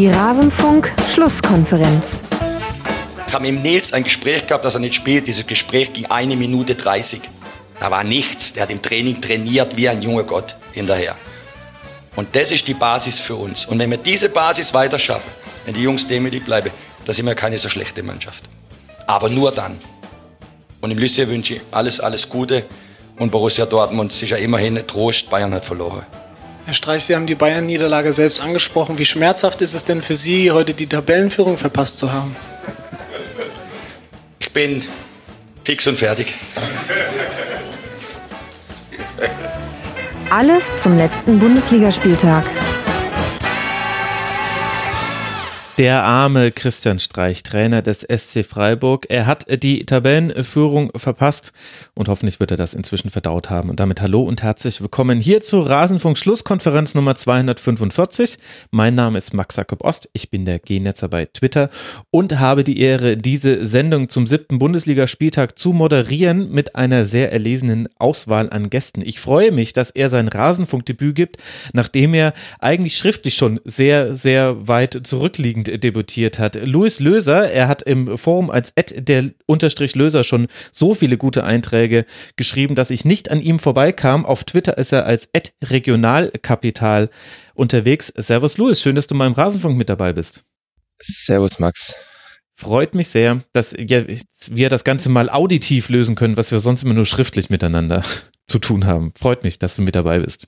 Die Rasenfunk-Schlusskonferenz. Ich habe mit Nils ein Gespräch gehabt, dass er nicht spielt. Dieses Gespräch ging eine Minute 30. Da war nichts. Der hat im Training trainiert wie ein junger Gott hinterher. Und das ist die Basis für uns. Und wenn wir diese Basis weiter schaffen, wenn die Jungs demütig bleiben, dann sind wir keine so schlechte Mannschaft. Aber nur dann. Und im Lüsse wünsche ich alles, alles Gute. Und Borussia Dortmund sicher immerhin Trost, Bayern hat verloren. Herr Streich, Sie haben die Bayern-Niederlage selbst angesprochen. Wie schmerzhaft ist es denn für Sie, heute die Tabellenführung verpasst zu haben? Ich bin fix und fertig. Alles zum letzten Bundesligaspieltag. Der arme Christian Streich, Trainer des SC Freiburg. Er hat die Tabellenführung verpasst und hoffentlich wird er das inzwischen verdaut haben. Und damit hallo und herzlich willkommen hier zur Rasenfunk Schlusskonferenz Nummer 245. Mein Name ist Max Jakob Ost. Ich bin der G-Netzer bei Twitter und habe die Ehre, diese Sendung zum siebten Bundesligaspieltag zu moderieren mit einer sehr erlesenen Auswahl an Gästen. Ich freue mich, dass er sein Rasenfunkdebüt gibt, nachdem er eigentlich schriftlich schon sehr, sehr weit zurückliegend debütiert hat. Louis Löser, er hat im Forum als Ed der Unterstrich Löser schon so viele gute Einträge geschrieben, dass ich nicht an ihm vorbeikam. Auf Twitter ist er als Ed Regionalkapital unterwegs. Servus Louis, schön, dass du mal im Rasenfunk mit dabei bist. Servus Max. Freut mich sehr, dass wir das Ganze mal auditiv lösen können, was wir sonst immer nur schriftlich miteinander zu tun haben. Freut mich, dass du mit dabei bist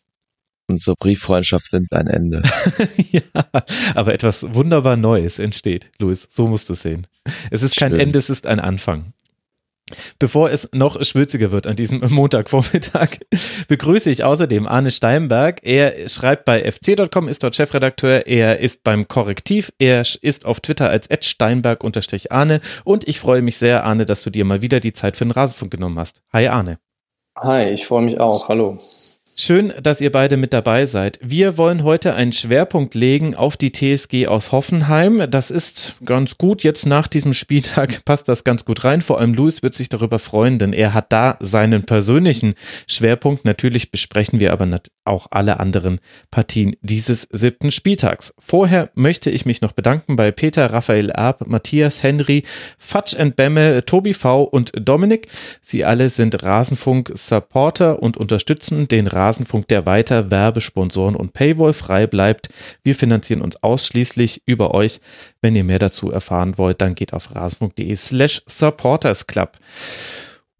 unsere Brieffreundschaft nimmt ein Ende. ja, aber etwas wunderbar Neues entsteht, Luis. So musst du es sehen. Es ist kein Schön. Ende, es ist ein Anfang. Bevor es noch schwülziger wird an diesem Montagvormittag, begrüße ich außerdem Arne Steinberg. Er schreibt bei fc.com, ist dort Chefredakteur. Er ist beim Korrektiv. Er ist auf Twitter als steinberg-arne. Und ich freue mich sehr, Arne, dass du dir mal wieder die Zeit für den Rasenfunk genommen hast. Hi, Arne. Hi, ich freue mich auch. Hallo. Schön, dass ihr beide mit dabei seid. Wir wollen heute einen Schwerpunkt legen auf die TSG aus Hoffenheim. Das ist ganz gut. Jetzt nach diesem Spieltag passt das ganz gut rein. Vor allem Luis wird sich darüber freuen, denn er hat da seinen persönlichen Schwerpunkt. Natürlich besprechen wir aber auch alle anderen Partien dieses siebten Spieltags. Vorher möchte ich mich noch bedanken bei Peter, Raphael Erb, Matthias Henry, Fatsch and Bemme, Tobi V und Dominik. Sie alle sind Rasenfunk-Supporter und unterstützen den Rasenfunk Rasenfunk, der weiter Werbesponsoren und Paywall frei bleibt. Wir finanzieren uns ausschließlich über euch. Wenn ihr mehr dazu erfahren wollt, dann geht auf rasenfunk.de slash supportersclub.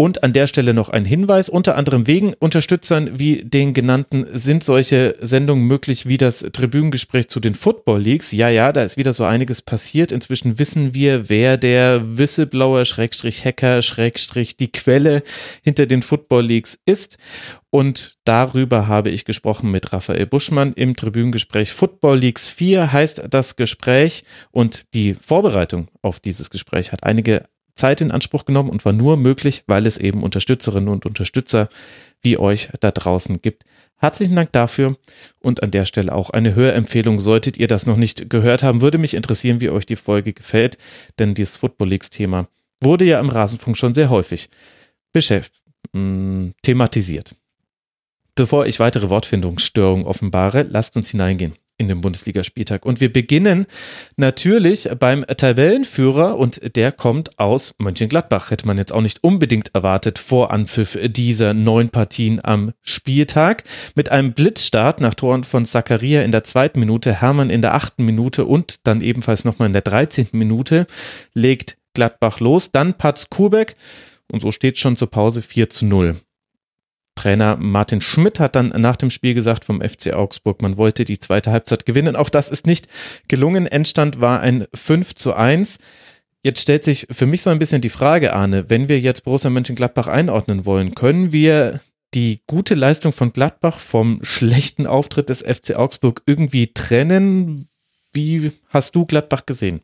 Und an der Stelle noch ein Hinweis, unter anderem wegen Unterstützern wie den genannten sind solche Sendungen möglich wie das Tribünengespräch zu den Football Leagues. Ja, ja, da ist wieder so einiges passiert. Inzwischen wissen wir, wer der Whistleblower, Schrägstrich Hacker, Schrägstrich die Quelle hinter den Football Leagues ist. Und darüber habe ich gesprochen mit Raphael Buschmann im Tribünengespräch Football Leagues 4 heißt das Gespräch und die Vorbereitung auf dieses Gespräch hat einige Zeit in Anspruch genommen und war nur möglich, weil es eben Unterstützerinnen und Unterstützer wie euch da draußen gibt. Herzlichen Dank dafür und an der Stelle auch eine Hörempfehlung. Solltet ihr das noch nicht gehört haben, würde mich interessieren, wie euch die Folge gefällt, denn dieses Football Leagues Thema wurde ja im Rasenfunk schon sehr häufig beschäftigt, mm, thematisiert. Bevor ich weitere Wortfindungsstörungen offenbare, lasst uns hineingehen in den Bundesligaspieltag. Und wir beginnen natürlich beim Tabellenführer und der kommt aus Mönchengladbach. Hätte man jetzt auch nicht unbedingt erwartet vor Anpfiff dieser neun Partien am Spieltag. Mit einem Blitzstart nach Toren von Zakaria in der zweiten Minute, Hermann in der achten Minute und dann ebenfalls nochmal in der dreizehnten Minute legt Gladbach los. Dann Patz Kubek und so steht schon zur Pause 4 zu 0. Trainer Martin Schmidt hat dann nach dem Spiel gesagt vom FC Augsburg, man wollte die zweite Halbzeit gewinnen. Auch das ist nicht gelungen. Endstand war ein 5 zu 1. Jetzt stellt sich für mich so ein bisschen die Frage, Arne, wenn wir jetzt Borussia Mönchengladbach einordnen wollen, können wir die gute Leistung von Gladbach vom schlechten Auftritt des FC Augsburg irgendwie trennen? Wie hast du Gladbach gesehen?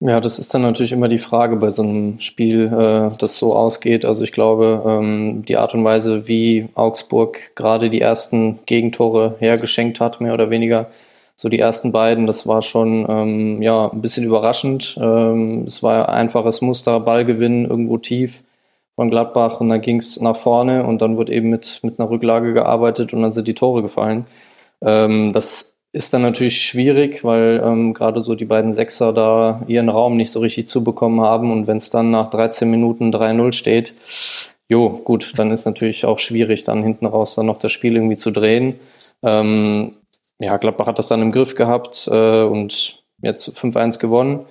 Ja, das ist dann natürlich immer die Frage bei so einem Spiel, äh, das so ausgeht. Also ich glaube, ähm, die Art und Weise, wie Augsburg gerade die ersten Gegentore hergeschenkt hat, mehr oder weniger, so die ersten beiden, das war schon ähm, ja ein bisschen überraschend. Ähm, es war ein einfaches Muster, Ballgewinn irgendwo tief von Gladbach und dann ging es nach vorne und dann wurde eben mit, mit einer Rücklage gearbeitet und dann sind die Tore gefallen. Ähm, das ist dann natürlich schwierig, weil ähm, gerade so die beiden Sechser da ihren Raum nicht so richtig zubekommen haben und wenn es dann nach 13 Minuten 3-0 steht, jo, gut, dann ist natürlich auch schwierig, dann hinten raus dann noch das Spiel irgendwie zu drehen. Ähm, ja, Gladbach hat das dann im Griff gehabt äh, und jetzt 5-1 gewonnen.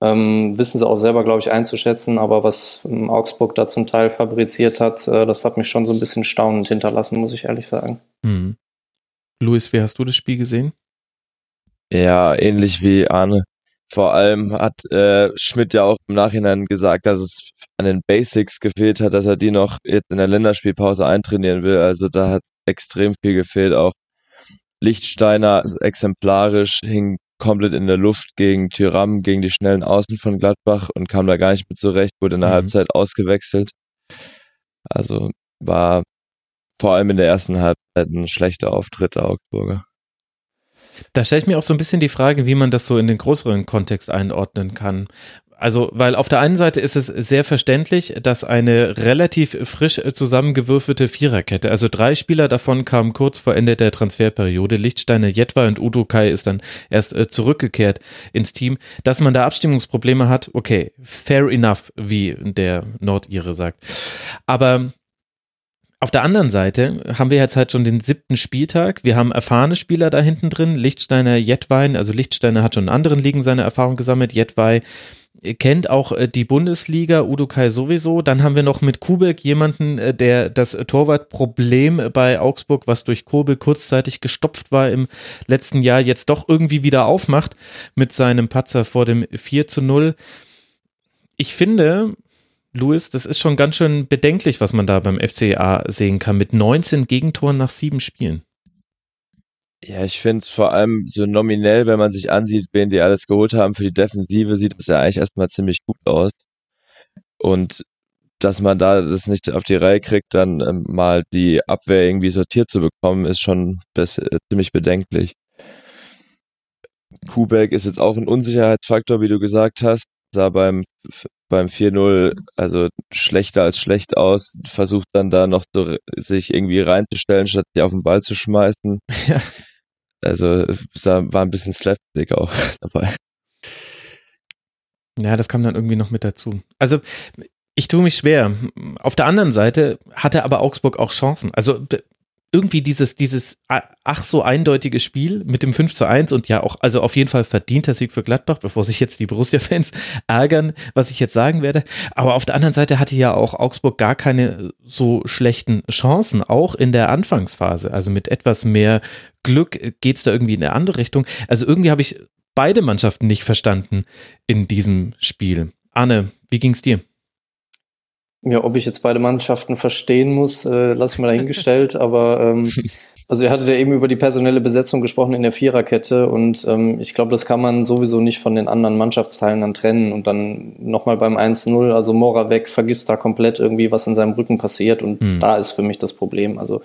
Ähm, wissen sie auch selber, glaube ich, einzuschätzen, aber was ähm, Augsburg da zum Teil fabriziert hat, äh, das hat mich schon so ein bisschen staunend hinterlassen, muss ich ehrlich sagen. Hm. Luis, wie hast du das Spiel gesehen? Ja, ähnlich wie Arne. Vor allem hat äh, Schmidt ja auch im Nachhinein gesagt, dass es an den Basics gefehlt hat, dass er die noch jetzt in der Länderspielpause eintrainieren will. Also da hat extrem viel gefehlt. Auch Lichtsteiner exemplarisch hing komplett in der Luft gegen Tyram, gegen die schnellen Außen von Gladbach und kam da gar nicht mit zurecht, wurde in der mhm. Halbzeit ausgewechselt. Also war vor allem in der ersten Halbzeit ein schlechter Auftritt der Augsburger. Da stelle ich mir auch so ein bisschen die Frage, wie man das so in den größeren Kontext einordnen kann. Also, weil auf der einen Seite ist es sehr verständlich, dass eine relativ frisch zusammengewürfelte Viererkette, also drei Spieler davon kamen kurz vor Ende der Transferperiode, Lichtsteiner, Jetwa und Udo Kai ist dann erst äh, zurückgekehrt ins Team, dass man da Abstimmungsprobleme hat, okay, fair enough, wie der Nordire sagt. Aber auf der anderen Seite haben wir jetzt halt schon den siebten Spieltag. Wir haben erfahrene Spieler da hinten drin. Lichtsteiner, Jetwein, also Lichtsteiner hat schon in anderen Ligen seine Erfahrung gesammelt. Jetwein kennt auch äh, die Bundesliga, Udo Kai sowieso. Dann haben wir noch mit Kubek jemanden, äh, der das Torwartproblem bei Augsburg, was durch Kobel kurzzeitig gestopft war im letzten Jahr, jetzt doch irgendwie wieder aufmacht mit seinem Patzer vor dem 4 zu 0. Ich finde, Louis, das ist schon ganz schön bedenklich, was man da beim FCA sehen kann, mit 19 Gegentoren nach sieben Spielen. Ja, ich finde es vor allem so nominell, wenn man sich ansieht, wen die alles geholt haben für die Defensive, sieht es ja eigentlich erstmal ziemlich gut aus. Und dass man da das nicht auf die Reihe kriegt, dann ähm, mal die Abwehr irgendwie sortiert zu bekommen, ist schon bis, äh, ziemlich bedenklich. Kubek ist jetzt auch ein Unsicherheitsfaktor, wie du gesagt hast sah beim, beim 4-0 also schlechter als schlecht aus, versucht dann da noch so sich irgendwie reinzustellen, statt sich auf den Ball zu schmeißen. Ja. Also sah, war ein bisschen Slapstick auch dabei. Ja, das kam dann irgendwie noch mit dazu. Also ich tue mich schwer. Auf der anderen Seite hatte aber Augsburg auch Chancen. Also irgendwie dieses, dieses ach so eindeutige Spiel mit dem 5 zu 1 und ja auch, also auf jeden Fall verdienter Sieg für Gladbach, bevor sich jetzt die Borussia-Fans ärgern, was ich jetzt sagen werde. Aber auf der anderen Seite hatte ja auch Augsburg gar keine so schlechten Chancen, auch in der Anfangsphase. Also mit etwas mehr Glück geht es da irgendwie in eine andere Richtung. Also irgendwie habe ich beide Mannschaften nicht verstanden in diesem Spiel. Arne, wie ging es dir? Ja, ob ich jetzt beide Mannschaften verstehen muss, äh, lasse ich mal dahingestellt. aber ähm, also ihr hattet ja eben über die personelle Besetzung gesprochen in der Viererkette und ähm, ich glaube, das kann man sowieso nicht von den anderen Mannschaftsteilen dann trennen und dann nochmal beim 1-0, also Mora weg, vergisst da komplett irgendwie, was in seinem Rücken passiert und mhm. da ist für mich das Problem. Also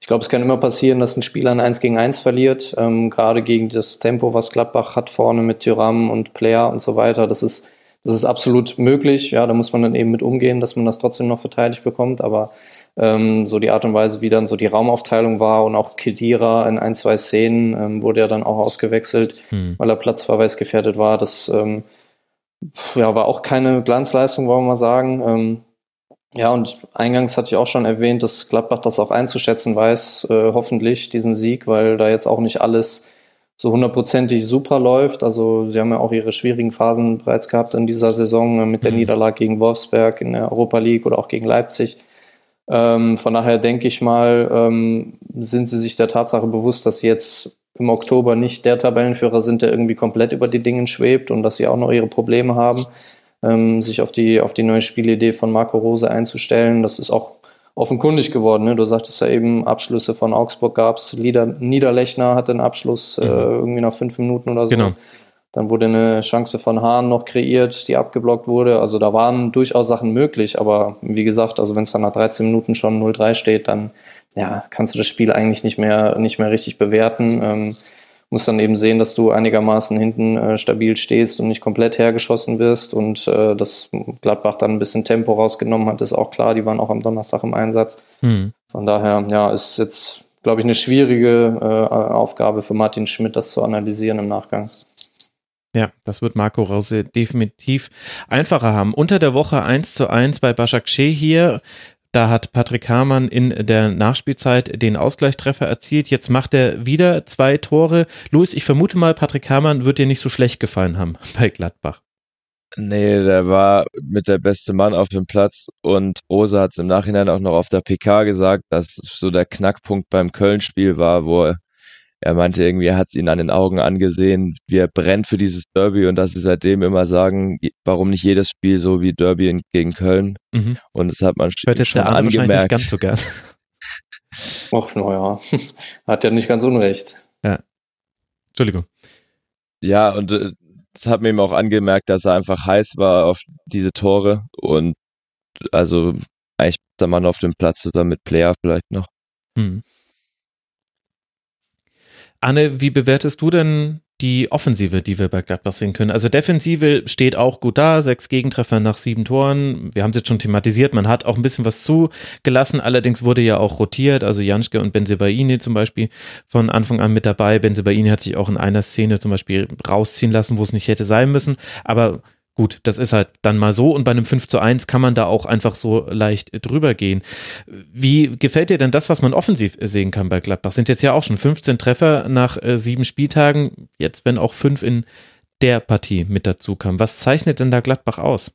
ich glaube, es kann immer passieren, dass ein Spieler ein 1 gegen 1 verliert, ähm, gerade gegen das Tempo, was Gladbach hat vorne mit Tyram und Player und so weiter. Das ist das ist absolut möglich. Ja, da muss man dann eben mit umgehen, dass man das trotzdem noch verteidigt bekommt. Aber ähm, so die Art und Weise, wie dann so die Raumaufteilung war und auch Kedira in ein, zwei Szenen ähm, wurde ja dann auch ausgewechselt, hm. weil er platzverweisgefährdet war. Das ähm, ja, war auch keine Glanzleistung, wollen wir mal sagen. Ähm, ja, und eingangs hatte ich auch schon erwähnt, dass Gladbach das auch einzuschätzen weiß, äh, hoffentlich, diesen Sieg, weil da jetzt auch nicht alles so hundertprozentig super läuft. Also sie haben ja auch ihre schwierigen Phasen bereits gehabt in dieser Saison äh, mit der mhm. Niederlage gegen Wolfsberg in der Europa League oder auch gegen Leipzig. Ähm, von daher denke ich mal, ähm, sind sie sich der Tatsache bewusst, dass sie jetzt im Oktober nicht der Tabellenführer sind, der irgendwie komplett über die Dinge schwebt und dass sie auch noch ihre Probleme haben, ähm, sich auf die, auf die neue Spielidee von Marco Rose einzustellen. Das ist auch offenkundig geworden. Ne? Du sagtest ja eben, Abschlüsse von Augsburg gab es. Niederlechner hatte einen Abschluss äh, mhm. äh, irgendwie nach fünf Minuten oder so. Genau. Dann wurde eine Chance von Hahn noch kreiert, die abgeblockt wurde. Also da waren durchaus Sachen möglich, aber wie gesagt, also wenn es dann nach 13 Minuten schon 0-3 steht, dann ja, kannst du das Spiel eigentlich nicht mehr, nicht mehr richtig bewerten. Ähm, musst dann eben sehen, dass du einigermaßen hinten äh, stabil stehst und nicht komplett hergeschossen wirst. Und äh, dass Gladbach dann ein bisschen Tempo rausgenommen hat, ist auch klar. Die waren auch am Donnerstag im Einsatz. Mhm. Von daher, ja, ist jetzt glaube ich, eine schwierige äh, Aufgabe für Martin Schmidt, das zu analysieren im Nachgang. Ja, das wird Marco Rose definitiv einfacher haben. Unter der Woche 1 zu 1 bei Başakşehir hier. Da hat Patrick Hamann in der Nachspielzeit den Ausgleichstreffer erzielt. Jetzt macht er wieder zwei Tore. Luis, ich vermute mal, Patrick Hamann wird dir nicht so schlecht gefallen haben bei Gladbach. Nee, der war mit der beste Mann auf dem Platz und Rose hat es im Nachhinein auch noch auf der PK gesagt, dass so der Knackpunkt beim Köln-Spiel war, wo er, er meinte irgendwie, er hat ihn an den Augen angesehen, wie er brennt für dieses Derby und dass sie seitdem immer sagen, warum nicht jedes Spiel so wie Derby gegen Köln. Mhm. Und das hat man Hört jetzt schon der angemerkt. Nicht ganz so gern. Och, naja, hat ja nicht ganz unrecht. Ja. Entschuldigung. Ja, und äh, das hat mir eben auch angemerkt, dass er einfach heiß war auf diese Tore und also eigentlich der Mann auf dem Platz zusammen mit Player vielleicht noch. Hm. Anne, wie bewertest du denn die Offensive, die wir bei Gladbach sehen können. Also Defensive steht auch gut da, sechs Gegentreffer nach sieben Toren. Wir haben es jetzt schon thematisiert, man hat auch ein bisschen was zugelassen, allerdings wurde ja auch rotiert, also Janschke und Benzebaini zum Beispiel von Anfang an mit dabei. Benzebaini hat sich auch in einer Szene zum Beispiel rausziehen lassen, wo es nicht hätte sein müssen, aber Gut, das ist halt dann mal so und bei einem 5 zu 1 kann man da auch einfach so leicht drüber gehen. Wie gefällt dir denn das, was man offensiv sehen kann bei Gladbach? Sind jetzt ja auch schon 15 Treffer nach äh, sieben Spieltagen, jetzt wenn auch fünf in der Partie mit dazu kamen. Was zeichnet denn da Gladbach aus?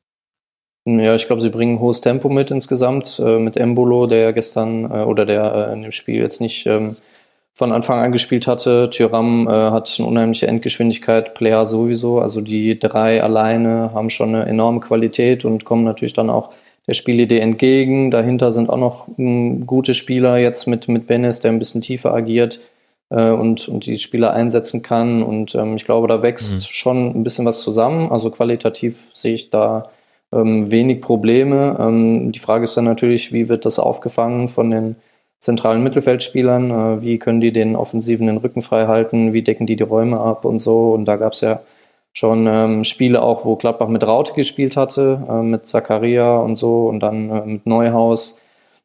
Ja, ich glaube, sie bringen hohes Tempo mit insgesamt, äh, mit Embolo, der gestern äh, oder der äh, in dem Spiel jetzt nicht ähm, von Anfang an gespielt hatte. Tyram äh, hat eine unheimliche Endgeschwindigkeit, Player sowieso. Also die drei alleine haben schon eine enorme Qualität und kommen natürlich dann auch der Spielidee entgegen. Dahinter sind auch noch m, gute Spieler jetzt mit, mit Benes, der ein bisschen tiefer agiert äh, und, und die Spieler einsetzen kann. Und ähm, ich glaube, da wächst mhm. schon ein bisschen was zusammen. Also qualitativ sehe ich da ähm, wenig Probleme. Ähm, die Frage ist dann natürlich, wie wird das aufgefangen von den zentralen Mittelfeldspielern. Äh, wie können die den Offensiven den Rücken frei halten? Wie decken die die Räume ab und so? Und da gab es ja schon ähm, Spiele auch, wo Gladbach mit Raute gespielt hatte, äh, mit Zakaria und so und dann äh, mit Neuhaus.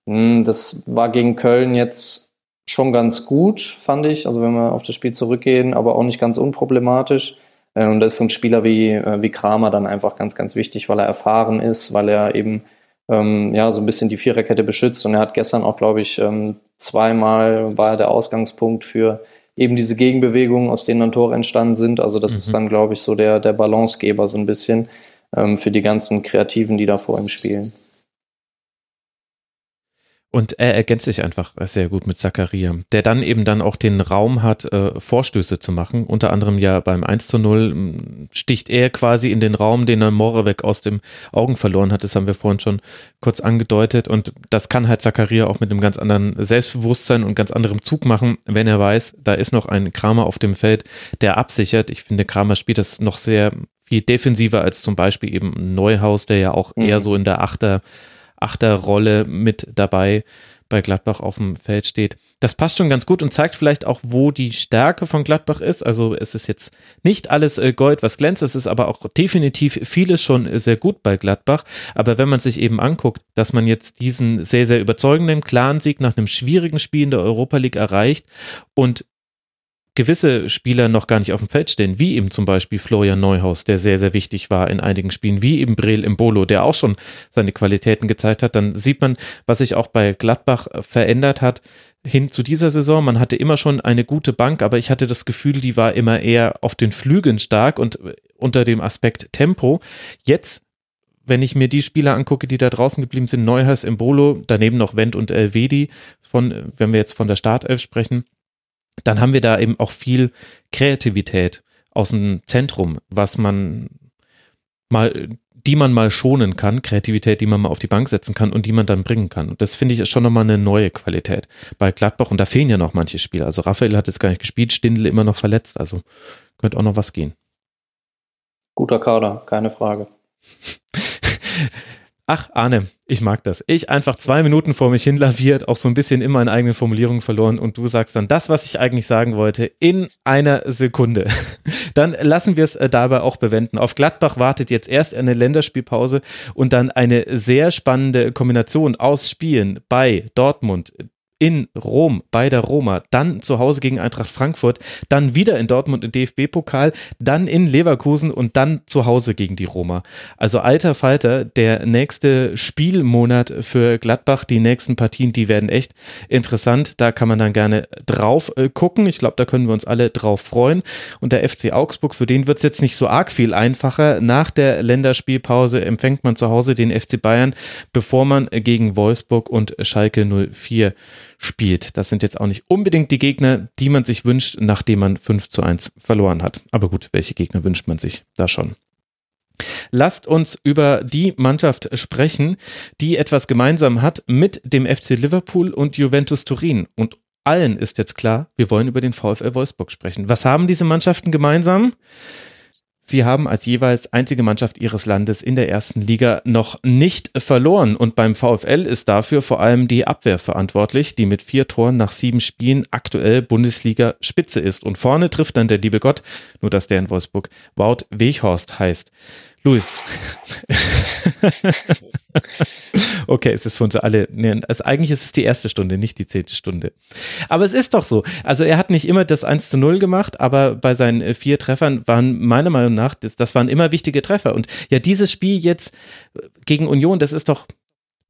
Hm, das war gegen Köln jetzt schon ganz gut, fand ich. Also wenn wir auf das Spiel zurückgehen, aber auch nicht ganz unproblematisch. Äh, und da ist so ein Spieler wie, äh, wie Kramer dann einfach ganz, ganz wichtig, weil er erfahren ist, weil er eben ähm, ja, so ein bisschen die Viererkette beschützt. Und er hat gestern auch, glaube ich, ähm, zweimal war er der Ausgangspunkt für eben diese Gegenbewegungen, aus denen dann Tore entstanden sind. Also das mhm. ist dann, glaube ich, so der, der Balancegeber so ein bisschen ähm, für die ganzen Kreativen, die da vor ihm spielen. Und er ergänzt sich einfach sehr gut mit Zakaria, der dann eben dann auch den Raum hat, äh, Vorstöße zu machen. Unter anderem ja beim 1 zu 0 hm, sticht er quasi in den Raum, den er Moreweg aus dem Augen verloren hat. Das haben wir vorhin schon kurz angedeutet. Und das kann halt Zakaria auch mit einem ganz anderen Selbstbewusstsein und ganz anderem Zug machen, wenn er weiß, da ist noch ein Kramer auf dem Feld, der absichert. Ich finde, Kramer spielt das noch sehr viel defensiver als zum Beispiel eben Neuhaus, der ja auch mhm. eher so in der Achter Achterrolle mit dabei bei Gladbach auf dem Feld steht. Das passt schon ganz gut und zeigt vielleicht auch, wo die Stärke von Gladbach ist. Also es ist jetzt nicht alles äh, Gold, was glänzt, es ist aber auch definitiv vieles schon sehr gut bei Gladbach. Aber wenn man sich eben anguckt, dass man jetzt diesen sehr, sehr überzeugenden, klaren Sieg nach einem schwierigen Spiel in der Europa League erreicht und gewisse Spieler noch gar nicht auf dem Feld stehen, wie eben zum Beispiel Florian Neuhaus, der sehr, sehr wichtig war in einigen Spielen, wie eben Brel Bolo, der auch schon seine Qualitäten gezeigt hat, dann sieht man, was sich auch bei Gladbach verändert hat hin zu dieser Saison. Man hatte immer schon eine gute Bank, aber ich hatte das Gefühl, die war immer eher auf den Flügeln stark und unter dem Aspekt Tempo. Jetzt wenn ich mir die Spieler angucke, die da draußen geblieben sind, Neuhaus, Embolo, daneben noch Wendt und Elvedi, von, wenn wir jetzt von der Startelf sprechen, dann haben wir da eben auch viel Kreativität aus dem Zentrum, was man mal, die man mal schonen kann, Kreativität, die man mal auf die Bank setzen kann und die man dann bringen kann. Und das finde ich ist schon nochmal eine neue Qualität bei Gladbach. Und da fehlen ja noch manche Spieler. Also Raphael hat jetzt gar nicht gespielt, Stindl immer noch verletzt. Also könnte auch noch was gehen. Guter Kader, keine Frage. Ach, Arne, ich mag das. Ich einfach zwei Minuten vor mich hin laviert, auch so ein bisschen in meinen eigenen Formulierungen verloren und du sagst dann das, was ich eigentlich sagen wollte, in einer Sekunde. Dann lassen wir es äh, dabei auch bewenden. Auf Gladbach wartet jetzt erst eine Länderspielpause und dann eine sehr spannende Kombination aus Spielen bei Dortmund, in Rom bei der Roma, dann zu Hause gegen Eintracht Frankfurt, dann wieder in Dortmund im DFB-Pokal, dann in Leverkusen und dann zu Hause gegen die Roma. Also alter Falter, der nächste Spielmonat für Gladbach, die nächsten Partien, die werden echt interessant. Da kann man dann gerne drauf äh, gucken. Ich glaube, da können wir uns alle drauf freuen. Und der FC Augsburg, für den wird es jetzt nicht so arg viel einfacher. Nach der Länderspielpause empfängt man zu Hause den FC Bayern, bevor man gegen Wolfsburg und Schalke 04 spielt. Das sind jetzt auch nicht unbedingt die Gegner, die man sich wünscht, nachdem man 5 zu 1 verloren hat. Aber gut, welche Gegner wünscht man sich da schon? Lasst uns über die Mannschaft sprechen, die etwas gemeinsam hat mit dem FC Liverpool und Juventus Turin. Und allen ist jetzt klar, wir wollen über den VfL Wolfsburg sprechen. Was haben diese Mannschaften gemeinsam? Sie haben als jeweils einzige Mannschaft ihres Landes in der ersten Liga noch nicht verloren. Und beim VfL ist dafür vor allem die Abwehr verantwortlich, die mit vier Toren nach sieben Spielen aktuell Bundesliga Spitze ist. Und vorne trifft dann der liebe Gott, nur dass der in Wolfsburg Wout Weghorst heißt. Luis. okay, es ist für uns alle, nee, also eigentlich ist es die erste Stunde, nicht die zehnte Stunde. Aber es ist doch so. Also er hat nicht immer das 1 zu 0 gemacht, aber bei seinen äh, vier Treffern waren meiner Meinung nach, das, das waren immer wichtige Treffer. Und ja, dieses Spiel jetzt gegen Union, das ist doch,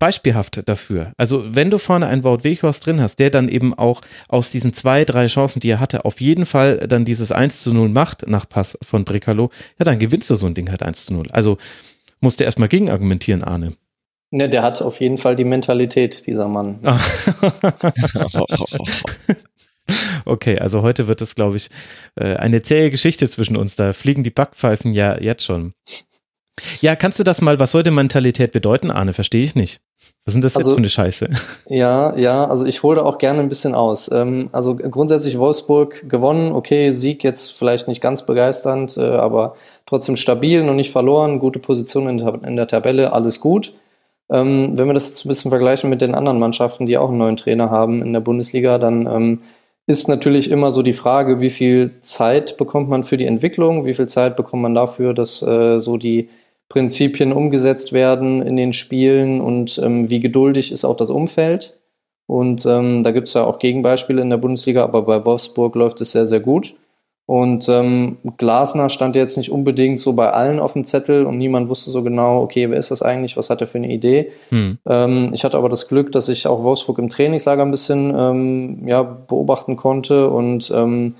beispielhaft dafür. Also wenn du vorne einen Wout Weghorst drin hast, der dann eben auch aus diesen zwei, drei Chancen, die er hatte, auf jeden Fall dann dieses 1 zu 0 macht nach Pass von Brekalo, ja, dann gewinnst du so ein Ding halt 1 zu 0. Also musst du erstmal gegen argumentieren, Arne. Ne, der hat auf jeden Fall die Mentalität, dieser Mann. okay, also heute wird es, glaube ich, äh, eine zähe Geschichte zwischen uns. Da fliegen die Backpfeifen ja jetzt schon. Ja, kannst du das mal, was sollte Mentalität bedeuten, Arne? Verstehe ich nicht. Was sind das also, jetzt für eine Scheiße? Ja, ja, also ich hole da auch gerne ein bisschen aus. Ähm, also grundsätzlich Wolfsburg gewonnen, okay, Sieg jetzt vielleicht nicht ganz begeisternd, äh, aber trotzdem stabil, noch nicht verloren, gute Position in, der Tabelle, alles gut. Ähm, wenn wir das jetzt ein bisschen vergleichen mit den anderen Mannschaften, die auch einen neuen Trainer haben in der Bundesliga, dann ähm, ist natürlich immer so die Frage, wie viel Zeit bekommt man für die Entwicklung, wie viel Zeit bekommt man dafür, dass äh, so die Prinzipien umgesetzt werden in den Spielen und ähm, wie geduldig ist auch das Umfeld. Und ähm, da gibt es ja auch Gegenbeispiele in der Bundesliga, aber bei Wolfsburg läuft es sehr, sehr gut. Und ähm, Glasner stand jetzt nicht unbedingt so bei allen auf dem Zettel und niemand wusste so genau, okay, wer ist das eigentlich, was hat er für eine Idee. Hm. Ähm, ich hatte aber das Glück, dass ich auch Wolfsburg im Trainingslager ein bisschen ähm, ja, beobachten konnte und ähm,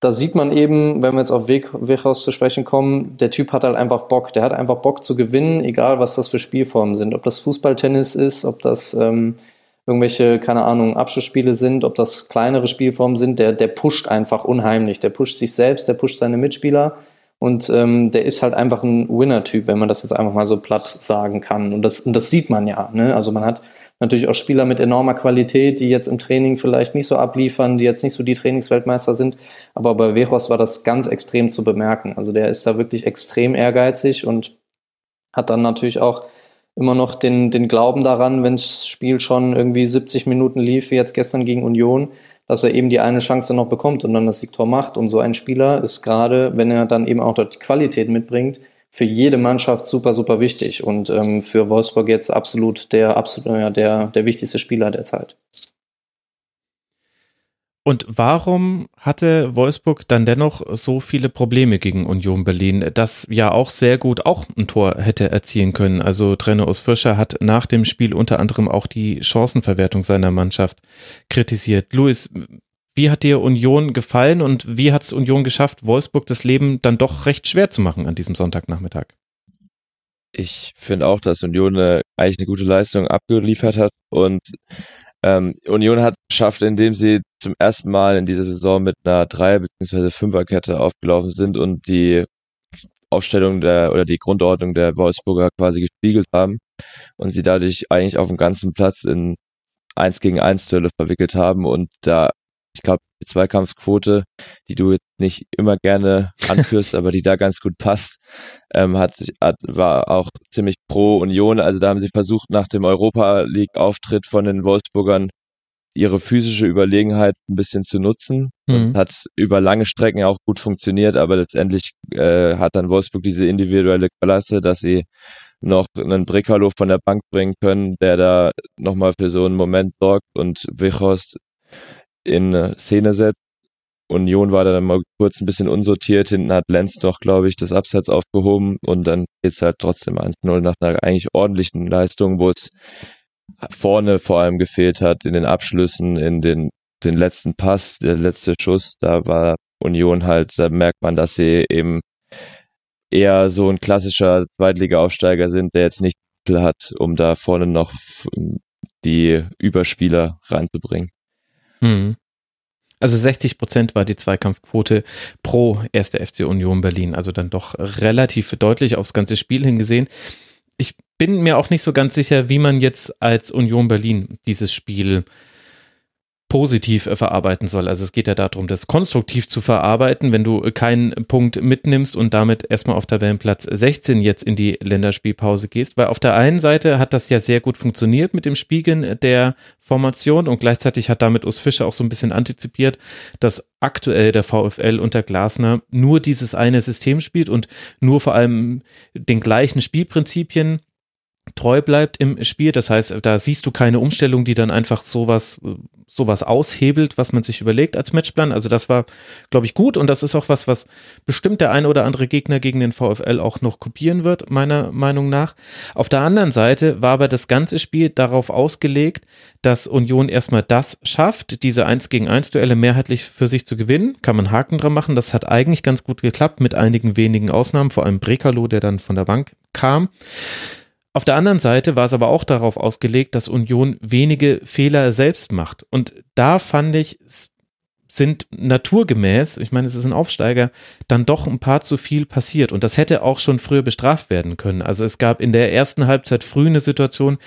da sieht man eben, wenn wir jetzt auf Weg, Weghaus zu sprechen kommen, der Typ hat halt einfach Bock. Der hat einfach Bock zu gewinnen, egal was das für Spielformen sind. Ob das Fußballtennis ist, ob das ähm, irgendwelche, keine Ahnung, Abschlussspiele sind, ob das kleinere Spielformen sind, der, der pusht einfach unheimlich. Der pusht sich selbst, der pusht seine Mitspieler und ähm, der ist halt einfach ein Winner-Typ, wenn man das jetzt einfach mal so platt sagen kann. Und das, und das sieht man ja. Ne? Also man hat natürlich auch Spieler mit enormer Qualität, die jetzt im Training vielleicht nicht so abliefern, die jetzt nicht so die Trainingsweltmeister sind. Aber bei Veros war das ganz extrem zu bemerken. Also der ist da wirklich extrem ehrgeizig und hat dann natürlich auch immer noch den, den Glauben daran, wenn das Spiel schon irgendwie 70 Minuten lief, wie jetzt gestern gegen Union, dass er eben die eine Chance noch bekommt und dann das Siegtor macht. Und so ein Spieler ist gerade, wenn er dann eben auch dort die Qualität mitbringt, für jede Mannschaft super, super wichtig und ähm, für Wolfsburg jetzt absolut der, absolut, ja, der, der wichtigste Spieler der Zeit. Und warum hatte Wolfsburg dann dennoch so viele Probleme gegen Union Berlin, das ja auch sehr gut auch ein Tor hätte erzielen können? Also Trainer Urs Fischer hat nach dem Spiel unter anderem auch die Chancenverwertung seiner Mannschaft kritisiert. Luis, wie hat dir Union gefallen und wie hat es Union geschafft, Wolfsburg das Leben dann doch recht schwer zu machen an diesem Sonntagnachmittag? Ich finde auch, dass Union eine, eigentlich eine gute Leistung abgeliefert hat und ähm, Union hat es geschafft, indem sie zum ersten Mal in dieser Saison mit einer Dreier- bzw. Fünferkette aufgelaufen sind und die Aufstellung der oder die Grundordnung der Wolfsburger quasi gespiegelt haben und sie dadurch eigentlich auf dem ganzen Platz in 1 gegen 1 Duelle verwickelt haben und da ich glaube, die Zweikampfquote, die du jetzt nicht immer gerne anführst, aber die da ganz gut passt, ähm, hat sich, hat, war auch ziemlich pro Union. Also da haben sie versucht, nach dem Europa League-Auftritt von den Wolfsburgern ihre physische Überlegenheit ein bisschen zu nutzen. Mhm. Hat über lange Strecken auch gut funktioniert, aber letztendlich äh, hat dann Wolfsburg diese individuelle Klasse, dass sie noch einen Brekalo von der Bank bringen können, der da nochmal für so einen Moment sorgt und Wichhorst in Szene setzt. Union war dann mal kurz ein bisschen unsortiert. Hinten hat Lenz noch, glaube ich, das Absatz aufgehoben und dann geht's halt trotzdem 1-0 nach einer eigentlich ordentlichen Leistung, wo es vorne vor allem gefehlt hat, in den Abschlüssen, in den, den letzten Pass, der letzte Schuss, da war Union halt, da merkt man, dass sie eben eher so ein klassischer Zweitliga-Aufsteiger sind, der jetzt nicht hat, um da vorne noch die Überspieler reinzubringen. Mhm. Also 60 Prozent war die Zweikampfquote pro erste FC Union Berlin. Also dann doch relativ deutlich aufs ganze Spiel hingesehen. Ich bin mir auch nicht so ganz sicher, wie man jetzt als Union Berlin dieses Spiel positiv äh, verarbeiten soll. Also es geht ja darum, das konstruktiv zu verarbeiten, wenn du keinen Punkt mitnimmst und damit erstmal auf Tabellenplatz 16 jetzt in die Länderspielpause gehst, weil auf der einen Seite hat das ja sehr gut funktioniert mit dem Spiegeln der Formation und gleichzeitig hat damit Urs Fischer auch so ein bisschen antizipiert, dass aktuell der VfL unter Glasner nur dieses eine System spielt und nur vor allem den gleichen Spielprinzipien treu bleibt im Spiel. Das heißt, da siehst du keine Umstellung, die dann einfach sowas sowas aushebelt, was man sich überlegt als Matchplan. Also das war, glaube ich, gut und das ist auch was, was bestimmt der eine oder andere Gegner gegen den VfL auch noch kopieren wird, meiner Meinung nach. Auf der anderen Seite war aber das ganze Spiel darauf ausgelegt, dass Union erstmal das schafft, diese 1 gegen 1 Duelle mehrheitlich für sich zu gewinnen. Kann man Haken dran machen. Das hat eigentlich ganz gut geklappt mit einigen wenigen Ausnahmen, vor allem Brekalo, der dann von der Bank kam. Auf der anderen Seite war es aber auch darauf ausgelegt, dass Union wenige Fehler selbst macht. Und da fand ich, sind naturgemäß, ich meine, es ist ein Aufsteiger, dann doch ein paar zu viel passiert. Und das hätte auch schon früher bestraft werden können. Also es gab in der ersten Halbzeit früh eine Situation,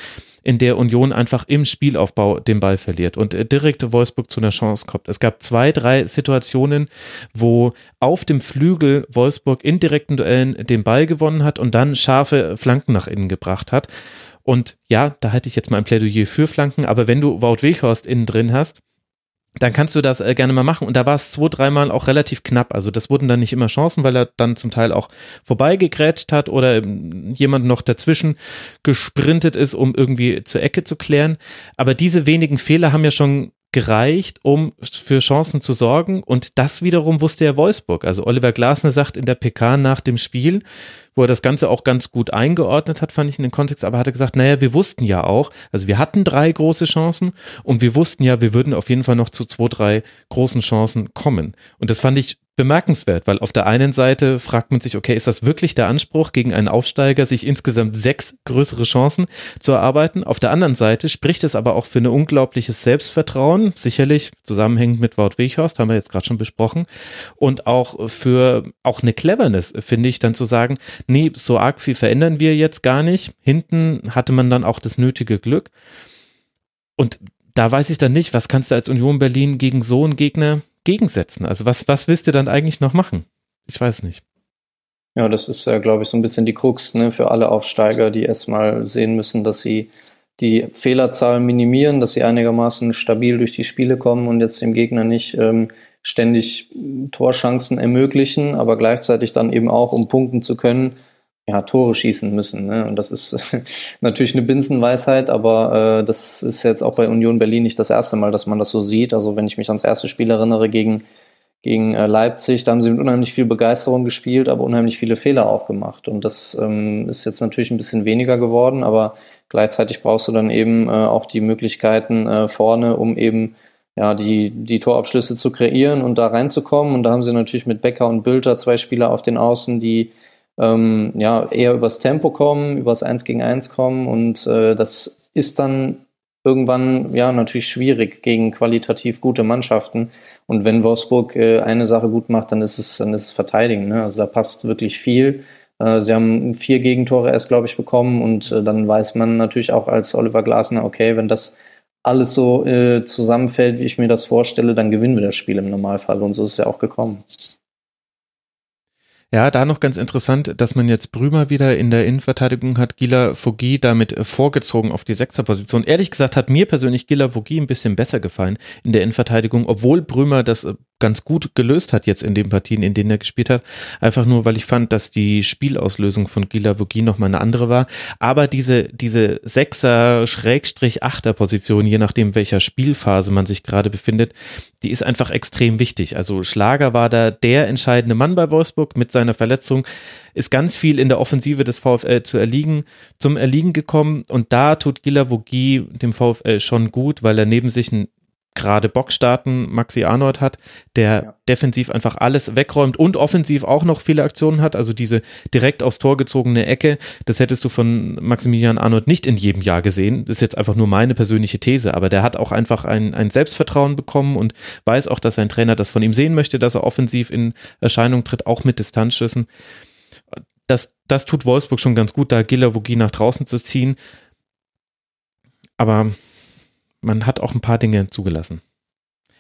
in der Union einfach im Spielaufbau den Ball verliert und äh, direkt Wolfsburg zu einer Chance kommt. Es gab zwei, drei Situationen, wo auf dem Flügel Wolfsburg in direkten Duellen den Ball gewonnen hat und dann scharfe Flanken nach innen gebracht hat. Und ja, da hätte ich jetzt mal ein Plädoyer für Flanken, aber wenn du Wout Weghorst innen drin hast, dann kannst du das äh, gerne mal machen. Und da war es zwei, dreimal auch relativ knapp. Also das wurden dann nicht immer Chancen, weil er dann zum Teil auch vorbeigegrätscht hat oder jemand noch dazwischen gesprintet ist, um irgendwie zur Ecke zu klären. Aber diese wenigen Fehler haben ja schon gereicht, um für Chancen zu sorgen. Und das wiederum wusste ja Wolfsburg. Also Oliver Glasner sagt in der PK nach dem Spiel, wo er das Ganze auch ganz gut eingeordnet hat, fand ich in den Kontext, aber hat er gesagt, naja, wir wussten ja auch, also wir hatten drei große Chancen und wir wussten ja, wir würden auf jeden Fall noch zu zwei, drei großen Chancen kommen. Und das fand ich bemerkenswert, weil auf der einen Seite fragt man sich, okay, ist das wirklich der Anspruch gegen einen Aufsteiger, sich insgesamt sechs größere Chancen zu erarbeiten? Auf der anderen Seite spricht es aber auch für ein unglaubliches Selbstvertrauen, sicherlich zusammenhängend mit Wout Weghorst, haben wir jetzt gerade schon besprochen, und auch für auch eine Cleverness, finde ich, dann zu sagen, nee, so arg viel verändern wir jetzt gar nicht. Hinten hatte man dann auch das nötige Glück. Und da weiß ich dann nicht, was kannst du als Union Berlin gegen so einen Gegner gegensetzen? Also was, was willst du dann eigentlich noch machen? Ich weiß nicht. Ja, das ist ja, glaube ich, so ein bisschen die Krux ne, für alle Aufsteiger, die erstmal sehen müssen, dass sie die Fehlerzahl minimieren, dass sie einigermaßen stabil durch die Spiele kommen und jetzt dem Gegner nicht ähm, ständig Torchancen ermöglichen, aber gleichzeitig dann eben auch, um punkten zu können, ja, Tore schießen müssen. Ne? Und das ist natürlich eine Binsenweisheit, aber äh, das ist jetzt auch bei Union Berlin nicht das erste Mal, dass man das so sieht. Also wenn ich mich ans erste Spiel erinnere gegen, gegen äh, Leipzig, da haben sie mit unheimlich viel Begeisterung gespielt, aber unheimlich viele Fehler auch gemacht. Und das ähm, ist jetzt natürlich ein bisschen weniger geworden, aber gleichzeitig brauchst du dann eben äh, auch die Möglichkeiten äh, vorne, um eben ja, die, die Torabschlüsse zu kreieren und da reinzukommen. Und da haben sie natürlich mit Becker und Bülter zwei Spieler auf den Außen, die ähm, ja, eher übers Tempo kommen, übers 1 gegen 1 kommen und äh, das ist dann irgendwann ja natürlich schwierig gegen qualitativ gute Mannschaften. Und wenn Wolfsburg äh, eine Sache gut macht, dann ist es, dann ist es Verteidigen. Ne? Also da passt wirklich viel. Äh, sie haben vier Gegentore erst, glaube ich, bekommen und äh, dann weiß man natürlich auch als Oliver Glasner, okay, wenn das alles so äh, zusammenfällt, wie ich mir das vorstelle, dann gewinnen wir das Spiel im Normalfall. Und so ist es ja auch gekommen. Ja, da noch ganz interessant, dass man jetzt Brümer wieder in der Innenverteidigung hat. Gila Vogie damit vorgezogen auf die Sechserposition. Ehrlich gesagt hat mir persönlich Gila Vogie ein bisschen besser gefallen in der Innenverteidigung, obwohl Brümer das ganz gut gelöst hat jetzt in den Partien, in denen er gespielt hat. Einfach nur, weil ich fand, dass die Spielauslösung von Gila Vogie nochmal eine andere war. Aber diese, diese Sechser, Schrägstrich, Achter Position, je nachdem welcher Spielphase man sich gerade befindet, die ist einfach extrem wichtig. Also Schlager war da der entscheidende Mann bei Wolfsburg mit seiner Verletzung, ist ganz viel in der Offensive des VfL zu erliegen, zum Erliegen gekommen und da tut Gila Vogie dem VfL schon gut, weil er neben sich einen gerade Bockstarten Maxi Arnold hat, der ja. defensiv einfach alles wegräumt und offensiv auch noch viele Aktionen hat. Also diese direkt aufs Tor gezogene Ecke, das hättest du von Maximilian Arnold nicht in jedem Jahr gesehen. Das ist jetzt einfach nur meine persönliche These, aber der hat auch einfach ein, ein Selbstvertrauen bekommen und weiß auch, dass sein Trainer das von ihm sehen möchte, dass er offensiv in Erscheinung tritt, auch mit Distanzschüssen. Das, das tut Wolfsburg schon ganz gut, da Gilavogi nach draußen zu ziehen. Aber man hat auch ein paar Dinge zugelassen.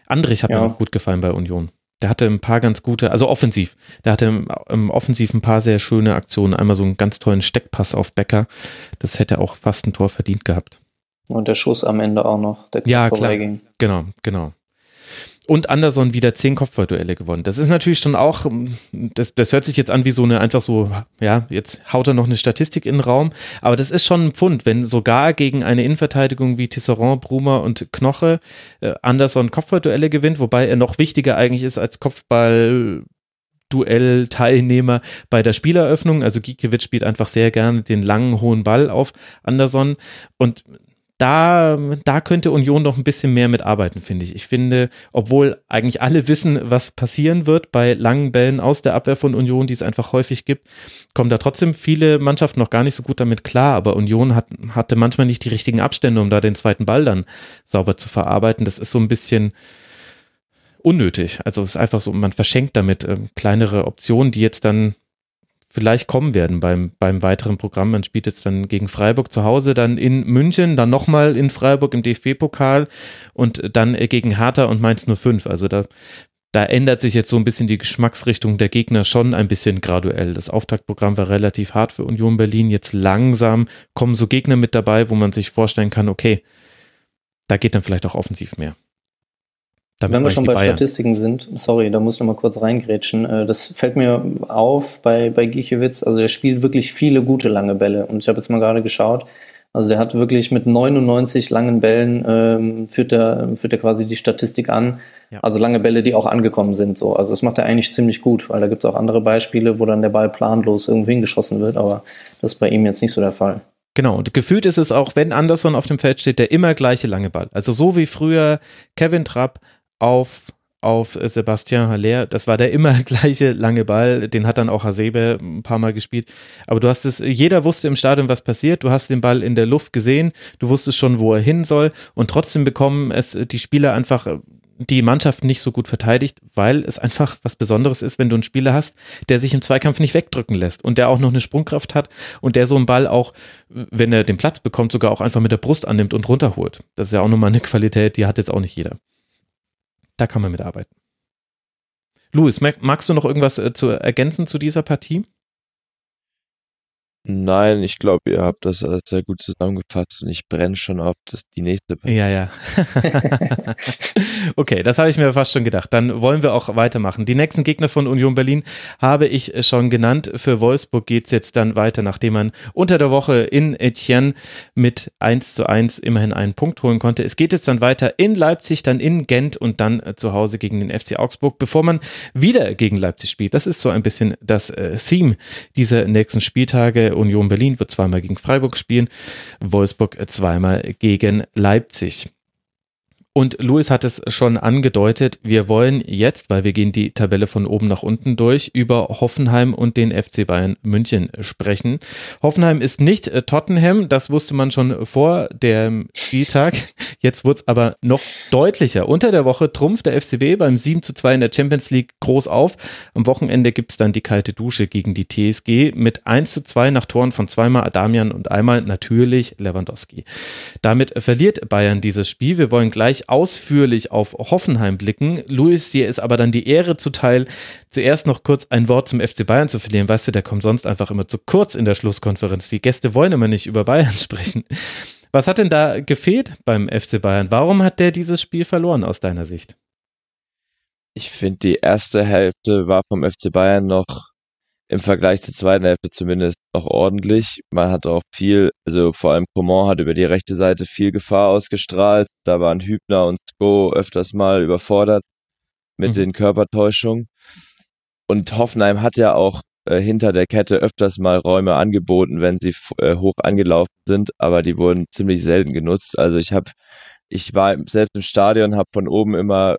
Andrich hat ja. mir auch gut gefallen bei Union. Der hatte ein paar ganz gute, also offensiv. Der hatte im, im Offensiv ein paar sehr schöne Aktionen. Einmal so einen ganz tollen Steckpass auf Becker. Das hätte auch fast ein Tor verdient gehabt. Und der Schuss am Ende auch noch, der ja, klar. Genau, genau und Anderson wieder zehn Kopfballduelle gewonnen. Das ist natürlich schon auch, das, das hört sich jetzt an wie so eine einfach so, ja, jetzt haut er noch eine Statistik in den Raum, aber das ist schon ein Pfund, wenn sogar gegen eine Innenverteidigung wie Tisserand, Brumer und Knoche äh, Anderson Kopfballduelle gewinnt, wobei er noch wichtiger eigentlich ist als Kopfball Duell-Teilnehmer bei der Spieleröffnung. Also Gikiewicz spielt einfach sehr gerne den langen, hohen Ball auf Anderson. Und da, da könnte Union noch ein bisschen mehr mitarbeiten, finde ich. Ich finde, obwohl eigentlich alle wissen, was passieren wird bei langen Bällen aus der Abwehr von Union, die es einfach häufig gibt, kommen da trotzdem viele Mannschaften noch gar nicht so gut damit klar. Aber Union hat, hatte manchmal nicht die richtigen Abstände, um da den zweiten Ball dann sauber zu verarbeiten. Das ist so ein bisschen unnötig. Also es ist einfach so, man verschenkt damit äh, kleinere Optionen, die jetzt dann vielleicht kommen werden beim, beim weiteren Programm. Man spielt jetzt dann gegen Freiburg zu Hause, dann in München, dann nochmal in Freiburg im DFB-Pokal und dann gegen Hertha und Mainz 05. Also da, da ändert sich jetzt so ein bisschen die Geschmacksrichtung der Gegner schon ein bisschen graduell. Das Auftaktprogramm war relativ hart für Union Berlin. Jetzt langsam kommen so Gegner mit dabei, wo man sich vorstellen kann, okay, da geht dann vielleicht auch offensiv mehr. Wenn wir schon bei Bayern. Statistiken sind, sorry, da muss ich noch mal kurz reingrätschen. Äh, das fällt mir auf bei, bei Giechewitz. Also, er spielt wirklich viele gute lange Bälle. Und ich habe jetzt mal gerade geschaut. Also, der hat wirklich mit 99 langen Bällen, ähm, führt, er, führt er quasi die Statistik an. Ja. Also, lange Bälle, die auch angekommen sind. So. Also, das macht er eigentlich ziemlich gut, weil da gibt es auch andere Beispiele, wo dann der Ball planlos irgendwo hingeschossen wird. Aber das ist bei ihm jetzt nicht so der Fall. Genau, und gefühlt ist es auch, wenn Anderson auf dem Feld steht, der immer gleiche lange Ball. Also so wie früher Kevin Trapp auf auf Sebastian Haller. Das war der immer gleiche lange Ball. Den hat dann auch Hasebe ein paar Mal gespielt. Aber du hast es, jeder wusste im Stadion, was passiert. Du hast den Ball in der Luft gesehen. Du wusstest schon, wo er hin soll. Und trotzdem bekommen es die Spieler einfach die Mannschaft nicht so gut verteidigt, weil es einfach was Besonderes ist, wenn du einen Spieler hast, der sich im Zweikampf nicht wegdrücken lässt und der auch noch eine Sprungkraft hat und der so einen Ball auch, wenn er den Platz bekommt, sogar auch einfach mit der Brust annimmt und runterholt. Das ist ja auch nochmal eine Qualität, die hat jetzt auch nicht jeder. Da kann man mitarbeiten. Louis, magst du noch irgendwas äh, zu ergänzen zu dieser Partie? Nein, ich glaube, ihr habt das sehr gut zusammengefasst und ich brenne schon auf das, die nächste. Ja, ja. okay, das habe ich mir fast schon gedacht. Dann wollen wir auch weitermachen. Die nächsten Gegner von Union Berlin habe ich schon genannt. Für Wolfsburg geht es jetzt dann weiter, nachdem man unter der Woche in Etienne mit 1 zu 1 immerhin einen Punkt holen konnte. Es geht jetzt dann weiter in Leipzig, dann in Gent und dann äh, zu Hause gegen den FC Augsburg, bevor man wieder gegen Leipzig spielt. Das ist so ein bisschen das äh, Theme dieser nächsten Spieltage Union Berlin wird zweimal gegen Freiburg spielen, Wolfsburg zweimal gegen Leipzig. Und Louis hat es schon angedeutet, wir wollen jetzt, weil wir gehen die Tabelle von oben nach unten durch, über Hoffenheim und den FC Bayern München sprechen. Hoffenheim ist nicht äh, Tottenham, das wusste man schon vor dem Spieltag. Jetzt wurde es aber noch deutlicher. Unter der Woche trumpft der FCB beim 7 zu 2 in der Champions League groß auf. Am Wochenende gibt es dann die kalte Dusche gegen die TSG mit 1 zu 2 nach Toren von zweimal Adamian und einmal natürlich Lewandowski. Damit verliert Bayern dieses Spiel. Wir wollen gleich ausführlich auf Hoffenheim blicken. Luis, dir ist aber dann die Ehre zuteil, zuerst noch kurz ein Wort zum FC Bayern zu verlieren. Weißt du, der kommt sonst einfach immer zu kurz in der Schlusskonferenz. Die Gäste wollen immer nicht über Bayern sprechen. Was hat denn da gefehlt beim FC Bayern? Warum hat der dieses Spiel verloren aus deiner Sicht? Ich finde, die erste Hälfte war vom FC Bayern noch im Vergleich zur zweiten Hälfte zumindest noch ordentlich. Man hat auch viel, also vor allem Coman hat über die rechte Seite viel Gefahr ausgestrahlt. Da waren Hübner und Sko öfters mal überfordert mit mhm. den Körpertäuschungen. Und Hoffenheim hat ja auch äh, hinter der Kette öfters mal Räume angeboten, wenn sie äh, hoch angelaufen sind, aber die wurden ziemlich selten genutzt. Also ich habe, ich war selbst im Stadion, habe von oben immer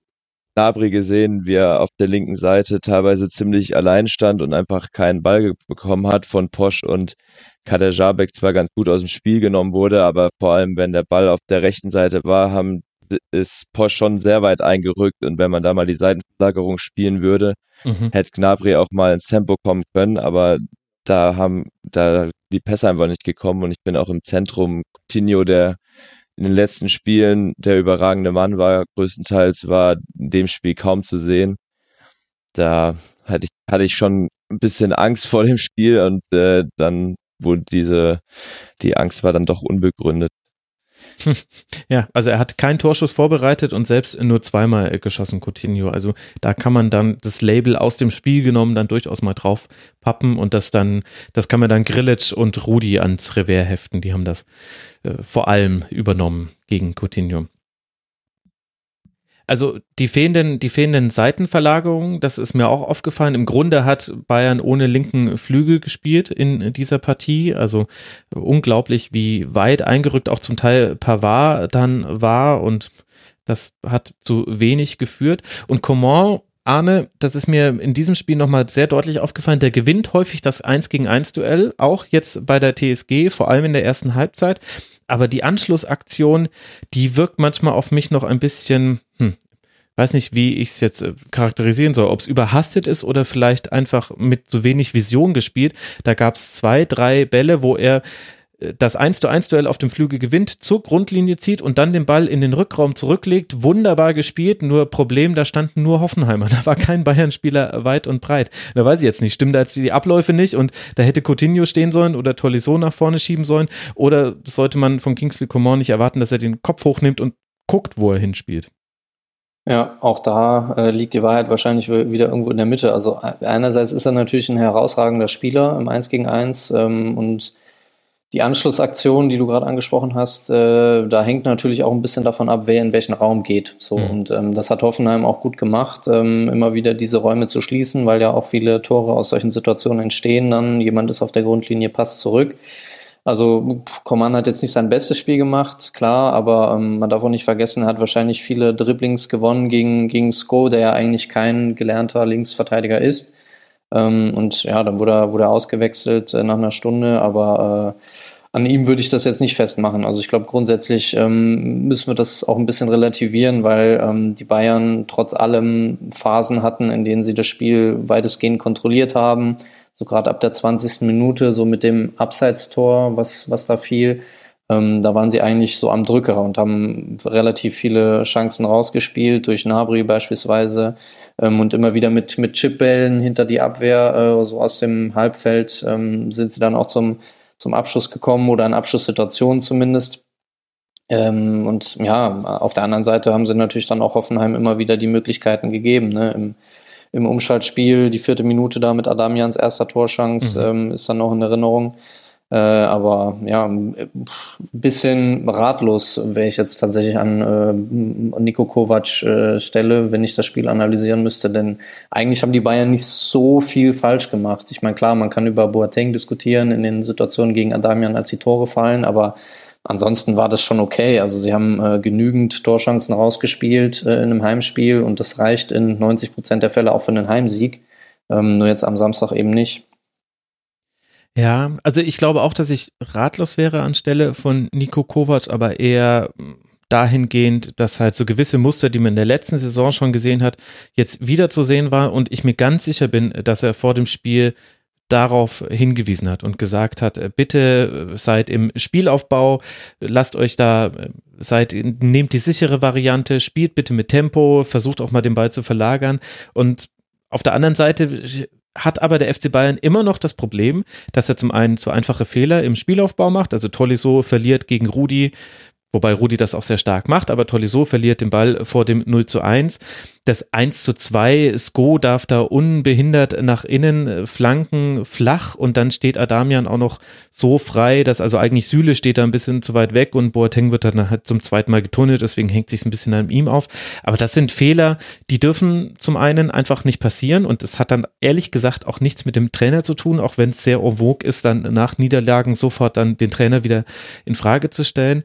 Nabri gesehen, wie er auf der linken Seite teilweise ziemlich allein stand und einfach keinen Ball bekommen hat von Posch und Kader Jabek zwar ganz gut aus dem Spiel genommen wurde, aber vor allem, wenn der Ball auf der rechten Seite war, haben, ist Posch schon sehr weit eingerückt und wenn man da mal die Seitenverlagerung spielen würde, mhm. hätte Gnabry auch mal ins Tempo kommen können, aber da haben, da die Pässe einfach nicht gekommen und ich bin auch im Zentrum Coutinho, der in den letzten Spielen der überragende Mann war, größtenteils war in dem Spiel kaum zu sehen. Da hatte ich, hatte ich schon ein bisschen Angst vor dem Spiel und äh, dann wurde diese, die Angst war dann doch unbegründet. Ja, also er hat keinen Torschuss vorbereitet und selbst nur zweimal geschossen, Coutinho. Also da kann man dann das Label aus dem Spiel genommen dann durchaus mal drauf pappen und das dann, das kann man dann Grillitsch und Rudi ans Revers heften. Die haben das äh, vor allem übernommen gegen Coutinho. Also die fehlenden, die fehlenden Seitenverlagerungen, das ist mir auch aufgefallen. Im Grunde hat Bayern ohne linken Flügel gespielt in dieser Partie. Also unglaublich, wie weit eingerückt auch zum Teil Pavard dann war und das hat zu wenig geführt. Und Coman Arne, das ist mir in diesem Spiel nochmal sehr deutlich aufgefallen, der gewinnt häufig das 1 gegen 1 Duell, auch jetzt bei der TSG, vor allem in der ersten Halbzeit aber die Anschlussaktion, die wirkt manchmal auf mich noch ein bisschen, hm, weiß nicht, wie ich es jetzt äh, charakterisieren soll, ob es überhastet ist oder vielleicht einfach mit so wenig Vision gespielt. Da gab es zwei, drei Bälle, wo er das 1 zu 1 Duell auf dem Flügel gewinnt, zur Grundlinie zieht und dann den Ball in den Rückraum zurücklegt. Wunderbar gespielt, nur Problem, da standen nur Hoffenheimer. Da war kein Bayern-Spieler weit und breit. Da weiß ich jetzt nicht, stimmen da jetzt die Abläufe nicht und da hätte Coutinho stehen sollen oder Tolisso nach vorne schieben sollen oder sollte man von Kingsley Coman nicht erwarten, dass er den Kopf hochnimmt und guckt, wo er hinspielt? Ja, auch da äh, liegt die Wahrheit wahrscheinlich wieder irgendwo in der Mitte. Also einerseits ist er natürlich ein herausragender Spieler im 1 gegen 1 ähm, und die Anschlussaktion, die du gerade angesprochen hast, äh, da hängt natürlich auch ein bisschen davon ab, wer in welchen Raum geht. So mhm. und ähm, das hat Hoffenheim auch gut gemacht, ähm, immer wieder diese Räume zu schließen, weil ja auch viele Tore aus solchen Situationen entstehen. Dann jemand ist auf der Grundlinie, passt zurück. Also Coman hat jetzt nicht sein bestes Spiel gemacht, klar, aber ähm, man darf auch nicht vergessen, er hat wahrscheinlich viele Dribblings gewonnen gegen, gegen Sko, der ja eigentlich kein gelernter Linksverteidiger ist. Ähm, und ja, dann wurde er, wurde er ausgewechselt äh, nach einer Stunde, aber äh, an ihm würde ich das jetzt nicht festmachen. Also ich glaube, grundsätzlich ähm, müssen wir das auch ein bisschen relativieren, weil ähm, die Bayern trotz allem Phasen hatten, in denen sie das Spiel weitestgehend kontrolliert haben. So gerade ab der 20. Minute, so mit dem Abseitstor, was, was da fiel, ähm, da waren sie eigentlich so am Drücker und haben relativ viele Chancen rausgespielt, durch Nabri beispielsweise ähm, und immer wieder mit, mit Chipbällen hinter die Abwehr, äh, so aus dem Halbfeld, ähm, sind sie dann auch zum, zum Abschluss gekommen oder in Abschlusssituationen zumindest. Ähm, und ja, auf der anderen Seite haben sie natürlich dann auch Hoffenheim immer wieder die Möglichkeiten gegeben. Ne? Im, Im Umschaltspiel, die vierte Minute da mit Adamians erster Torschance, mhm. ähm, ist dann noch in Erinnerung. Äh, aber ja, ein bisschen ratlos wäre ich jetzt tatsächlich an äh, Nico Kovac äh, Stelle, wenn ich das Spiel analysieren müsste, denn eigentlich haben die Bayern nicht so viel falsch gemacht. Ich meine, klar, man kann über Boateng diskutieren in den Situationen gegen Adamian, als die Tore fallen, aber ansonsten war das schon okay. Also sie haben äh, genügend Torchancen rausgespielt äh, in einem Heimspiel und das reicht in 90 Prozent der Fälle auch für einen Heimsieg. Ähm, nur jetzt am Samstag eben nicht. Ja, also ich glaube auch, dass ich ratlos wäre anstelle von Nico Kovac, aber eher dahingehend, dass halt so gewisse Muster, die man in der letzten Saison schon gesehen hat, jetzt wieder zu sehen war und ich mir ganz sicher bin, dass er vor dem Spiel darauf hingewiesen hat und gesagt hat, äh, bitte seid im Spielaufbau, lasst euch da, äh, seid, nehmt die sichere Variante, spielt bitte mit Tempo, versucht auch mal den Ball zu verlagern und auf der anderen Seite hat aber der FC Bayern immer noch das Problem, dass er zum einen zu einfache Fehler im Spielaufbau macht. Also Tolisso verliert gegen Rudi, wobei Rudi das auch sehr stark macht, aber Tolisso verliert den Ball vor dem 0 zu 1. das 1 zu 2, Sko darf da unbehindert nach innen äh, flanken, flach und dann steht Adamian auch noch so frei, dass also eigentlich Süle steht da ein bisschen zu weit weg und Boateng wird dann halt zum zweiten Mal getunnelt, deswegen hängt sich ein bisschen an ihm auf. Aber das sind Fehler, die dürfen zum einen einfach nicht passieren und es hat dann ehrlich gesagt auch nichts mit dem Trainer zu tun, auch wenn es sehr en vogue ist, dann nach Niederlagen sofort dann den Trainer wieder in Frage zu stellen.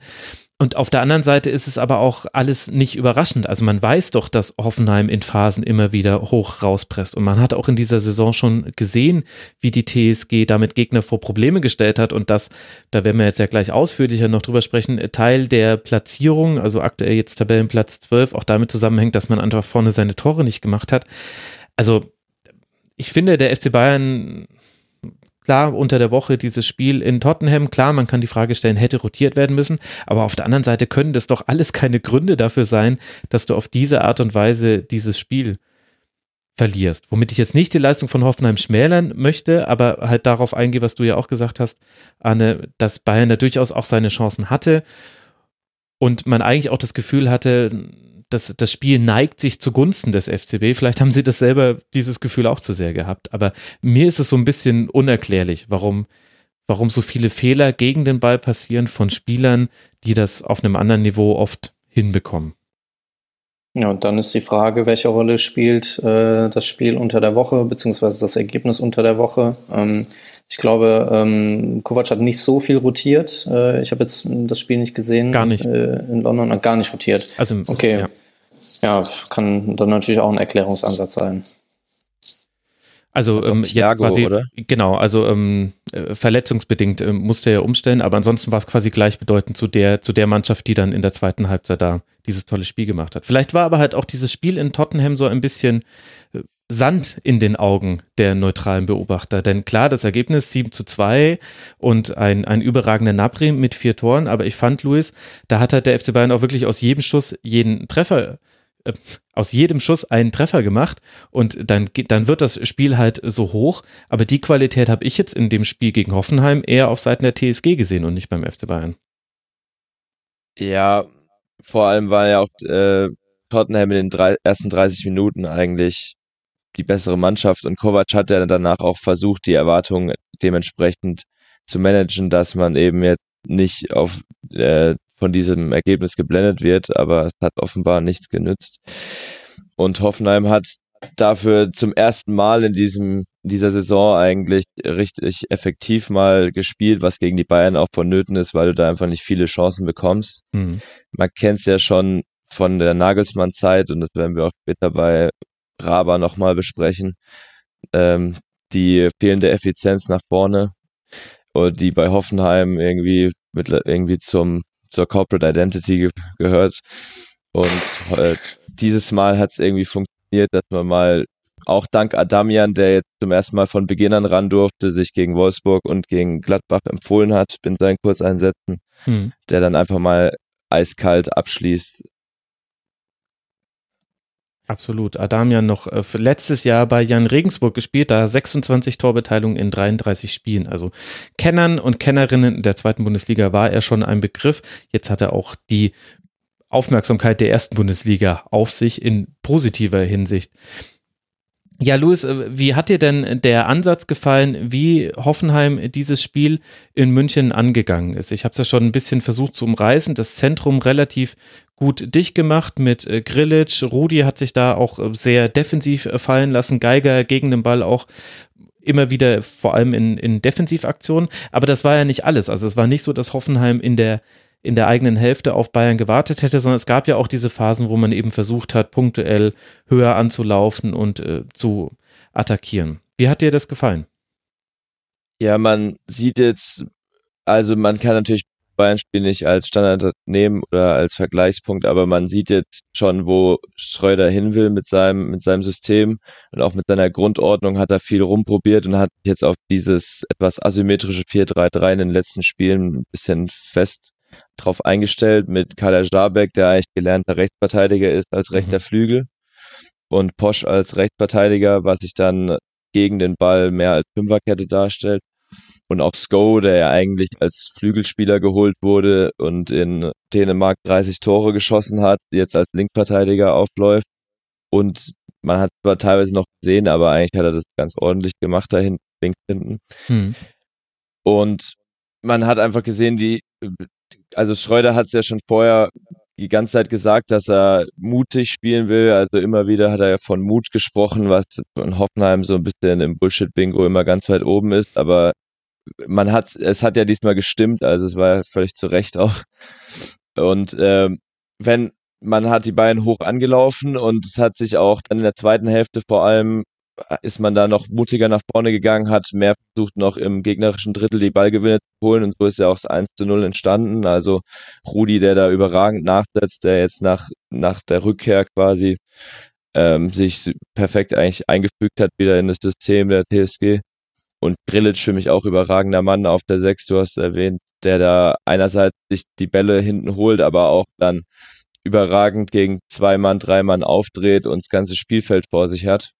Und auf der anderen Seite ist es aber auch alles nicht überraschend. Also man weiß doch, dass Hoffenheim in Phasen immer wieder hoch rauspresst. Und man hat auch in dieser Saison schon gesehen, wie die TSG damit Gegner vor Probleme gestellt hat. Und das, da werden wir jetzt ja gleich ausführlicher noch drüber sprechen, Teil der Platzierung, also aktuell jetzt Tabellenplatz 12, auch damit zusammenhängt, dass man einfach vorne seine Tore nicht gemacht hat. Also ich finde, der FC Bayern Klar, unter der Woche dieses Spiel in Tottenham, klar, man kann die Frage stellen, hätte rotiert werden müssen, aber auf der anderen Seite können das doch alles keine Gründe dafür sein, dass du auf diese Art und Weise dieses Spiel verlierst. Womit ich jetzt nicht die Leistung von Hoffenheim schmälern möchte, aber halt darauf eingehe, was du ja auch gesagt hast, Anne, dass Bayern da durchaus auch seine Chancen hatte und man eigentlich auch das Gefühl hatte, das, das Spiel neigt sich zugunsten des FCB. Vielleicht haben sie das selber, dieses Gefühl auch zu sehr gehabt. Aber mir ist es so ein bisschen unerklärlich, warum, warum so viele Fehler gegen den Ball passieren von Spielern, die das auf einem anderen Niveau oft hinbekommen. Ja, und dann ist die Frage, welche Rolle spielt äh, das Spiel unter der Woche, beziehungsweise das Ergebnis unter der Woche. Ähm, ich glaube, ähm, Kovac hat nicht so viel rotiert. Äh, ich habe jetzt das Spiel nicht gesehen. Gar nicht. Äh, in London hat gar nicht rotiert. Also, okay. Ja. ja, kann dann natürlich auch ein Erklärungsansatz sein. Also ähm, jetzt Thiago, quasi, oder? genau, also ähm, äh, verletzungsbedingt ähm, musste er umstellen, aber ansonsten war es quasi gleichbedeutend zu der, zu der Mannschaft, die dann in der zweiten Halbzeit da dieses tolle Spiel gemacht hat. Vielleicht war aber halt auch dieses Spiel in Tottenham so ein bisschen äh, Sand in den Augen der neutralen Beobachter. Denn klar, das Ergebnis 7 zu 2 und ein, ein überragender Napri mit vier Toren, aber ich fand, Luis, da hat halt der FC Bayern auch wirklich aus jedem Schuss jeden Treffer äh, aus jedem Schuss einen Treffer gemacht und dann, dann wird das Spiel halt so hoch. Aber die Qualität habe ich jetzt in dem Spiel gegen Hoffenheim eher auf Seiten der TSG gesehen und nicht beim FC Bayern. Ja, vor allem war ja auch äh, Tottenham in den drei, ersten 30 Minuten eigentlich die bessere Mannschaft und Kovac hat ja danach auch versucht, die Erwartungen dementsprechend zu managen, dass man eben jetzt nicht auf äh, von diesem Ergebnis geblendet wird, aber es hat offenbar nichts genützt. Und Hoffenheim hat dafür zum ersten Mal in diesem in dieser Saison eigentlich richtig effektiv mal gespielt, was gegen die Bayern auch vonnöten ist, weil du da einfach nicht viele Chancen bekommst. Mhm. Man kennt es ja schon von der Nagelsmann-Zeit und das werden wir auch später bei Raba nochmal besprechen. Ähm, die fehlende Effizienz nach vorne, die bei Hoffenheim irgendwie mit irgendwie zum zur Corporate Identity ge gehört. Und äh, dieses Mal hat es irgendwie funktioniert, dass man mal auch dank Adamian, der jetzt zum ersten Mal von Beginn an ran durfte, sich gegen Wolfsburg und gegen Gladbach empfohlen hat in seinen Kurzeinsätzen, hm. der dann einfach mal eiskalt abschließt Absolut. Adamian noch äh, letztes Jahr bei Jan Regensburg gespielt, da 26 Torbeteiligung in 33 Spielen. Also Kennern und Kennerinnen der zweiten Bundesliga war er schon ein Begriff. Jetzt hat er auch die Aufmerksamkeit der ersten Bundesliga auf sich in positiver Hinsicht. Ja, Luis, äh, wie hat dir denn der Ansatz gefallen, wie Hoffenheim dieses Spiel in München angegangen ist? Ich habe es ja schon ein bisschen versucht zu umreißen, das Zentrum relativ gut dicht gemacht mit äh, Grilic. Rudi hat sich da auch äh, sehr defensiv fallen lassen, Geiger gegen den Ball auch immer wieder vor allem in, in Defensivaktionen. Aber das war ja nicht alles. Also es war nicht so, dass Hoffenheim in der in der eigenen Hälfte auf Bayern gewartet hätte, sondern es gab ja auch diese Phasen, wo man eben versucht hat, punktuell höher anzulaufen und äh, zu attackieren. Wie hat dir das gefallen? Ja, man sieht jetzt, also man kann natürlich Bayern-Spiel nicht als Standard nehmen oder als Vergleichspunkt, aber man sieht jetzt schon, wo Schreuder hin will mit seinem, mit seinem System und auch mit seiner Grundordnung hat er viel rumprobiert und hat jetzt auf dieses etwas asymmetrische 4-3-3 in den letzten Spielen ein bisschen fest drauf eingestellt mit Kader Jabek, der eigentlich gelernter Rechtsverteidiger ist, als rechter mhm. Flügel und Posch als Rechtsverteidiger, was sich dann gegen den Ball mehr als Fünferkette darstellt. Und auch Sko, der ja eigentlich als Flügelspieler geholt wurde und in Dänemark 30 Tore geschossen hat, jetzt als Linkverteidiger aufläuft. und man hat zwar teilweise noch gesehen, aber eigentlich hat er das ganz ordentlich gemacht da hinten, links hinten. Hm. Und man hat einfach gesehen, die, also Schreuder hat es ja schon vorher die ganze Zeit gesagt, dass er mutig spielen will. Also immer wieder hat er ja von Mut gesprochen, was in Hoffenheim so ein bisschen im Bullshit-Bingo immer ganz weit oben ist. Aber man hat, es hat ja diesmal gestimmt, also es war ja völlig zu Recht auch. Und ähm, wenn man hat die Bayern hoch angelaufen und es hat sich auch dann in der zweiten Hälfte vor allem ist man da noch mutiger nach vorne gegangen, hat mehr versucht, noch im gegnerischen Drittel die Ballgewinne zu holen und so ist ja auch das 1 zu 0 entstanden. Also Rudi, der da überragend nachsetzt, der jetzt nach, nach der Rückkehr quasi ähm, sich perfekt eigentlich eingefügt hat wieder in das System der TSG. Und Grillitsch für mich auch überragender Mann auf der 6, du hast erwähnt, der da einerseits sich die Bälle hinten holt, aber auch dann überragend gegen zwei Mann, drei Mann aufdreht und das ganze Spielfeld vor sich hat.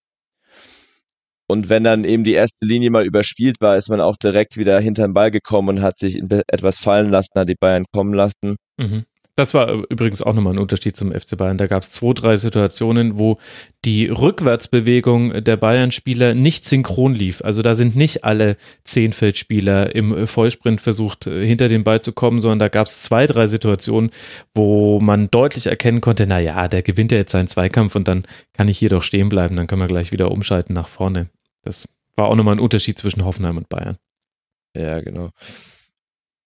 Und wenn dann eben die erste Linie mal überspielt war, ist man auch direkt wieder hinter den Ball gekommen und hat sich etwas fallen lassen, hat die Bayern kommen lassen. Mhm. Das war übrigens auch nochmal ein Unterschied zum FC Bayern. Da gab es zwei, drei Situationen, wo die Rückwärtsbewegung der Bayern-Spieler nicht synchron lief. Also da sind nicht alle Zehnfeldspieler im Vollsprint versucht, hinter den Ball zu kommen, sondern da gab es zwei, drei Situationen, wo man deutlich erkennen konnte, na ja, der gewinnt ja jetzt seinen Zweikampf und dann kann ich hier doch stehen bleiben, dann können wir gleich wieder umschalten nach vorne. Das war auch nochmal ein Unterschied zwischen Hoffenheim und Bayern. Ja, genau.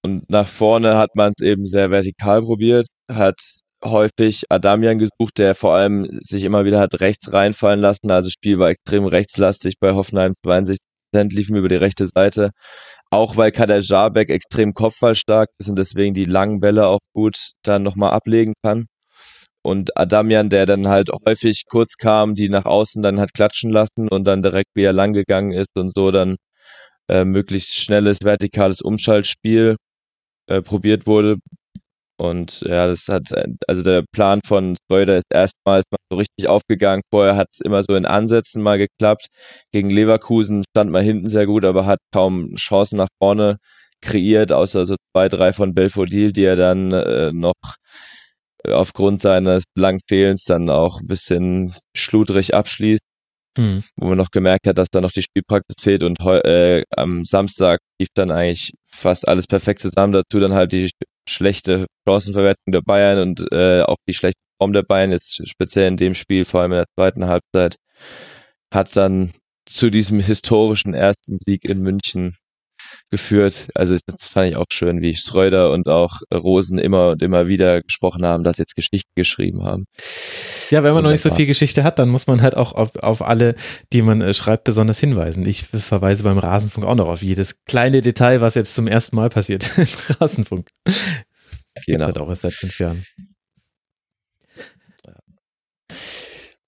Und nach vorne hat man es eben sehr vertikal probiert, hat häufig Adamian gesucht, der vor allem sich immer wieder hat rechts reinfallen lassen. Also das Spiel war extrem rechtslastig bei Hoffenheim. 62 Prozent liefen über die rechte Seite. Auch weil Kader Jabek extrem kopfballstark ist und deswegen die langen Bälle auch gut dann nochmal ablegen kann. Und Adamian, der dann halt häufig kurz kam, die nach außen dann hat klatschen lassen und dann direkt wieder lang gegangen ist und so dann äh, möglichst schnelles vertikales Umschaltspiel äh, probiert wurde. Und ja, das hat, äh, also der Plan von Schreuder ist erstmals mal so richtig aufgegangen. Vorher hat es immer so in Ansätzen mal geklappt. Gegen Leverkusen stand mal hinten sehr gut, aber hat kaum Chancen nach vorne kreiert, außer so zwei, drei von Belfodil, die er dann äh, noch aufgrund seines langen Fehlens dann auch ein bisschen schludrig abschließt. Mhm. Wo man noch gemerkt hat, dass da noch die Spielpraxis fehlt und äh, am Samstag lief dann eigentlich fast alles perfekt zusammen. Dazu dann halt die schlechte Chancenverwertung der Bayern und äh, auch die schlechte Form der Bayern, jetzt speziell in dem Spiel, vor allem in der zweiten Halbzeit, hat dann zu diesem historischen ersten Sieg in München geführt. Also das fand ich auch schön, wie Schreuder und auch Rosen immer und immer wieder gesprochen haben, dass jetzt Geschichte geschrieben haben. Ja, wenn man noch nicht so viel Geschichte hat, dann muss man halt auch auf, auf alle, die man äh, schreibt, besonders hinweisen. Ich verweise beim Rasenfunk auch noch auf jedes kleine Detail, was jetzt zum ersten Mal passiert im Rasenfunk. Genau. Halt auch erst seit fünf Jahren.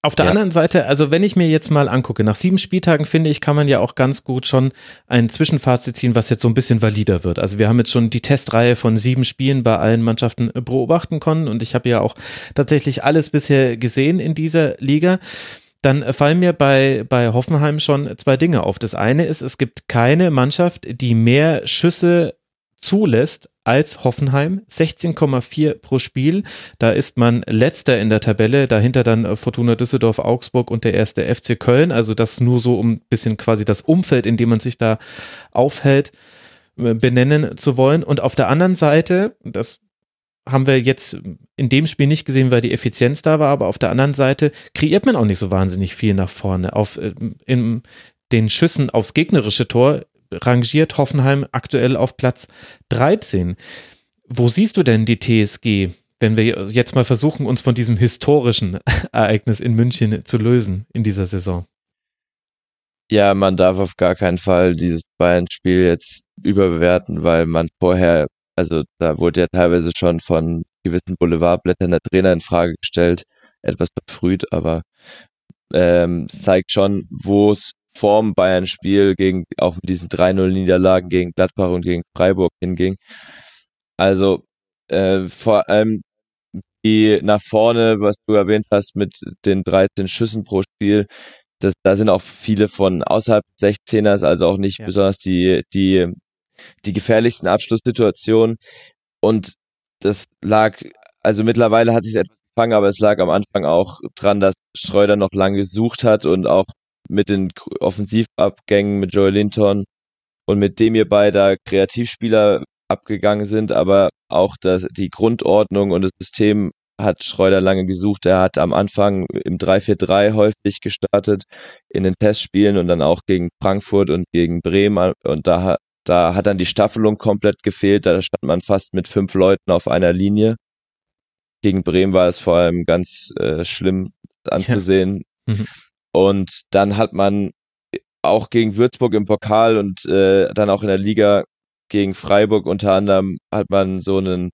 Auf der ja. anderen Seite, also wenn ich mir jetzt mal angucke, nach sieben Spieltagen finde ich, kann man ja auch ganz gut schon ein Zwischenfazit ziehen, was jetzt so ein bisschen valider wird. Also wir haben jetzt schon die Testreihe von sieben Spielen bei allen Mannschaften beobachten können und ich habe ja auch tatsächlich alles bisher gesehen in dieser Liga dann fallen mir bei, bei Hoffenheim schon zwei Dinge auf. Das eine ist, es gibt keine Mannschaft, die mehr Schüsse zulässt als Hoffenheim. 16,4 pro Spiel. Da ist man letzter in der Tabelle. Dahinter dann Fortuna Düsseldorf, Augsburg und der erste FC Köln. Also das nur so, um ein bisschen quasi das Umfeld, in dem man sich da aufhält, äh, benennen zu wollen. Und auf der anderen Seite, das haben wir jetzt in dem Spiel nicht gesehen, weil die Effizienz da war, aber auf der anderen Seite kreiert man auch nicht so wahnsinnig viel nach vorne. Auf äh, in den Schüssen aufs gegnerische Tor rangiert Hoffenheim aktuell auf Platz 13. Wo siehst du denn die TSG, wenn wir jetzt mal versuchen, uns von diesem historischen Ereignis in München zu lösen in dieser Saison? Ja, man darf auf gar keinen Fall dieses Bayern-Spiel jetzt überbewerten, weil man vorher, also da wurde ja teilweise schon von gewissen Boulevardblättern der Trainer in Frage gestellt, etwas verfrüht, aber ähm, zeigt schon, wo es vorm Bayern-Spiel gegen, auch mit diesen 3-0-Niederlagen gegen Gladbach und gegen Freiburg hinging. Also äh, vor allem die nach vorne, was du erwähnt hast, mit den 13 Schüssen pro Spiel, das, da sind auch viele von außerhalb des 16ers, also auch nicht ja. besonders die, die, die gefährlichsten Abschlusssituationen. Und das lag, also mittlerweile hat sich etwas angefangen, aber es lag am Anfang auch dran, dass Schreuder noch lange gesucht hat und auch mit den Offensivabgängen mit Joel Linton und mit dem ihr beide Kreativspieler abgegangen sind, aber auch das, die Grundordnung und das System hat Schreuder lange gesucht. Er hat am Anfang im 3-4-3 häufig gestartet in den Testspielen und dann auch gegen Frankfurt und gegen Bremen und da, da hat dann die Staffelung komplett gefehlt. Da stand man fast mit fünf Leuten auf einer Linie. Gegen Bremen war es vor allem ganz äh, schlimm anzusehen. Ja. Mhm. Und dann hat man auch gegen Würzburg im Pokal und äh, dann auch in der Liga gegen Freiburg unter anderem hat man so einen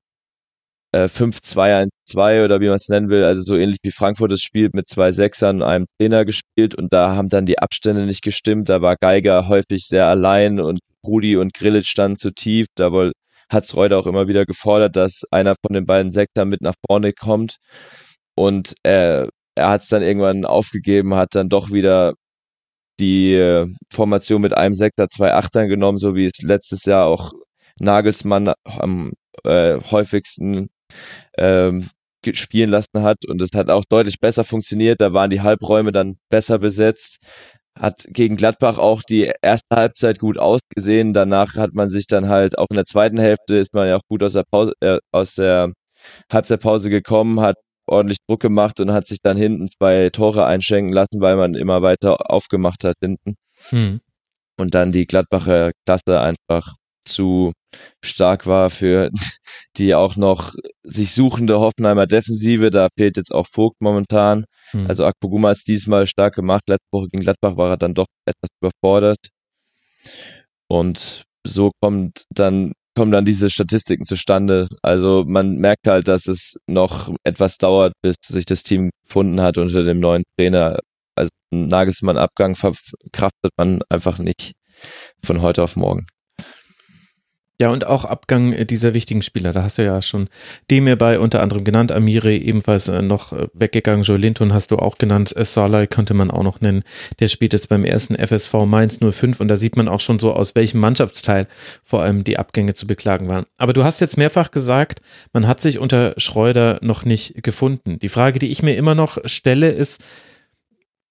äh, 5-2-1-2 oder wie man es nennen will, also so ähnlich wie Frankfurt es spielt, mit zwei Sechsern und einem Trainer gespielt und da haben dann die Abstände nicht gestimmt. Da war Geiger häufig sehr allein und Rudi und Grillitsch standen zu tief. Da hat's Reuter auch immer wieder gefordert, dass einer von den beiden Sechsern mit nach vorne kommt. Und äh, er hat es dann irgendwann aufgegeben, hat dann doch wieder die äh, Formation mit einem Sektor, zwei Achtern genommen, so wie es letztes Jahr auch Nagelsmann am äh, häufigsten ähm, spielen lassen hat. Und es hat auch deutlich besser funktioniert. Da waren die Halbräume dann besser besetzt. Hat gegen Gladbach auch die erste Halbzeit gut ausgesehen. Danach hat man sich dann halt auch in der zweiten Hälfte ist man ja auch gut aus der Pause, äh, aus der Halbzeitpause gekommen, hat ordentlich Druck gemacht und hat sich dann hinten zwei Tore einschenken lassen, weil man immer weiter aufgemacht hat hinten. Hm. Und dann die Gladbacher Klasse einfach zu stark war für die auch noch sich suchende Hoffenheimer Defensive. Da fehlt jetzt auch Vogt momentan. Hm. Also Akpoguma hat es diesmal stark gemacht. Letzte Woche gegen Gladbach war er dann doch etwas überfordert. Und so kommt dann kommen dann diese Statistiken zustande. Also man merkt halt, dass es noch etwas dauert, bis sich das Team gefunden hat unter dem neuen Trainer. Also einen Nagelsmann-Abgang verkraftet man einfach nicht von heute auf morgen. Ja, und auch Abgang äh, dieser wichtigen Spieler. Da hast du ja schon Demir bei unter anderem genannt, Amiri ebenfalls äh, noch äh, weggegangen, Joe Linton hast du auch genannt, Salai könnte man auch noch nennen. Der spielt jetzt beim ersten FSV Mainz 05 und da sieht man auch schon so, aus welchem Mannschaftsteil vor allem die Abgänge zu beklagen waren. Aber du hast jetzt mehrfach gesagt, man hat sich unter Schreuder noch nicht gefunden. Die Frage, die ich mir immer noch stelle, ist,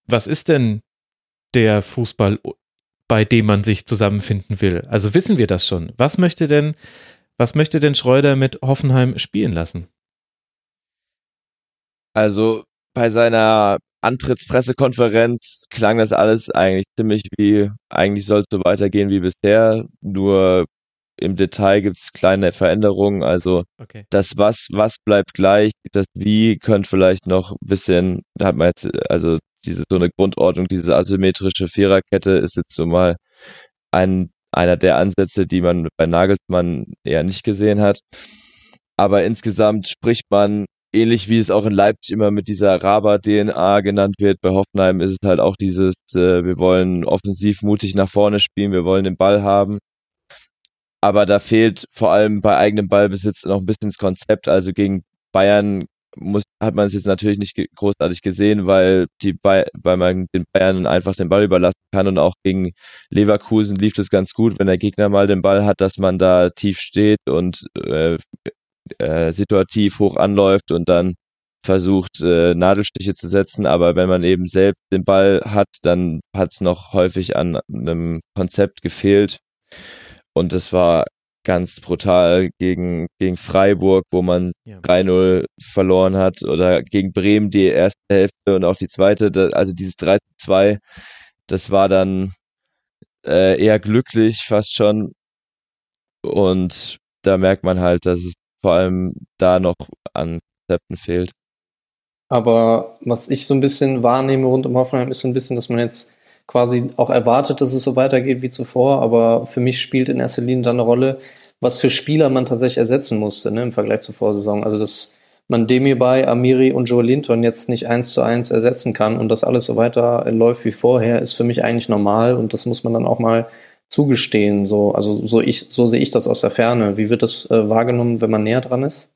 was ist denn der Fußball bei dem man sich zusammenfinden will. Also wissen wir das schon. Was möchte denn, was möchte denn Schreuder mit Hoffenheim spielen lassen? Also bei seiner Antrittspressekonferenz klang das alles eigentlich ziemlich wie, eigentlich soll es so weitergehen wie bisher, nur im Detail gibt es kleine Veränderungen. Also okay. das Was, was bleibt gleich, das Wie könnte vielleicht noch ein bisschen, da hat man jetzt, also diese so eine Grundordnung, diese asymmetrische Viererkette ist jetzt so mal ein, einer der Ansätze, die man bei Nagelsmann eher nicht gesehen hat. Aber insgesamt spricht man ähnlich wie es auch in Leipzig immer mit dieser Raber-DNA genannt wird, bei Hoffenheim ist es halt auch dieses, äh, wir wollen offensiv mutig nach vorne spielen, wir wollen den Ball haben. Aber da fehlt vor allem bei eigenem Ballbesitz noch ein bisschen das Konzept. Also gegen Bayern muss, hat man es jetzt natürlich nicht großartig gesehen, weil die weil man den Bayern einfach den Ball überlassen kann und auch gegen Leverkusen lief es ganz gut, wenn der Gegner mal den Ball hat, dass man da tief steht und äh, äh, situativ hoch anläuft und dann versucht, äh, Nadelstiche zu setzen, aber wenn man eben selbst den Ball hat, dann hat es noch häufig an einem Konzept gefehlt. Und es war ganz brutal gegen, gegen Freiburg, wo man ja. 3-0 verloren hat, oder gegen Bremen die erste Hälfte und auch die zweite, also dieses 3-2, das war dann äh, eher glücklich fast schon. Und da merkt man halt, dass es vor allem da noch an Konzepten fehlt. Aber was ich so ein bisschen wahrnehme rund um Hoffenheim ist so ein bisschen, dass man jetzt quasi auch erwartet, dass es so weitergeht wie zuvor, aber für mich spielt in erster Linie dann eine Rolle, was für Spieler man tatsächlich ersetzen musste ne, im Vergleich zur Vorsaison. Also dass man Demirbay, Amiri und Joe Linton jetzt nicht eins zu eins ersetzen kann und das alles so weiter läuft wie vorher, ist für mich eigentlich normal und das muss man dann auch mal zugestehen. So, also so ich, so sehe ich das aus der Ferne. Wie wird das äh, wahrgenommen, wenn man näher dran ist?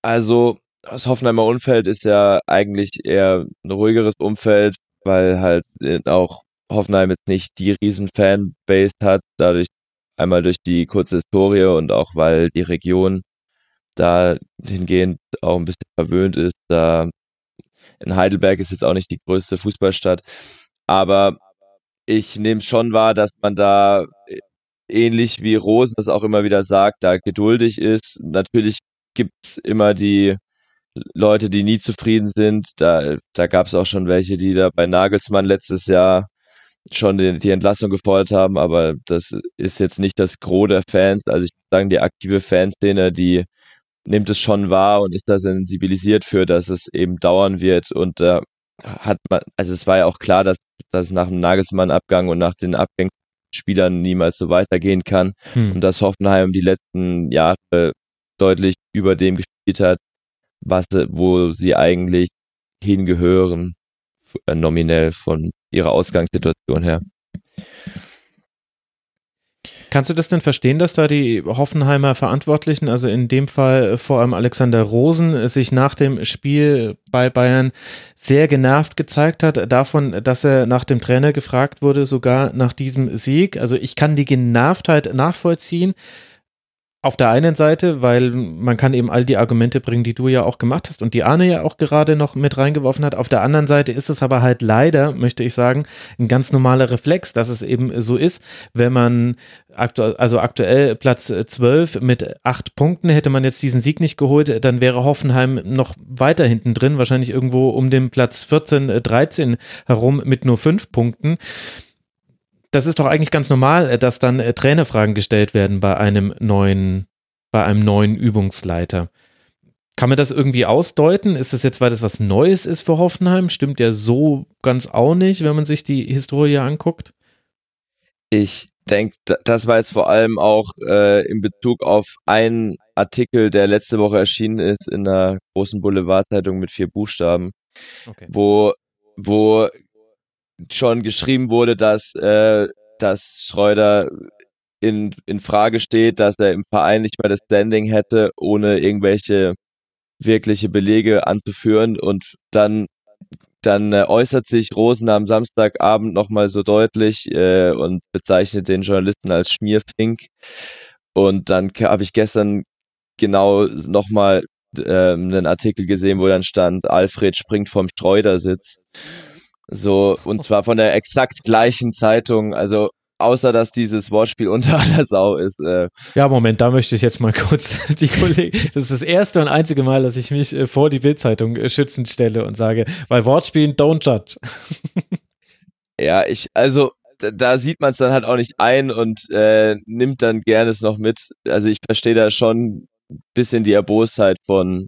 Also das Hoffenheimer Umfeld ist ja eigentlich eher ein ruhigeres Umfeld, weil halt äh, auch Hoffenheim jetzt nicht die riesen Fanbase hat, dadurch einmal durch die kurze Historie und auch weil die Region dahingehend auch ein bisschen verwöhnt ist. Da in Heidelberg ist jetzt auch nicht die größte Fußballstadt, aber ich nehme schon wahr, dass man da ähnlich wie Rosen das auch immer wieder sagt, da geduldig ist. Natürlich gibt's immer die Leute, die nie zufrieden sind. Da, da gab es auch schon welche, die da bei Nagelsmann letztes Jahr schon die, die Entlassung gefordert haben, aber das ist jetzt nicht das Gros der Fans. Also ich würde sagen, die aktive Fanszene, die nimmt es schon wahr und ist da sensibilisiert für, dass es eben dauern wird. Und da äh, hat man, also es war ja auch klar, dass, dass nach dem Nagelsmann-Abgang und nach den Abgängen Spielern niemals so weitergehen kann hm. und dass Hoffenheim die letzten Jahre deutlich über dem gespielt hat, was, wo sie eigentlich hingehören, äh, nominell von ihrer Ausgangssituation her. Kannst du das denn verstehen, dass da die Hoffenheimer Verantwortlichen, also in dem Fall vor allem Alexander Rosen, sich nach dem Spiel bei Bayern sehr genervt gezeigt hat davon, dass er nach dem Trainer gefragt wurde, sogar nach diesem Sieg? Also ich kann die Genervtheit nachvollziehen. Auf der einen Seite, weil man kann eben all die Argumente bringen, die du ja auch gemacht hast und die Arne ja auch gerade noch mit reingeworfen hat. Auf der anderen Seite ist es aber halt leider, möchte ich sagen, ein ganz normaler Reflex, dass es eben so ist, wenn man aktuell, also aktuell Platz 12 mit acht Punkten, hätte man jetzt diesen Sieg nicht geholt, dann wäre Hoffenheim noch weiter hinten drin, wahrscheinlich irgendwo um den Platz 14, 13 herum mit nur fünf Punkten das ist doch eigentlich ganz normal, äh, dass dann äh, Trainerfragen gestellt werden bei einem neuen, bei einem neuen Übungsleiter. Kann man das irgendwie ausdeuten? Ist das jetzt, weil das was Neues ist für Hoffenheim? Stimmt ja so ganz auch nicht, wenn man sich die Historie anguckt? Ich denke, das war jetzt vor allem auch äh, in Bezug auf einen Artikel, der letzte Woche erschienen ist in der großen Boulevardzeitung mit vier Buchstaben, okay. wo, wo schon geschrieben wurde, dass, äh, dass Schreuder in, in Frage steht, dass er im Verein nicht mehr das Standing hätte, ohne irgendwelche wirkliche Belege anzuführen. Und dann, dann äh, äußert sich Rosen am Samstagabend nochmal so deutlich äh, und bezeichnet den Journalisten als Schmierfink. Und dann habe ich gestern genau nochmal äh, einen Artikel gesehen, wo dann stand, Alfred springt vom Schreudersitz. So, und zwar von der exakt gleichen Zeitung. Also außer dass dieses Wortspiel unter aller Sau ist. Äh. Ja, Moment, da möchte ich jetzt mal kurz die Kollegen. Das ist das erste und einzige Mal, dass ich mich äh, vor die Bildzeitung äh, schützend stelle und sage, bei Wortspielen don't judge. ja, ich, also da sieht man es dann halt auch nicht ein und äh, nimmt dann gerne es noch mit. Also ich verstehe da schon ein bisschen die Erbosheit von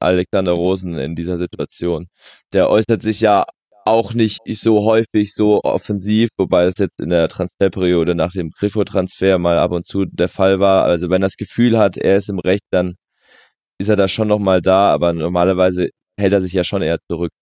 Alexander Rosen in dieser Situation. Der äußert sich ja auch nicht so häufig so offensiv, wobei es jetzt in der Transferperiode nach dem Griffo-Transfer mal ab und zu der Fall war. Also wenn er das Gefühl hat, er ist im Recht, dann ist er da schon nochmal da, aber normalerweise hält er sich ja schon eher zurück.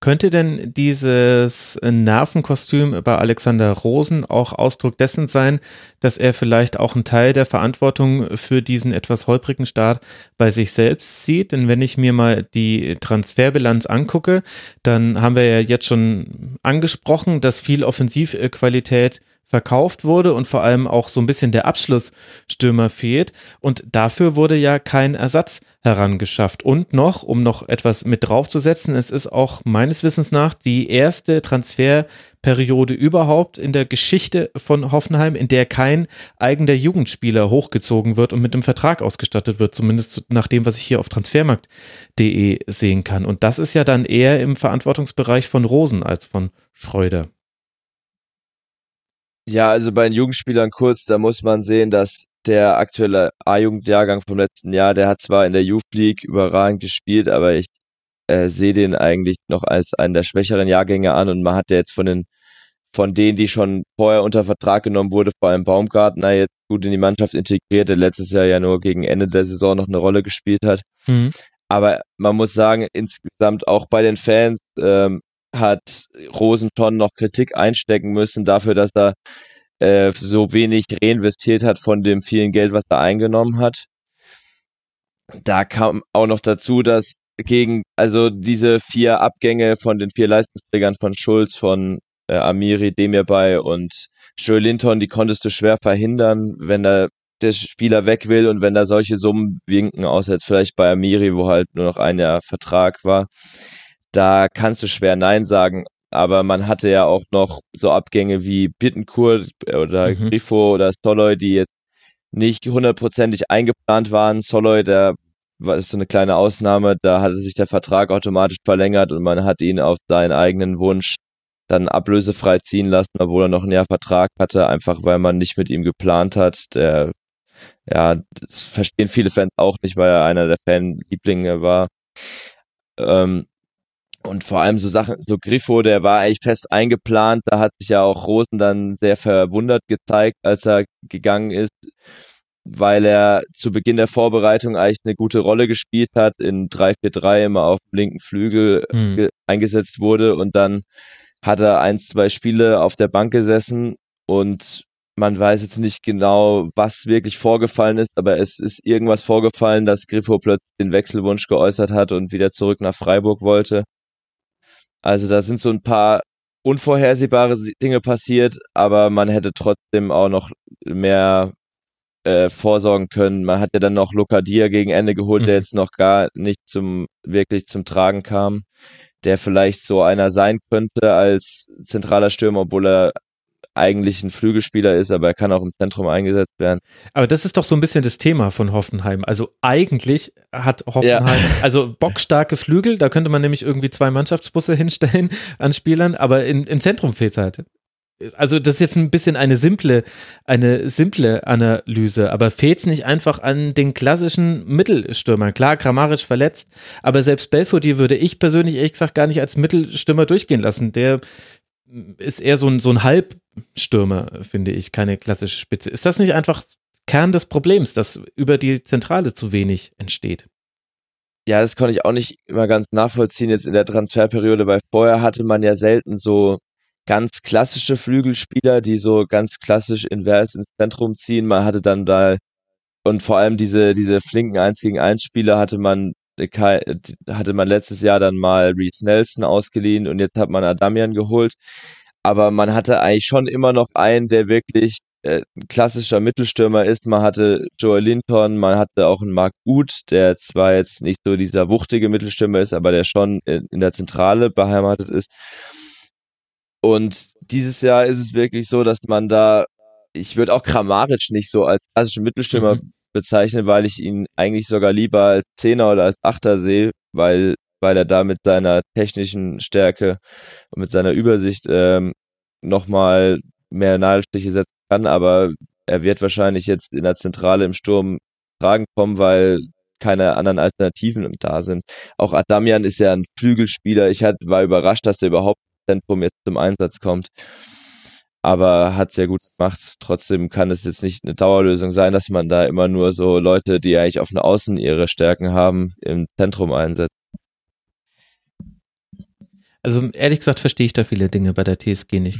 Könnte denn dieses Nervenkostüm bei Alexander Rosen auch Ausdruck dessen sein, dass er vielleicht auch einen Teil der Verantwortung für diesen etwas holprigen Start bei sich selbst sieht? Denn wenn ich mir mal die Transferbilanz angucke, dann haben wir ja jetzt schon angesprochen, dass viel Offensivqualität verkauft wurde und vor allem auch so ein bisschen der Abschlussstürmer fehlt. Und dafür wurde ja kein Ersatz herangeschafft. Und noch, um noch etwas mit draufzusetzen, es ist auch meines Wissens nach die erste Transferperiode überhaupt in der Geschichte von Hoffenheim, in der kein eigener Jugendspieler hochgezogen wird und mit einem Vertrag ausgestattet wird, zumindest nach dem, was ich hier auf transfermarkt.de sehen kann. Und das ist ja dann eher im Verantwortungsbereich von Rosen als von Schreuder. Ja, also bei den Jugendspielern kurz, da muss man sehen, dass der aktuelle A-Jugendjahrgang vom letzten Jahr, der hat zwar in der Youth League überragend gespielt, aber ich äh, sehe den eigentlich noch als einen der schwächeren Jahrgänge an und man hat ja jetzt von den von denen, die schon vorher unter Vertrag genommen wurde, vor allem Baumgartner jetzt gut in die Mannschaft integriert, der letztes Jahr ja nur gegen Ende der Saison noch eine Rolle gespielt hat. Mhm. Aber man muss sagen, insgesamt auch bei den Fans ähm, hat Rosen schon noch Kritik einstecken müssen dafür, dass er äh, so wenig reinvestiert hat von dem vielen Geld, was er eingenommen hat. Da kam auch noch dazu, dass gegen, also diese vier Abgänge von den vier Leistungsträgern von Schulz, von äh, Amiri, Demirbay und Joe Linton, die konntest du schwer verhindern, wenn da der Spieler weg will und wenn da solche Summen winken, außer jetzt vielleicht bei Amiri, wo halt nur noch ein Jahr Vertrag war, da kannst du schwer Nein sagen. Aber man hatte ja auch noch so Abgänge wie Bittencourt oder mhm. Grifo oder Soloy, die jetzt nicht hundertprozentig eingeplant waren. Soloy, der war ist so eine kleine Ausnahme, da hatte sich der Vertrag automatisch verlängert und man hat ihn auf seinen eigenen Wunsch dann ablösefrei ziehen lassen, obwohl er noch ein Jahr Vertrag hatte, einfach weil man nicht mit ihm geplant hat. Der, ja, das verstehen viele Fans auch nicht, weil er einer der Fanlieblinge war. Ähm, und vor allem so Sachen, so Griffo, der war eigentlich fest eingeplant. Da hat sich ja auch Rosen dann sehr verwundert gezeigt, als er gegangen ist, weil er zu Beginn der Vorbereitung eigentlich eine gute Rolle gespielt hat, in 3-4-3 immer auf dem linken Flügel mhm. eingesetzt wurde und dann hat er ein, zwei Spiele auf der Bank gesessen und man weiß jetzt nicht genau, was wirklich vorgefallen ist, aber es ist irgendwas vorgefallen, dass Griffo plötzlich den Wechselwunsch geäußert hat und wieder zurück nach Freiburg wollte. Also da sind so ein paar unvorhersehbare Dinge passiert, aber man hätte trotzdem auch noch mehr äh, vorsorgen können. Man hat ja dann noch Lokadia gegen Ende geholt, mhm. der jetzt noch gar nicht zum wirklich zum Tragen kam der vielleicht so einer sein könnte als zentraler Stürmer, obwohl er eigentlich ein Flügelspieler ist, aber er kann auch im Zentrum eingesetzt werden. Aber das ist doch so ein bisschen das Thema von Hoffenheim. Also eigentlich hat Hoffenheim, ja. also bockstarke Flügel, da könnte man nämlich irgendwie zwei Mannschaftsbusse hinstellen an Spielern, aber in, im Zentrum fehlt es halt also das ist jetzt ein bisschen eine simple, eine simple Analyse, aber fehlt es nicht einfach an den klassischen Mittelstürmern? Klar, Kramaric verletzt, aber selbst Belfodil würde ich persönlich ehrlich gesagt gar nicht als Mittelstürmer durchgehen lassen. Der ist eher so ein, so ein Halbstürmer, finde ich, keine klassische Spitze. Ist das nicht einfach Kern des Problems, dass über die Zentrale zu wenig entsteht? Ja, das konnte ich auch nicht immer ganz nachvollziehen jetzt in der Transferperiode, weil vorher hatte man ja selten so ganz klassische Flügelspieler, die so ganz klassisch invers ins Zentrum ziehen. Man hatte dann da und vor allem diese, diese flinken 1 gegen 1 Spieler hatte man hatte man letztes Jahr dann mal Reese Nelson ausgeliehen und jetzt hat man Adamian geholt. Aber man hatte eigentlich schon immer noch einen, der wirklich äh, ein klassischer Mittelstürmer ist. Man hatte Joel Linton, man hatte auch einen Mark Uth, der zwar jetzt nicht so dieser wuchtige Mittelstürmer ist, aber der schon in, in der Zentrale beheimatet ist. Und dieses Jahr ist es wirklich so, dass man da, ich würde auch Kramaric nicht so als klassischen Mittelstürmer mhm. Bezeichnen, weil ich ihn eigentlich sogar lieber als Zehner oder als Achter sehe, weil, weil er da mit seiner technischen Stärke und mit seiner Übersicht ähm, nochmal mehr Nadelstiche setzen kann, aber er wird wahrscheinlich jetzt in der Zentrale im Sturm tragen kommen, weil keine anderen Alternativen da sind. Auch Adamian ist ja ein Flügelspieler. Ich war überrascht, dass er überhaupt Zentrum jetzt zum Einsatz kommt. Aber hat sehr gut gemacht. Trotzdem kann es jetzt nicht eine Dauerlösung sein, dass man da immer nur so Leute, die eigentlich auf den Außen ihre Stärken haben, im Zentrum einsetzt. Also ehrlich gesagt verstehe ich da viele Dinge bei der TSG nicht.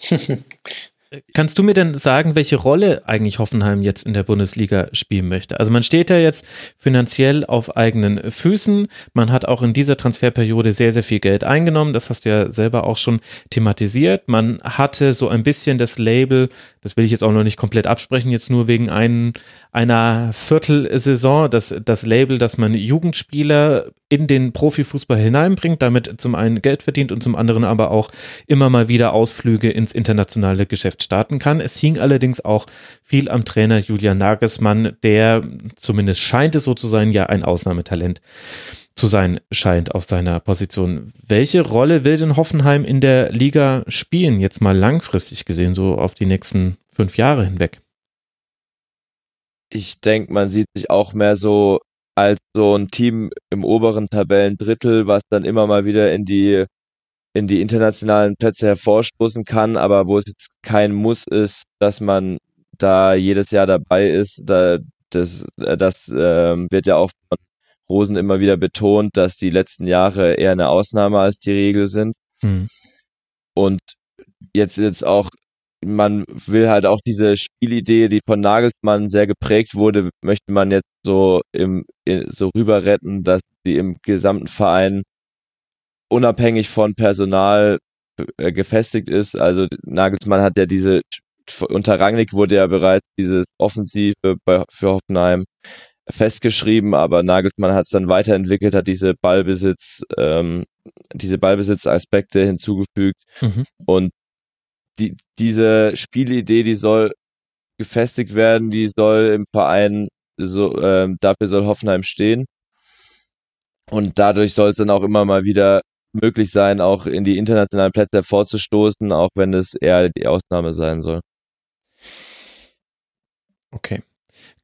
Kannst du mir denn sagen, welche Rolle eigentlich Hoffenheim jetzt in der Bundesliga spielen möchte? Also man steht ja jetzt finanziell auf eigenen Füßen. Man hat auch in dieser Transferperiode sehr, sehr viel Geld eingenommen. Das hast du ja selber auch schon thematisiert. Man hatte so ein bisschen das Label, das will ich jetzt auch noch nicht komplett absprechen, jetzt nur wegen ein, einer Viertelsaison, das, das Label, dass man Jugendspieler in den Profifußball hineinbringt, damit zum einen Geld verdient und zum anderen aber auch immer mal wieder Ausflüge ins internationale Geschäft starten kann. Es hing allerdings auch viel am Trainer Julian Nagelsmann, der zumindest scheint es so zu sein, ja ein Ausnahmetalent zu sein scheint auf seiner Position. Welche Rolle will denn Hoffenheim in der Liga spielen, jetzt mal langfristig gesehen, so auf die nächsten fünf Jahre hinweg? Ich denke, man sieht sich auch mehr so als so ein Team im oberen Tabellendrittel, was dann immer mal wieder in die in die internationalen Plätze hervorstoßen kann, aber wo es jetzt kein Muss ist, dass man da jedes Jahr dabei ist. Da, das das ähm, wird ja auch von Rosen immer wieder betont, dass die letzten Jahre eher eine Ausnahme als die Regel sind. Mhm. Und jetzt jetzt auch man will halt auch diese Spielidee, die von Nagelsmann sehr geprägt wurde, möchte man jetzt so im so rüber retten, dass sie im gesamten Verein unabhängig von Personal äh, gefestigt ist. Also Nagelsmann hat ja diese unter Rangnick wurde ja bereits dieses Offensive bei, für Hoffenheim festgeschrieben, aber Nagelsmann hat es dann weiterentwickelt, hat diese Ballbesitz, ähm, diese Ballbesitzaspekte hinzugefügt mhm. und die, diese Spielidee, die soll gefestigt werden, die soll im Verein so, ähm, dafür soll Hoffenheim stehen. Und dadurch soll es dann auch immer mal wieder möglich sein, auch in die internationalen Plätze vorzustoßen, auch wenn es eher die Ausnahme sein soll. Okay.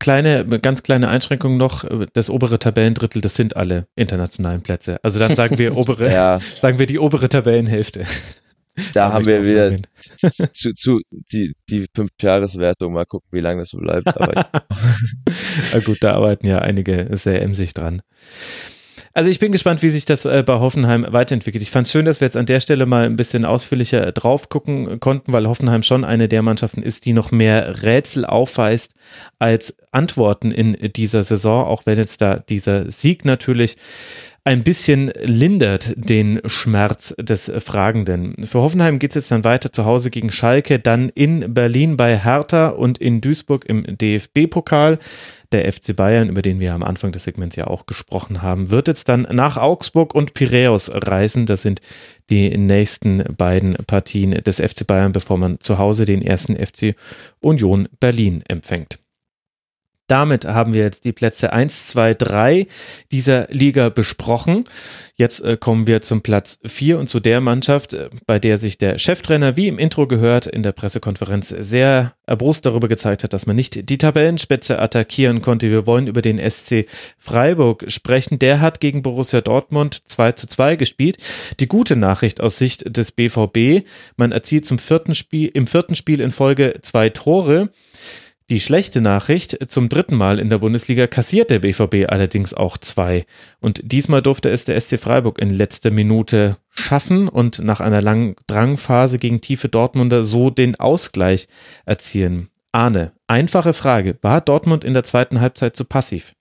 Kleine, ganz kleine Einschränkung noch, das obere Tabellendrittel, das sind alle internationalen Plätze. Also dann sagen wir obere, ja. sagen wir die obere Tabellenhälfte. Da haben wir wieder zu, zu, die, die Fünf-Jahres-Wertung. Mal gucken, wie lange das so bleibt. Aber gut, da arbeiten ja einige sehr emsig dran. Also ich bin gespannt, wie sich das äh, bei Hoffenheim weiterentwickelt. Ich fand es schön, dass wir jetzt an der Stelle mal ein bisschen ausführlicher drauf gucken konnten, weil Hoffenheim schon eine der Mannschaften ist, die noch mehr Rätsel aufweist als Antworten in dieser Saison, auch wenn jetzt da dieser Sieg natürlich ein bisschen lindert den Schmerz des Fragenden. Für Hoffenheim geht es jetzt dann weiter zu Hause gegen Schalke, dann in Berlin bei Hertha und in Duisburg im DFB-Pokal. Der FC Bayern, über den wir am Anfang des Segments ja auch gesprochen haben, wird jetzt dann nach Augsburg und Piräus reisen. Das sind die nächsten beiden Partien des FC Bayern, bevor man zu Hause den ersten FC Union Berlin empfängt. Damit haben wir jetzt die Plätze 1, 2, 3 dieser Liga besprochen. Jetzt äh, kommen wir zum Platz 4 und zu der Mannschaft, äh, bei der sich der Cheftrainer, wie im Intro gehört, in der Pressekonferenz sehr erbrust darüber gezeigt hat, dass man nicht die Tabellenspitze attackieren konnte. Wir wollen über den SC Freiburg sprechen. Der hat gegen Borussia Dortmund 2 zu 2 gespielt. Die gute Nachricht aus Sicht des BVB, man erzielt zum vierten Spiel, im vierten Spiel in Folge zwei Tore. Die schlechte Nachricht, zum dritten Mal in der Bundesliga kassiert der BVB allerdings auch zwei. Und diesmal durfte es der SC Freiburg in letzter Minute schaffen und nach einer langen Drangphase gegen tiefe Dortmunder so den Ausgleich erzielen. Arne, einfache Frage. War Dortmund in der zweiten Halbzeit zu passiv?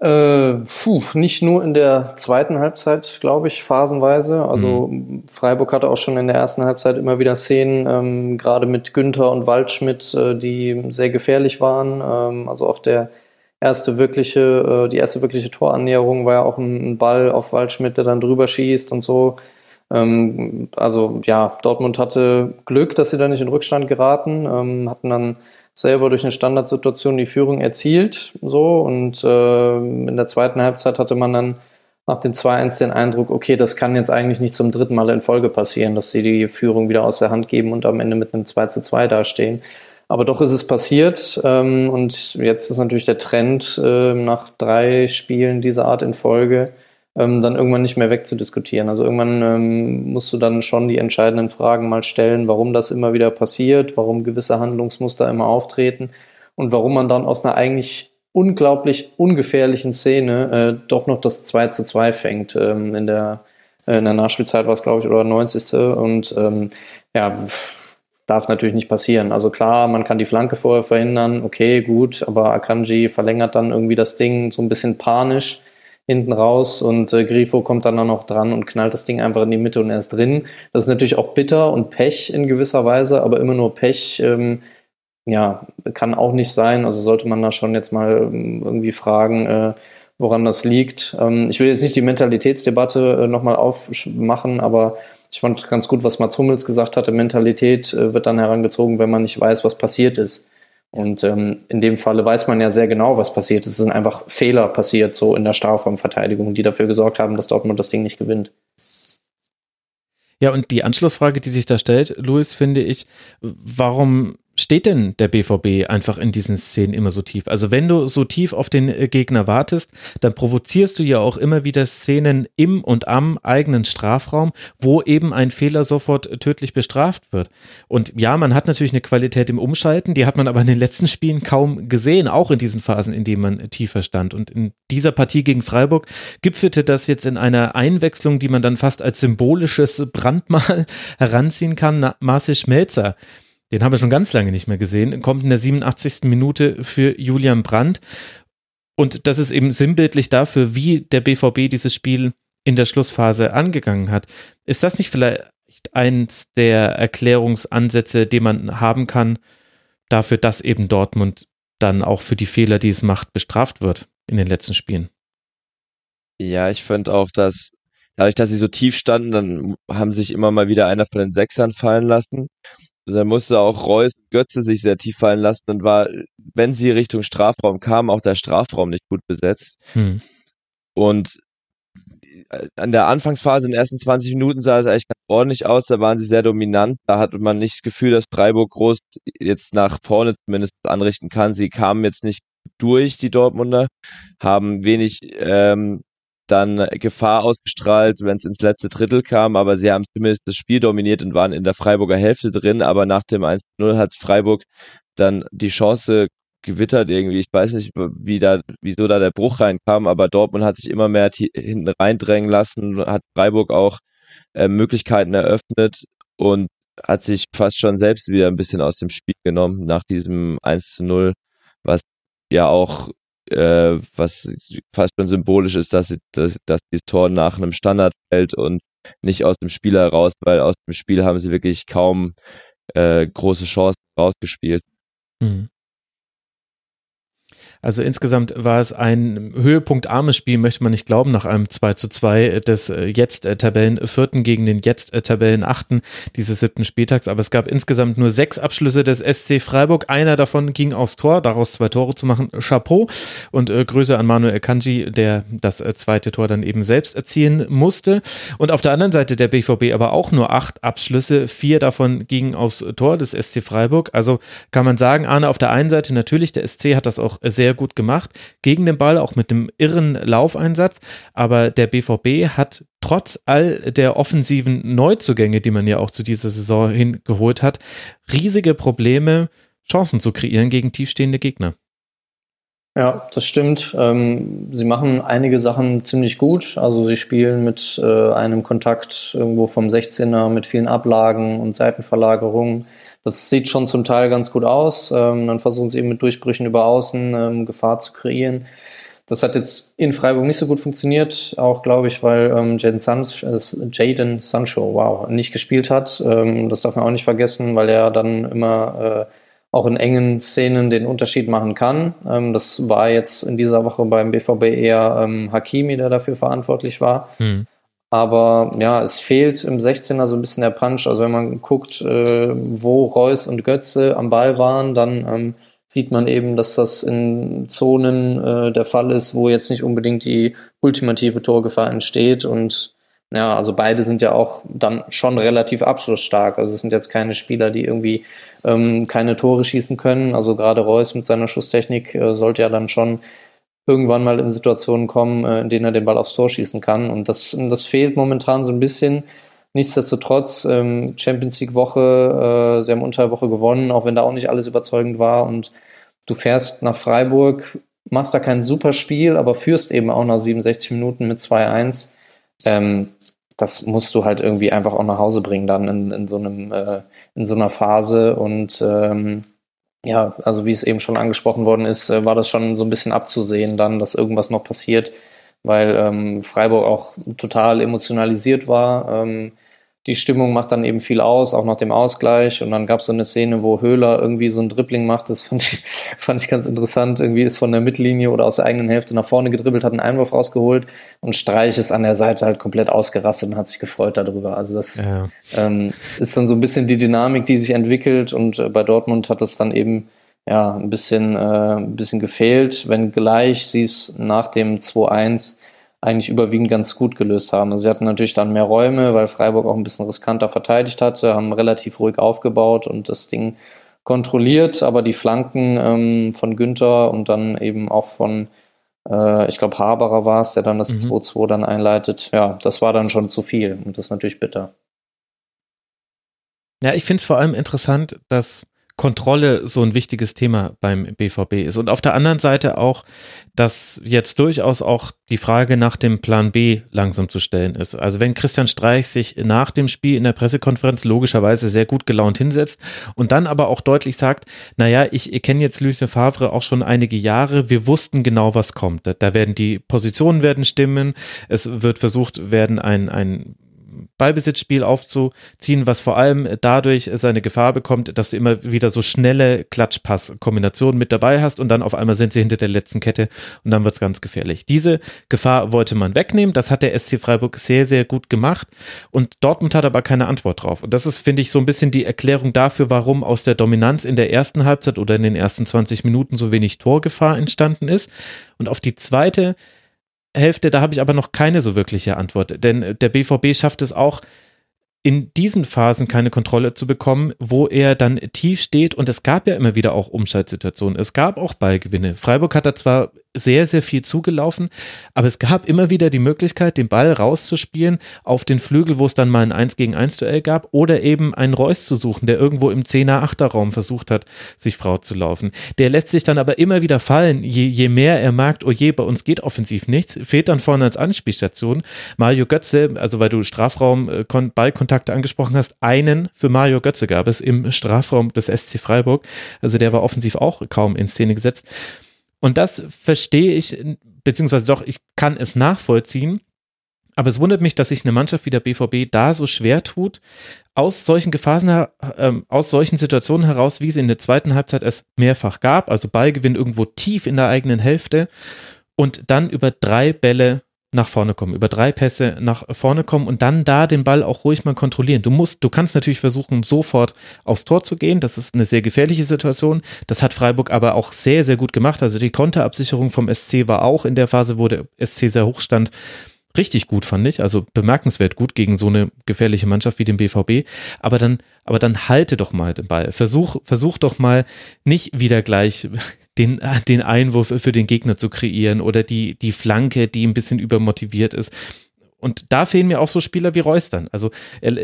Äh, puh, nicht nur in der zweiten Halbzeit, glaube ich, phasenweise. Also mhm. Freiburg hatte auch schon in der ersten Halbzeit immer wieder Szenen, ähm, gerade mit Günther und Waldschmidt, äh, die sehr gefährlich waren. Ähm, also auch der erste wirkliche, äh, die erste wirkliche Torannäherung war ja auch ein, ein, Ball auf Waldschmidt, der dann drüber schießt und so. Ähm, also ja, Dortmund hatte Glück, dass sie da nicht in Rückstand geraten, ähm, hatten dann selber durch eine Standardsituation die Führung erzielt. So und äh, in der zweiten Halbzeit hatte man dann nach dem 2-1 den Eindruck, okay, das kann jetzt eigentlich nicht zum dritten Mal in Folge passieren, dass sie die Führung wieder aus der Hand geben und am Ende mit einem 2 2 dastehen. Aber doch ist es passiert ähm, und jetzt ist natürlich der Trend äh, nach drei Spielen dieser Art in Folge, ähm, dann irgendwann nicht mehr wegzudiskutieren. Also irgendwann ähm, musst du dann schon die entscheidenden Fragen mal stellen, warum das immer wieder passiert, warum gewisse Handlungsmuster immer auftreten und warum man dann aus einer eigentlich unglaublich ungefährlichen Szene äh, doch noch das 2 zu 2 fängt. Ähm, in, der, äh, in der Nachspielzeit war es, glaube ich, oder 90. Und ähm, ja, darf natürlich nicht passieren. Also klar, man kann die Flanke vorher verhindern, okay, gut, aber Akanji verlängert dann irgendwie das Ding so ein bisschen panisch hinten raus und äh, Grifo kommt dann auch noch dran und knallt das Ding einfach in die Mitte und er ist drin. Das ist natürlich auch bitter und Pech in gewisser Weise, aber immer nur Pech, ähm, ja, kann auch nicht sein. Also sollte man da schon jetzt mal ähm, irgendwie fragen, äh, woran das liegt. Ähm, ich will jetzt nicht die Mentalitätsdebatte äh, nochmal aufmachen, aber ich fand ganz gut, was Mats Hummels gesagt hatte. Mentalität äh, wird dann herangezogen, wenn man nicht weiß, was passiert ist. Und ähm, in dem Falle weiß man ja sehr genau, was passiert. Es sind einfach Fehler passiert, so in der Strafraumverteidigung, die dafür gesorgt haben, dass Dortmund das Ding nicht gewinnt. Ja, und die Anschlussfrage, die sich da stellt, Luis, finde ich, warum steht denn der BVB einfach in diesen Szenen immer so tief? Also wenn du so tief auf den äh, Gegner wartest, dann provozierst du ja auch immer wieder Szenen im und am eigenen Strafraum, wo eben ein Fehler sofort tödlich bestraft wird. Und ja, man hat natürlich eine Qualität im Umschalten, die hat man aber in den letzten Spielen kaum gesehen, auch in diesen Phasen, in denen man tiefer stand. Und in dieser Partie gegen Freiburg gipfelte das jetzt in einer Einwechslung, die man dann fast als symbolisches Brandmal heranziehen kann, Marcel Schmelzer den haben wir schon ganz lange nicht mehr gesehen, kommt in der 87. Minute für Julian Brandt. Und das ist eben sinnbildlich dafür, wie der BVB dieses Spiel in der Schlussphase angegangen hat. Ist das nicht vielleicht eins der Erklärungsansätze, den man haben kann, dafür, dass eben Dortmund dann auch für die Fehler, die es macht, bestraft wird in den letzten Spielen. Ja, ich finde auch, dass dadurch, dass sie so tief standen, dann haben sich immer mal wieder einer von den Sechsern fallen lassen. Dann musste auch Reus und Götze sich sehr tief fallen lassen und war, wenn sie Richtung Strafraum kamen, auch der Strafraum nicht gut besetzt. Hm. Und äh, an der Anfangsphase in den ersten 20 Minuten sah es eigentlich ganz ordentlich aus, da waren sie sehr dominant, da hatte man nicht das Gefühl, dass Freiburg groß jetzt nach vorne zumindest anrichten kann. Sie kamen jetzt nicht durch, die Dortmunder, haben wenig ähm, dann Gefahr ausgestrahlt, wenn es ins letzte Drittel kam, aber sie haben zumindest das Spiel dominiert und waren in der Freiburger Hälfte drin, aber nach dem 1-0 hat Freiburg dann die Chance gewittert irgendwie. Ich weiß nicht, wie da, wieso da der Bruch reinkam, aber Dortmund hat sich immer mehr hinten reindrängen lassen, hat Freiburg auch äh, Möglichkeiten eröffnet und hat sich fast schon selbst wieder ein bisschen aus dem Spiel genommen nach diesem 1 zu 0, was ja auch äh, was fast schon symbolisch ist, dass, dass, dass dieses Tor nach einem Standard fällt und nicht aus dem Spiel heraus, weil aus dem Spiel haben sie wirklich kaum äh, große Chancen rausgespielt. Mhm. Also insgesamt war es ein höhepunktarmes Spiel, möchte man nicht glauben, nach einem 2 zu 2 des äh, jetzt äh, Tabellenvierten gegen den jetzt äh, Tabellenachten dieses siebten Spieltags. Aber es gab insgesamt nur sechs Abschlüsse des SC Freiburg. Einer davon ging aufs Tor, daraus zwei Tore zu machen. Chapeau und äh, Grüße an Manuel Kanji, der das zweite Tor dann eben selbst erzielen musste. Und auf der anderen Seite der BVB aber auch nur acht Abschlüsse. Vier davon gingen aufs Tor des SC Freiburg. Also kann man sagen, Arne, auf der einen Seite natürlich, der SC hat das auch sehr sehr gut gemacht gegen den Ball, auch mit dem irren Laufeinsatz. Aber der BVB hat trotz all der offensiven Neuzugänge, die man ja auch zu dieser Saison hingeholt hat, riesige Probleme, Chancen zu kreieren gegen tiefstehende Gegner. Ja, das stimmt. Ähm, sie machen einige Sachen ziemlich gut. Also sie spielen mit äh, einem Kontakt irgendwo vom 16er mit vielen Ablagen und Seitenverlagerungen. Das sieht schon zum Teil ganz gut aus. Ähm, dann versuchen sie eben mit Durchbrüchen über Außen ähm, Gefahr zu kreieren. Das hat jetzt in Freiburg nicht so gut funktioniert, auch glaube ich, weil ähm, Jaden, Sancho, äh, Jaden Sancho, wow, nicht gespielt hat. Ähm, das darf man auch nicht vergessen, weil er dann immer äh, auch in engen Szenen den Unterschied machen kann. Ähm, das war jetzt in dieser Woche beim BVB eher ähm, Hakimi, der dafür verantwortlich war. Hm. Aber ja, es fehlt im 16er so ein bisschen der Punch. Also wenn man guckt, äh, wo Reus und Götze am Ball waren, dann ähm, sieht man eben, dass das in Zonen äh, der Fall ist, wo jetzt nicht unbedingt die ultimative Torgefahr entsteht. Und ja, also beide sind ja auch dann schon relativ abschlussstark. Also es sind jetzt keine Spieler, die irgendwie ähm, keine Tore schießen können. Also gerade Reus mit seiner Schusstechnik äh, sollte ja dann schon irgendwann mal in Situationen kommen, äh, in denen er den Ball aufs Tor schießen kann. Und das, das fehlt momentan so ein bisschen. Nichtsdestotrotz, ähm, Champions League Woche, äh, sie haben unter Woche gewonnen, auch wenn da auch nicht alles überzeugend war. Und du fährst nach Freiburg, machst da kein super Spiel, aber führst eben auch nach 67 Minuten mit 2-1. Ähm, das musst du halt irgendwie einfach auch nach Hause bringen dann in, in so einem, äh, in so einer Phase. Und ähm, ja, also wie es eben schon angesprochen worden ist, äh, war das schon so ein bisschen abzusehen dann, dass irgendwas noch passiert, weil ähm, Freiburg auch total emotionalisiert war. Ähm, die Stimmung macht dann eben viel aus, auch nach dem Ausgleich. Und dann gab es so eine Szene, wo Höhler irgendwie so ein Dribbling macht. Das fand ich, fand ich ganz interessant. Irgendwie ist von der Mittellinie oder aus der eigenen Hälfte nach vorne gedribbelt, hat einen Einwurf rausgeholt und Streich ist an der Seite halt komplett ausgerastet und hat sich gefreut darüber. Also das ja. ähm, ist dann so ein bisschen die Dynamik, die sich entwickelt. Und äh, bei Dortmund hat es dann eben ja, ein bisschen, äh, ein bisschen gefehlt, wenngleich sie es nach dem 2-1 eigentlich überwiegend ganz gut gelöst haben. Also sie hatten natürlich dann mehr Räume, weil Freiburg auch ein bisschen riskanter verteidigt hatte, haben relativ ruhig aufgebaut und das Ding kontrolliert, aber die Flanken ähm, von Günther und dann eben auch von, äh, ich glaube, Haberer war es, der dann das mhm. 2-2 dann einleitet. Ja, das war dann schon zu viel und das ist natürlich bitter. Ja, ich finde es vor allem interessant, dass Kontrolle so ein wichtiges Thema beim BVB ist. Und auf der anderen Seite auch, dass jetzt durchaus auch die Frage nach dem Plan B langsam zu stellen ist. Also wenn Christian Streich sich nach dem Spiel in der Pressekonferenz logischerweise sehr gut gelaunt hinsetzt und dann aber auch deutlich sagt, naja, ich, kenne jetzt Lucien Favre auch schon einige Jahre, wir wussten genau, was kommt. Da werden die Positionen werden stimmen, es wird versucht werden, ein, ein Ballbesitzspiel aufzuziehen, was vor allem dadurch seine Gefahr bekommt, dass du immer wieder so schnelle Klatschpass-Kombinationen mit dabei hast und dann auf einmal sind sie hinter der letzten Kette und dann wird es ganz gefährlich. Diese Gefahr wollte man wegnehmen. Das hat der SC Freiburg sehr, sehr gut gemacht und Dortmund hat aber keine Antwort drauf. Und das ist, finde ich, so ein bisschen die Erklärung dafür, warum aus der Dominanz in der ersten Halbzeit oder in den ersten 20 Minuten so wenig Torgefahr entstanden ist. Und auf die zweite Hälfte, da habe ich aber noch keine so wirkliche Antwort, denn der BVB schafft es auch, in diesen Phasen keine Kontrolle zu bekommen, wo er dann tief steht. Und es gab ja immer wieder auch Umschaltsituationen. Es gab auch Ballgewinne. Freiburg hat da zwar sehr, sehr viel zugelaufen, aber es gab immer wieder die Möglichkeit, den Ball rauszuspielen auf den Flügel, wo es dann mal ein 1 gegen 1 Duell gab, oder eben einen Reus zu suchen, der irgendwo im 10er, 8er Raum versucht hat, sich Frau zu laufen. Der lässt sich dann aber immer wieder fallen, je, je mehr er merkt, oh je, bei uns geht offensiv nichts, fehlt dann vorne als Anspielstation. Mario Götze, also weil du Strafraum äh, Ballkontakte angesprochen hast, einen für Mario Götze gab es im Strafraum des SC Freiburg. Also der war offensiv auch kaum in Szene gesetzt. Und das verstehe ich, beziehungsweise doch, ich kann es nachvollziehen. Aber es wundert mich, dass sich eine Mannschaft wie der BVB da so schwer tut, aus solchen Gefahren, äh, aus solchen Situationen heraus, wie es in der zweiten Halbzeit es mehrfach gab, also Ballgewinn irgendwo tief in der eigenen Hälfte und dann über drei Bälle nach vorne kommen, über drei Pässe nach vorne kommen und dann da den Ball auch ruhig mal kontrollieren. Du musst, du kannst natürlich versuchen, sofort aufs Tor zu gehen. Das ist eine sehr gefährliche Situation. Das hat Freiburg aber auch sehr, sehr gut gemacht. Also die Konterabsicherung vom SC war auch in der Phase, wo der SC sehr hoch stand, richtig gut, fand ich. Also bemerkenswert gut gegen so eine gefährliche Mannschaft wie den BVB. Aber dann, aber dann halte doch mal den Ball. Versuch, versuch doch mal nicht wieder gleich den, den Einwurf für den Gegner zu kreieren oder die, die Flanke, die ein bisschen übermotiviert ist. Und da fehlen mir auch so Spieler wie Reus dann. Also er,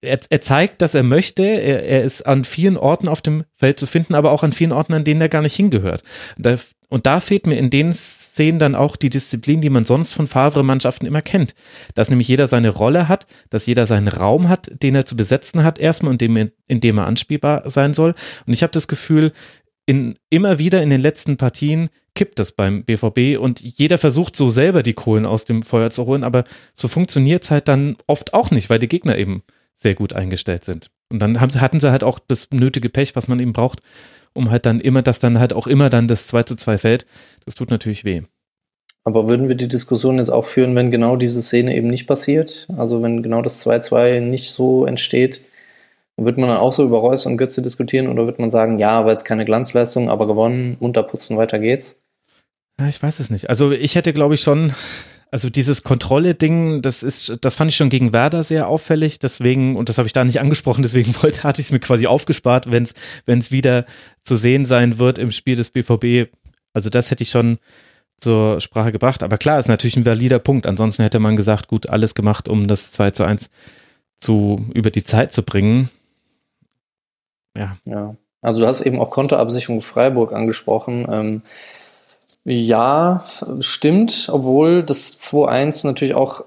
er, er zeigt, dass er möchte. Er, er ist an vielen Orten auf dem Feld zu finden, aber auch an vielen Orten, an denen er gar nicht hingehört. Da, und da fehlt mir in den Szenen dann auch die Disziplin, die man sonst von Favre-Mannschaften immer kennt. Dass nämlich jeder seine Rolle hat, dass jeder seinen Raum hat, den er zu besetzen hat erstmal und dem, in dem er anspielbar sein soll. Und ich habe das Gefühl, in, immer wieder in den letzten Partien kippt das beim BVB und jeder versucht so selber die Kohlen aus dem Feuer zu holen, aber so funktioniert es halt dann oft auch nicht, weil die Gegner eben sehr gut eingestellt sind. Und dann haben, hatten sie halt auch das nötige Pech, was man eben braucht, um halt dann immer, dass dann halt auch immer dann das 2 zu 2 fällt. Das tut natürlich weh. Aber würden wir die Diskussion jetzt auch führen, wenn genau diese Szene eben nicht passiert? Also wenn genau das 2-2 nicht so entsteht, wird man dann auch so über Reus und Götze diskutieren oder wird man sagen, ja, war jetzt keine Glanzleistung, aber gewonnen, munterputzen, weiter geht's? Ja, ich weiß es nicht. Also ich hätte, glaube ich, schon, also dieses Kontrolle-Ding, das ist, das fand ich schon gegen Werder sehr auffällig, deswegen, und das habe ich da nicht angesprochen, deswegen wollte, hatte ich es mir quasi aufgespart, wenn es wieder zu sehen sein wird im Spiel des BVB. Also das hätte ich schon zur Sprache gebracht. Aber klar, ist natürlich ein valider Punkt. Ansonsten hätte man gesagt, gut, alles gemacht, um das 2 zu 1 zu, über die Zeit zu bringen ja. Ja. Also du hast eben auch Kontoabsicherung Freiburg angesprochen. Ähm, ja, stimmt, obwohl das 2-1 natürlich auch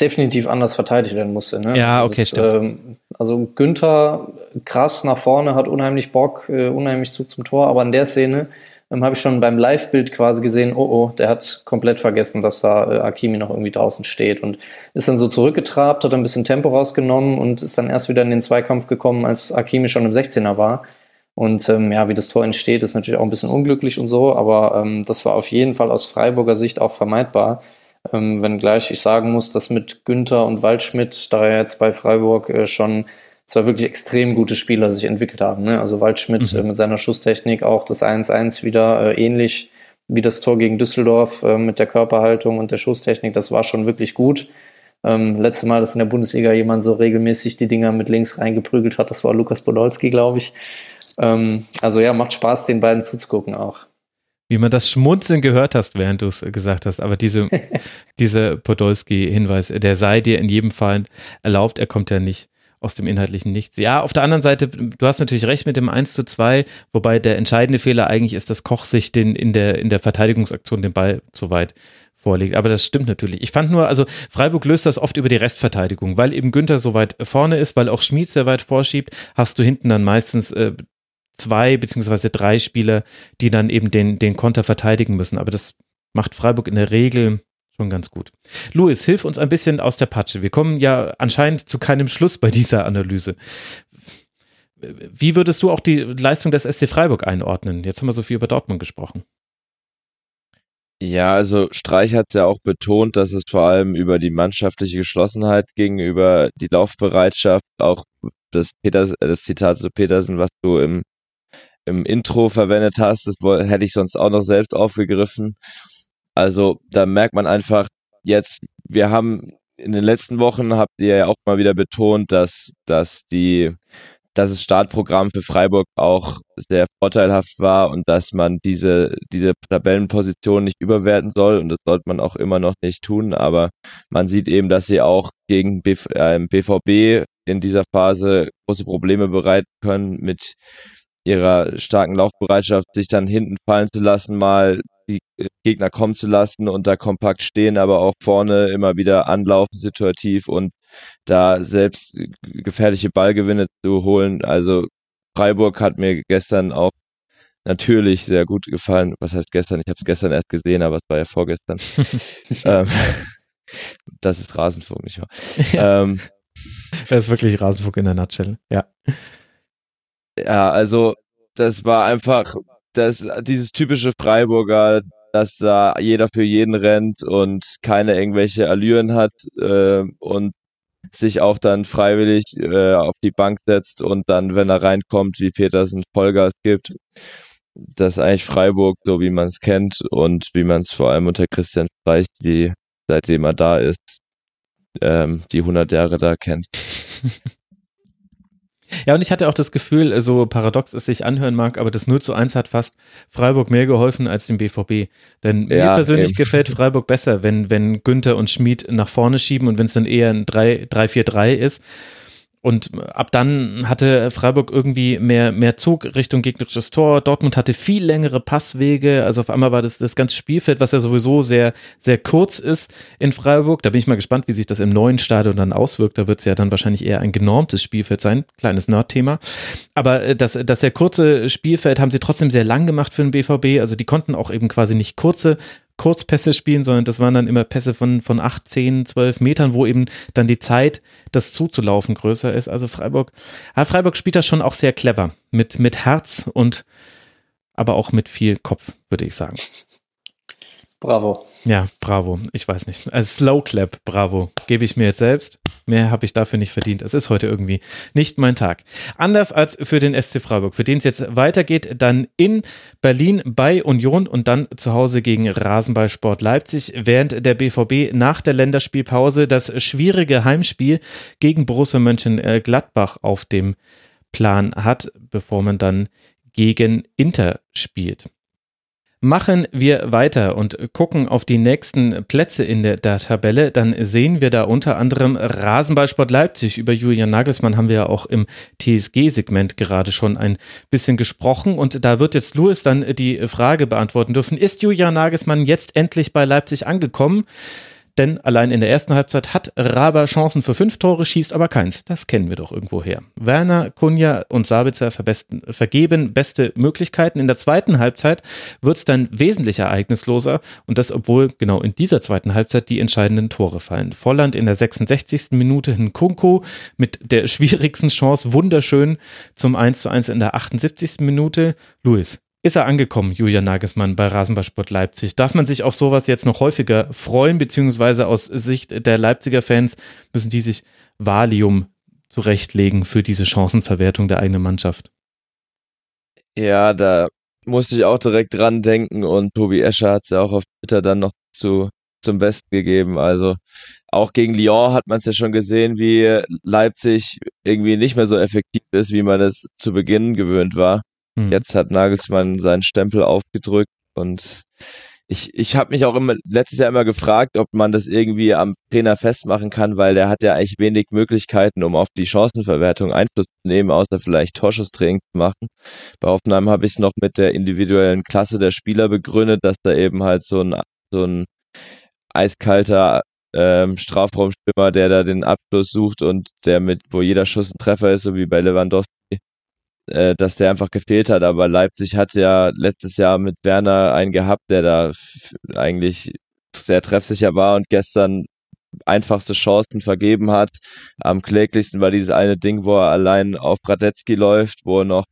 definitiv anders verteidigt werden musste. Ne? Ja, okay, das, stimmt. Ähm, also Günther krass nach vorne, hat unheimlich Bock, äh, unheimlich Zug zum Tor, aber in der Szene ähm, habe ich schon beim Live-Bild quasi gesehen, oh oh, der hat komplett vergessen, dass da äh, Akimi noch irgendwie draußen steht und ist dann so zurückgetrabt, hat ein bisschen Tempo rausgenommen und ist dann erst wieder in den Zweikampf gekommen, als Akimi schon im 16er war. Und ähm, ja, wie das Tor entsteht, ist natürlich auch ein bisschen unglücklich und so, aber ähm, das war auf jeden Fall aus Freiburger Sicht auch vermeidbar. Ähm, wenngleich ich sagen muss, dass mit Günther und Waldschmidt, da er jetzt bei Freiburg äh, schon zwei wirklich extrem gute Spieler sich entwickelt haben. Ne? Also Waldschmidt mhm. äh, mit seiner Schusstechnik auch das 1-1 wieder äh, ähnlich wie das Tor gegen Düsseldorf äh, mit der Körperhaltung und der Schusstechnik. Das war schon wirklich gut. Ähm, letzte Mal, dass in der Bundesliga jemand so regelmäßig die Dinger mit links reingeprügelt hat, das war Lukas Podolski, glaube ich. Ähm, also ja, macht Spaß, den beiden zuzugucken auch. Wie man das Schmunzeln gehört hast, während du es gesagt hast, aber diese, diese Podolski-Hinweis, der sei dir in jedem Fall erlaubt, er kommt ja nicht aus dem inhaltlichen Nichts. Ja, auf der anderen Seite, du hast natürlich recht mit dem 1 zu 2, wobei der entscheidende Fehler eigentlich ist, dass Koch sich den, in, der, in der Verteidigungsaktion den Ball zu weit vorlegt. Aber das stimmt natürlich. Ich fand nur, also Freiburg löst das oft über die Restverteidigung, weil eben Günther so weit vorne ist, weil auch Schmid sehr weit vorschiebt, hast du hinten dann meistens äh, zwei beziehungsweise drei Spieler, die dann eben den, den Konter verteidigen müssen. Aber das macht Freiburg in der Regel Schon ganz gut. Luis, hilf uns ein bisschen aus der Patsche. Wir kommen ja anscheinend zu keinem Schluss bei dieser Analyse. Wie würdest du auch die Leistung des SC Freiburg einordnen? Jetzt haben wir so viel über Dortmund gesprochen. Ja, also Streich hat ja auch betont, dass es vor allem über die mannschaftliche Geschlossenheit ging, über die Laufbereitschaft, auch das, Peters, das Zitat zu Petersen, was du im, im Intro verwendet hast, das hätte ich sonst auch noch selbst aufgegriffen. Also da merkt man einfach jetzt, wir haben in den letzten Wochen habt ihr ja auch mal wieder betont, dass, dass die dass das Startprogramm für Freiburg auch sehr vorteilhaft war und dass man diese, diese Tabellenposition nicht überwerten soll und das sollte man auch immer noch nicht tun, aber man sieht eben, dass sie auch gegen BV, äh, BVB in dieser Phase große Probleme bereiten können mit ihrer starken Laufbereitschaft, sich dann hinten fallen zu lassen, mal die Gegner kommen zu lassen und da kompakt stehen, aber auch vorne immer wieder anlaufen situativ und da selbst gefährliche Ballgewinne zu holen. Also Freiburg hat mir gestern auch natürlich sehr gut gefallen. Was heißt gestern? Ich habe es gestern erst gesehen, aber es war ja vorgestern. ähm, das ist Rasenfunk, nicht wahr? Ähm, das ist wirklich Rasenfunk in der Nutshell, ja. Ja, also das war einfach das, dieses typische Freiburger, dass da jeder für jeden rennt und keine irgendwelche Allüren hat äh, und sich auch dann freiwillig äh, auf die Bank setzt und dann, wenn er reinkommt, wie Petersen Vollgas gibt. Das ist eigentlich Freiburg, so wie man es kennt und wie man es vor allem unter Christian Streich, die seitdem er da ist, ähm, die 100 Jahre da kennt. Ja, und ich hatte auch das Gefühl, so paradox es sich anhören mag, aber das 0 zu 1 hat fast Freiburg mehr geholfen als dem BVB. Denn ja, mir persönlich eben. gefällt Freiburg besser, wenn, wenn Günther und Schmid nach vorne schieben und wenn es dann eher ein 3-4-3 ist. Und ab dann hatte Freiburg irgendwie mehr, mehr Zug Richtung gegnerisches Tor. Dortmund hatte viel längere Passwege. Also auf einmal war das das ganze Spielfeld, was ja sowieso sehr, sehr kurz ist in Freiburg. Da bin ich mal gespannt, wie sich das im neuen Stadion dann auswirkt. Da wird es ja dann wahrscheinlich eher ein genormtes Spielfeld sein. Kleines Nerd-Thema. Aber äh, das, das sehr kurze Spielfeld haben sie trotzdem sehr lang gemacht für den BVB. Also die konnten auch eben quasi nicht kurze Kurzpässe spielen, sondern das waren dann immer Pässe von, von 8, 10, 12 Metern, wo eben dann die Zeit, das zuzulaufen, größer ist. Also Freiburg, ja, Freiburg spielt das schon auch sehr clever. Mit, mit Herz und aber auch mit viel Kopf, würde ich sagen. Bravo. Ja, bravo. Ich weiß nicht. Also Slow Clap, bravo. Gebe ich mir jetzt selbst. Mehr habe ich dafür nicht verdient. Es ist heute irgendwie nicht mein Tag. Anders als für den SC Freiburg, für den es jetzt weitergeht, dann in Berlin bei Union und dann zu Hause gegen Rasenballsport Leipzig, während der BVB nach der Länderspielpause das schwierige Heimspiel gegen Borussia Mönchengladbach auf dem Plan hat, bevor man dann gegen Inter spielt. Machen wir weiter und gucken auf die nächsten Plätze in der, der, Tabelle. Dann sehen wir da unter anderem Rasenballsport Leipzig. Über Julian Nagelsmann haben wir ja auch im TSG-Segment gerade schon ein bisschen gesprochen. Und da wird jetzt Louis dann die Frage beantworten dürfen. Ist Julian Nagelsmann jetzt endlich bei Leipzig angekommen? Denn allein in der ersten Halbzeit hat Raber Chancen für fünf Tore, schießt aber keins. Das kennen wir doch irgendwo her. Werner, Kunja und Sabitzer vergeben beste Möglichkeiten. In der zweiten Halbzeit wird es dann wesentlich ereignisloser und das, obwohl genau in dieser zweiten Halbzeit die entscheidenden Tore fallen. Volland in der 66. Minute Nkunku mit der schwierigsten Chance wunderschön zum 1 zu 1 in der 78. Minute. Luis, ist er angekommen, Julian Nagelsmann bei Rasenballsport Leipzig? Darf man sich auf sowas jetzt noch häufiger freuen, beziehungsweise aus Sicht der Leipziger Fans müssen die sich Valium zurechtlegen für diese Chancenverwertung der eigenen Mannschaft? Ja, da musste ich auch direkt dran denken und Tobi Escher hat es ja auch auf Twitter dann noch zu, zum Besten gegeben. Also auch gegen Lyon hat man es ja schon gesehen, wie Leipzig irgendwie nicht mehr so effektiv ist, wie man es zu Beginn gewöhnt war. Mhm. Jetzt hat Nagelsmann seinen Stempel aufgedrückt und ich, ich habe mich auch immer letztes Jahr immer gefragt, ob man das irgendwie am Trainer festmachen kann, weil der hat ja eigentlich wenig Möglichkeiten, um auf die Chancenverwertung Einfluss zu nehmen, außer vielleicht Torschusstraining zu machen. Bei Hoffenheim habe ich es noch mit der individuellen Klasse der Spieler begründet, dass da eben halt so ein, so ein eiskalter ähm, Strafraumstürmer, der da den Abschluss sucht und der mit, wo jeder Schuss ein Treffer ist, so wie bei Lewandowski, äh, dass der einfach gefehlt hat. Aber Leipzig hat ja letztes Jahr mit Werner einen gehabt, der da eigentlich sehr treffsicher war und gestern einfachste Chancen vergeben hat. Am kläglichsten war dieses eine Ding, wo er allein auf Radetzky läuft, wo er noch,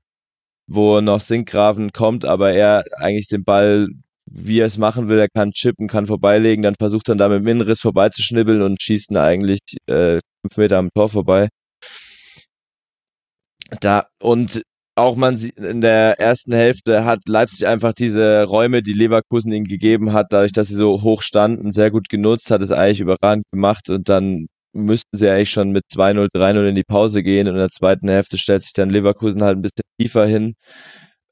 wo noch Sinkgraven kommt, aber er eigentlich den Ball, wie er es machen will, er kann chippen, kann vorbeilegen, dann versucht er dann da mit dem Innenriss vorbeizuschnibbeln und schießt ihn eigentlich äh, fünf Meter am Tor vorbei. Da, und auch man sieht, in der ersten Hälfte hat Leipzig einfach diese Räume, die Leverkusen ihnen gegeben hat, dadurch, dass sie so hoch standen, sehr gut genutzt, hat es eigentlich überragend gemacht und dann müssten sie eigentlich schon mit 2-0, 3-0 in die Pause gehen und in der zweiten Hälfte stellt sich dann Leverkusen halt ein bisschen tiefer hin,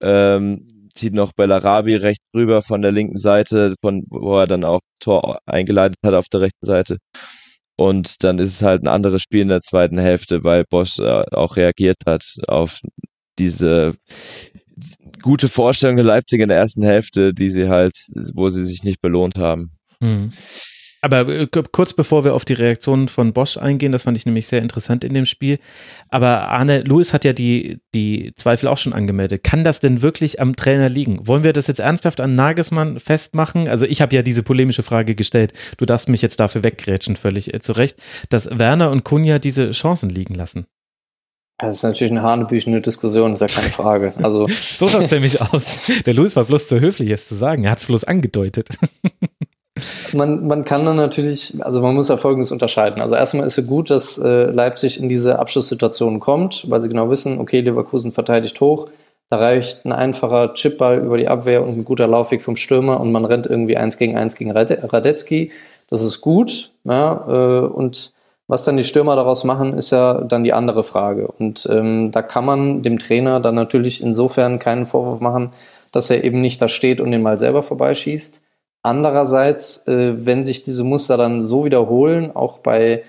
ähm, zieht noch Bellarabi rechts rüber von der linken Seite, von wo er dann auch Tor eingeleitet hat auf der rechten Seite. Und dann ist es halt ein anderes Spiel in der zweiten Hälfte, weil Bosch äh, auch reagiert hat auf diese gute Vorstellung der Leipzig in der ersten Hälfte, die sie halt, wo sie sich nicht belohnt haben. Mhm. Aber äh, kurz bevor wir auf die Reaktion von Bosch eingehen, das fand ich nämlich sehr interessant in dem Spiel. Aber Arne, Louis hat ja die, die Zweifel auch schon angemeldet. Kann das denn wirklich am Trainer liegen? Wollen wir das jetzt ernsthaft an Nagelsmann festmachen? Also ich habe ja diese polemische Frage gestellt. Du darfst mich jetzt dafür weggrätschen, völlig äh, zu Recht, dass Werner und Kunja diese Chancen liegen lassen. Das ist natürlich eine hanebüchene Diskussion, ist ja keine Frage. Also so schaut es nämlich aus. Der Louis war bloß zu höflich, es zu sagen. Er hat es bloß angedeutet. Man, man kann dann natürlich, also man muss ja Folgendes unterscheiden. Also erstmal ist es gut, dass äh, Leipzig in diese Abschlusssituation kommt, weil sie genau wissen, okay, Leverkusen verteidigt hoch, da reicht ein einfacher Chipball über die Abwehr und ein guter Laufweg vom Stürmer und man rennt irgendwie eins gegen eins gegen Radetzky. Das ist gut. Ja, äh, und was dann die Stürmer daraus machen, ist ja dann die andere Frage. Und ähm, da kann man dem Trainer dann natürlich insofern keinen Vorwurf machen, dass er eben nicht da steht und den mal selber vorbeischießt. Andererseits, äh, wenn sich diese Muster dann so wiederholen, auch bei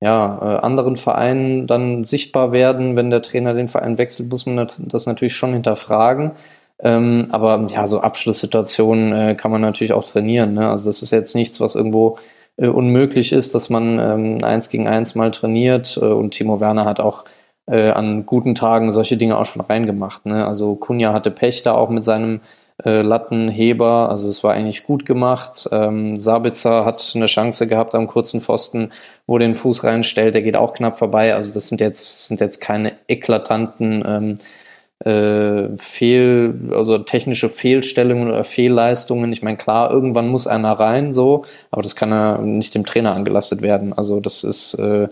ja, äh, anderen Vereinen dann sichtbar werden, wenn der Trainer den Verein wechselt, muss man das natürlich schon hinterfragen. Ähm, aber ja, so Abschlusssituationen äh, kann man natürlich auch trainieren. Ne? Also das ist jetzt nichts, was irgendwo äh, unmöglich ist, dass man ähm, eins gegen eins mal trainiert. Äh, und Timo Werner hat auch äh, an guten Tagen solche Dinge auch schon reingemacht. Ne? Also Kunja hatte Pech da auch mit seinem äh, Lattenheber, also es war eigentlich gut gemacht. Ähm, Sabitzer hat eine Chance gehabt am kurzen Pfosten, wo den Fuß reinstellt, der geht auch knapp vorbei. Also das sind jetzt, sind jetzt keine eklatanten ähm, äh, Fehl, also technische Fehlstellungen oder Fehlleistungen. Ich meine, klar, irgendwann muss einer rein, so, aber das kann ja nicht dem Trainer angelastet werden. Also das ist äh,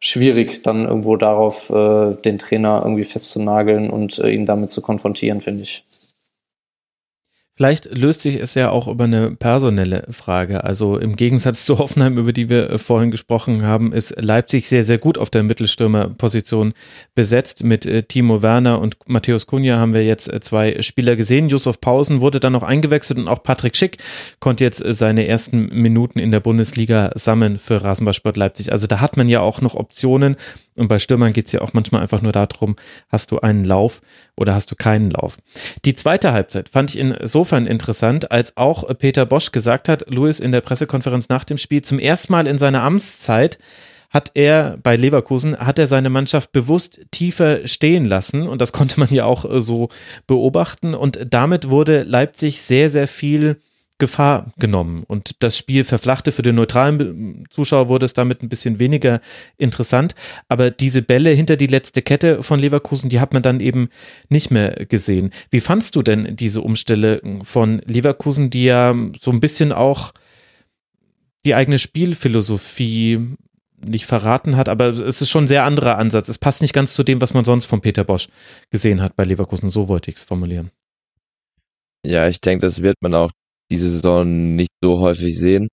schwierig, dann irgendwo darauf äh, den Trainer irgendwie festzunageln und äh, ihn damit zu konfrontieren, finde ich. Vielleicht löst sich es ja auch über eine personelle Frage. Also im Gegensatz zu Hoffenheim, über die wir äh, vorhin gesprochen haben, ist Leipzig sehr, sehr gut auf der Mittelstürmerposition besetzt. Mit äh, Timo Werner und Matthäus Kunja haben wir jetzt äh, zwei Spieler gesehen. Yusuf Pausen wurde dann noch eingewechselt und auch Patrick Schick konnte jetzt seine ersten Minuten in der Bundesliga sammeln für Rasenballsport Leipzig. Also da hat man ja auch noch Optionen. Und bei Stürmern geht es ja auch manchmal einfach nur darum, hast du einen Lauf oder hast du keinen Lauf. Die zweite Halbzeit fand ich insofern interessant, als auch Peter Bosch gesagt hat, Louis in der Pressekonferenz nach dem Spiel, zum ersten Mal in seiner Amtszeit hat er bei Leverkusen, hat er seine Mannschaft bewusst tiefer stehen lassen. Und das konnte man ja auch so beobachten. Und damit wurde Leipzig sehr, sehr viel Gefahr genommen. Und das Spiel verflachte für den neutralen Zuschauer wurde es damit ein bisschen weniger interessant. Aber diese Bälle hinter die letzte Kette von Leverkusen, die hat man dann eben nicht mehr gesehen. Wie fandst du denn diese Umstelle von Leverkusen, die ja so ein bisschen auch die eigene Spielphilosophie nicht verraten hat, aber es ist schon ein sehr anderer Ansatz. Es passt nicht ganz zu dem, was man sonst von Peter Bosch gesehen hat bei Leverkusen. So wollte ich es formulieren. Ja, ich denke, das wird man auch diese Saison nicht so häufig sehen.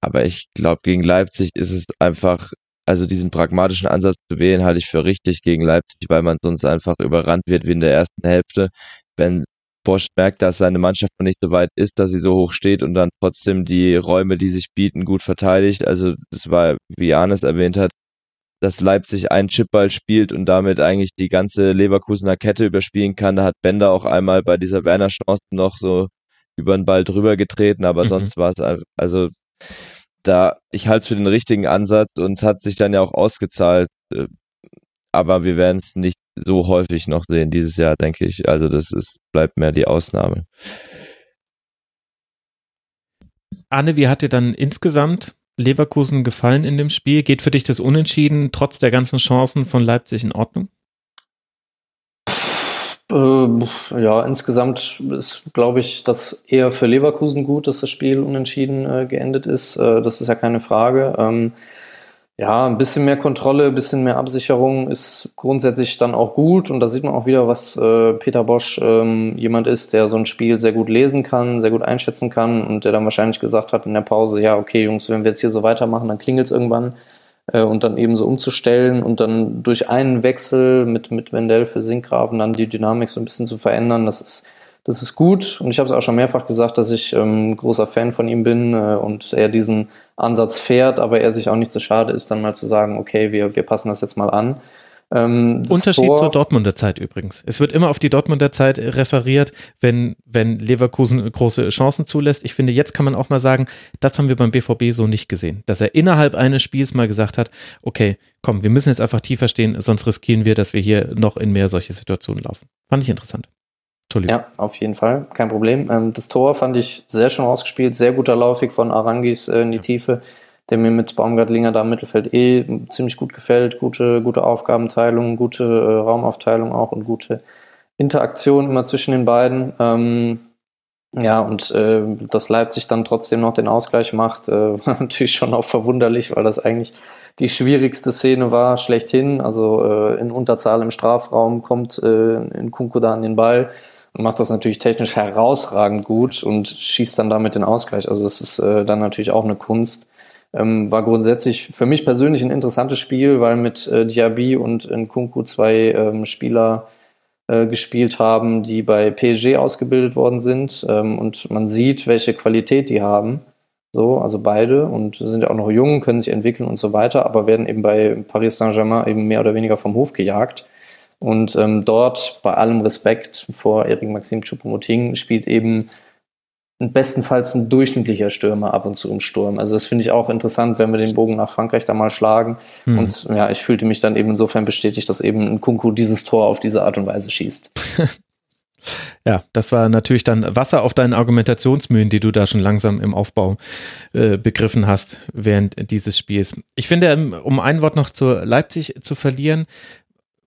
Aber ich glaube, gegen Leipzig ist es einfach, also diesen pragmatischen Ansatz zu wählen, halte ich für richtig gegen Leipzig, weil man sonst einfach überrannt wird wie in der ersten Hälfte. Wenn Bosch merkt, dass seine Mannschaft noch nicht so weit ist, dass sie so hoch steht und dann trotzdem die Räume, die sich bieten, gut verteidigt. Also das war, wie Janis erwähnt hat, dass Leipzig einen Chipball spielt und damit eigentlich die ganze Leverkusener Kette überspielen kann. Da hat Bender auch einmal bei dieser Werner-Chance noch so über den Ball drüber getreten, aber mhm. sonst war es also da, ich halte es für den richtigen Ansatz und es hat sich dann ja auch ausgezahlt. Äh, aber wir werden es nicht so häufig noch sehen dieses Jahr, denke ich. Also das ist, bleibt mehr die Ausnahme. Anne, wie hat dir dann insgesamt Leverkusen gefallen in dem Spiel? Geht für dich das Unentschieden trotz der ganzen Chancen von Leipzig in Ordnung? Äh, ja, insgesamt ist, glaube ich, das eher für Leverkusen gut, dass das Spiel unentschieden äh, geendet ist. Äh, das ist ja keine Frage. Ähm, ja, ein bisschen mehr Kontrolle, ein bisschen mehr Absicherung ist grundsätzlich dann auch gut. Und da sieht man auch wieder, was äh, Peter Bosch ähm, jemand ist, der so ein Spiel sehr gut lesen kann, sehr gut einschätzen kann und der dann wahrscheinlich gesagt hat in der Pause, ja, okay, Jungs, wenn wir jetzt hier so weitermachen, dann klingelt es irgendwann. Äh, und dann eben so umzustellen und dann durch einen Wechsel mit, mit Wendell für Sinkgrafen dann die Dynamik so ein bisschen zu verändern, das ist das ist gut und ich habe es auch schon mehrfach gesagt, dass ich ähm, großer Fan von ihm bin äh, und er diesen Ansatz fährt, aber er sich auch nicht so schade ist, dann mal zu sagen, okay, wir, wir passen das jetzt mal an. Ähm, Unterschied Tor, zur Dortmunder Zeit übrigens. Es wird immer auf die Dortmunder Zeit referiert, wenn, wenn Leverkusen große Chancen zulässt. Ich finde, jetzt kann man auch mal sagen, das haben wir beim BVB so nicht gesehen. Dass er innerhalb eines Spiels mal gesagt hat, okay, komm, wir müssen jetzt einfach tiefer stehen, sonst riskieren wir, dass wir hier noch in mehr solche Situationen laufen. Fand ich interessant. Ja, auf jeden Fall, kein Problem. Ähm, das Tor fand ich sehr schön ausgespielt, sehr guter Laufweg von Arangis äh, in die ja. Tiefe, der mir mit Baumgartlinger da im Mittelfeld eh ziemlich gut gefällt. Gute, gute Aufgabenteilung, gute äh, Raumaufteilung auch und gute Interaktion immer zwischen den beiden. Ähm, ja, und äh, dass Leipzig dann trotzdem noch den Ausgleich macht, äh, war natürlich schon auch verwunderlich, weil das eigentlich die schwierigste Szene war, schlechthin. Also äh, in Unterzahl im Strafraum kommt äh, in Kunku da an den Ball und macht das natürlich technisch herausragend gut und schießt dann damit den Ausgleich. Also das ist äh, dann natürlich auch eine Kunst. Ähm, war grundsätzlich für mich persönlich ein interessantes Spiel, weil mit äh, Diaby und Nkunku zwei ähm, Spieler äh, gespielt haben, die bei PSG ausgebildet worden sind. Ähm, und man sieht, welche Qualität die haben. So, also beide und sind ja auch noch jung, können sich entwickeln und so weiter, aber werden eben bei Paris Saint-Germain eben mehr oder weniger vom Hof gejagt. Und ähm, dort, bei allem Respekt vor Erik Maxim Choupo-Moting, spielt eben bestenfalls ein durchschnittlicher Stürmer ab und zu im Sturm. Also das finde ich auch interessant, wenn wir den Bogen nach Frankreich da mal schlagen. Mhm. Und ja, ich fühlte mich dann eben insofern bestätigt, dass eben ein Kunku dieses Tor auf diese Art und Weise schießt. Ja, das war natürlich dann Wasser auf deinen Argumentationsmühen, die du da schon langsam im Aufbau äh, begriffen hast während dieses Spiels. Ich finde, um ein Wort noch zu Leipzig zu verlieren,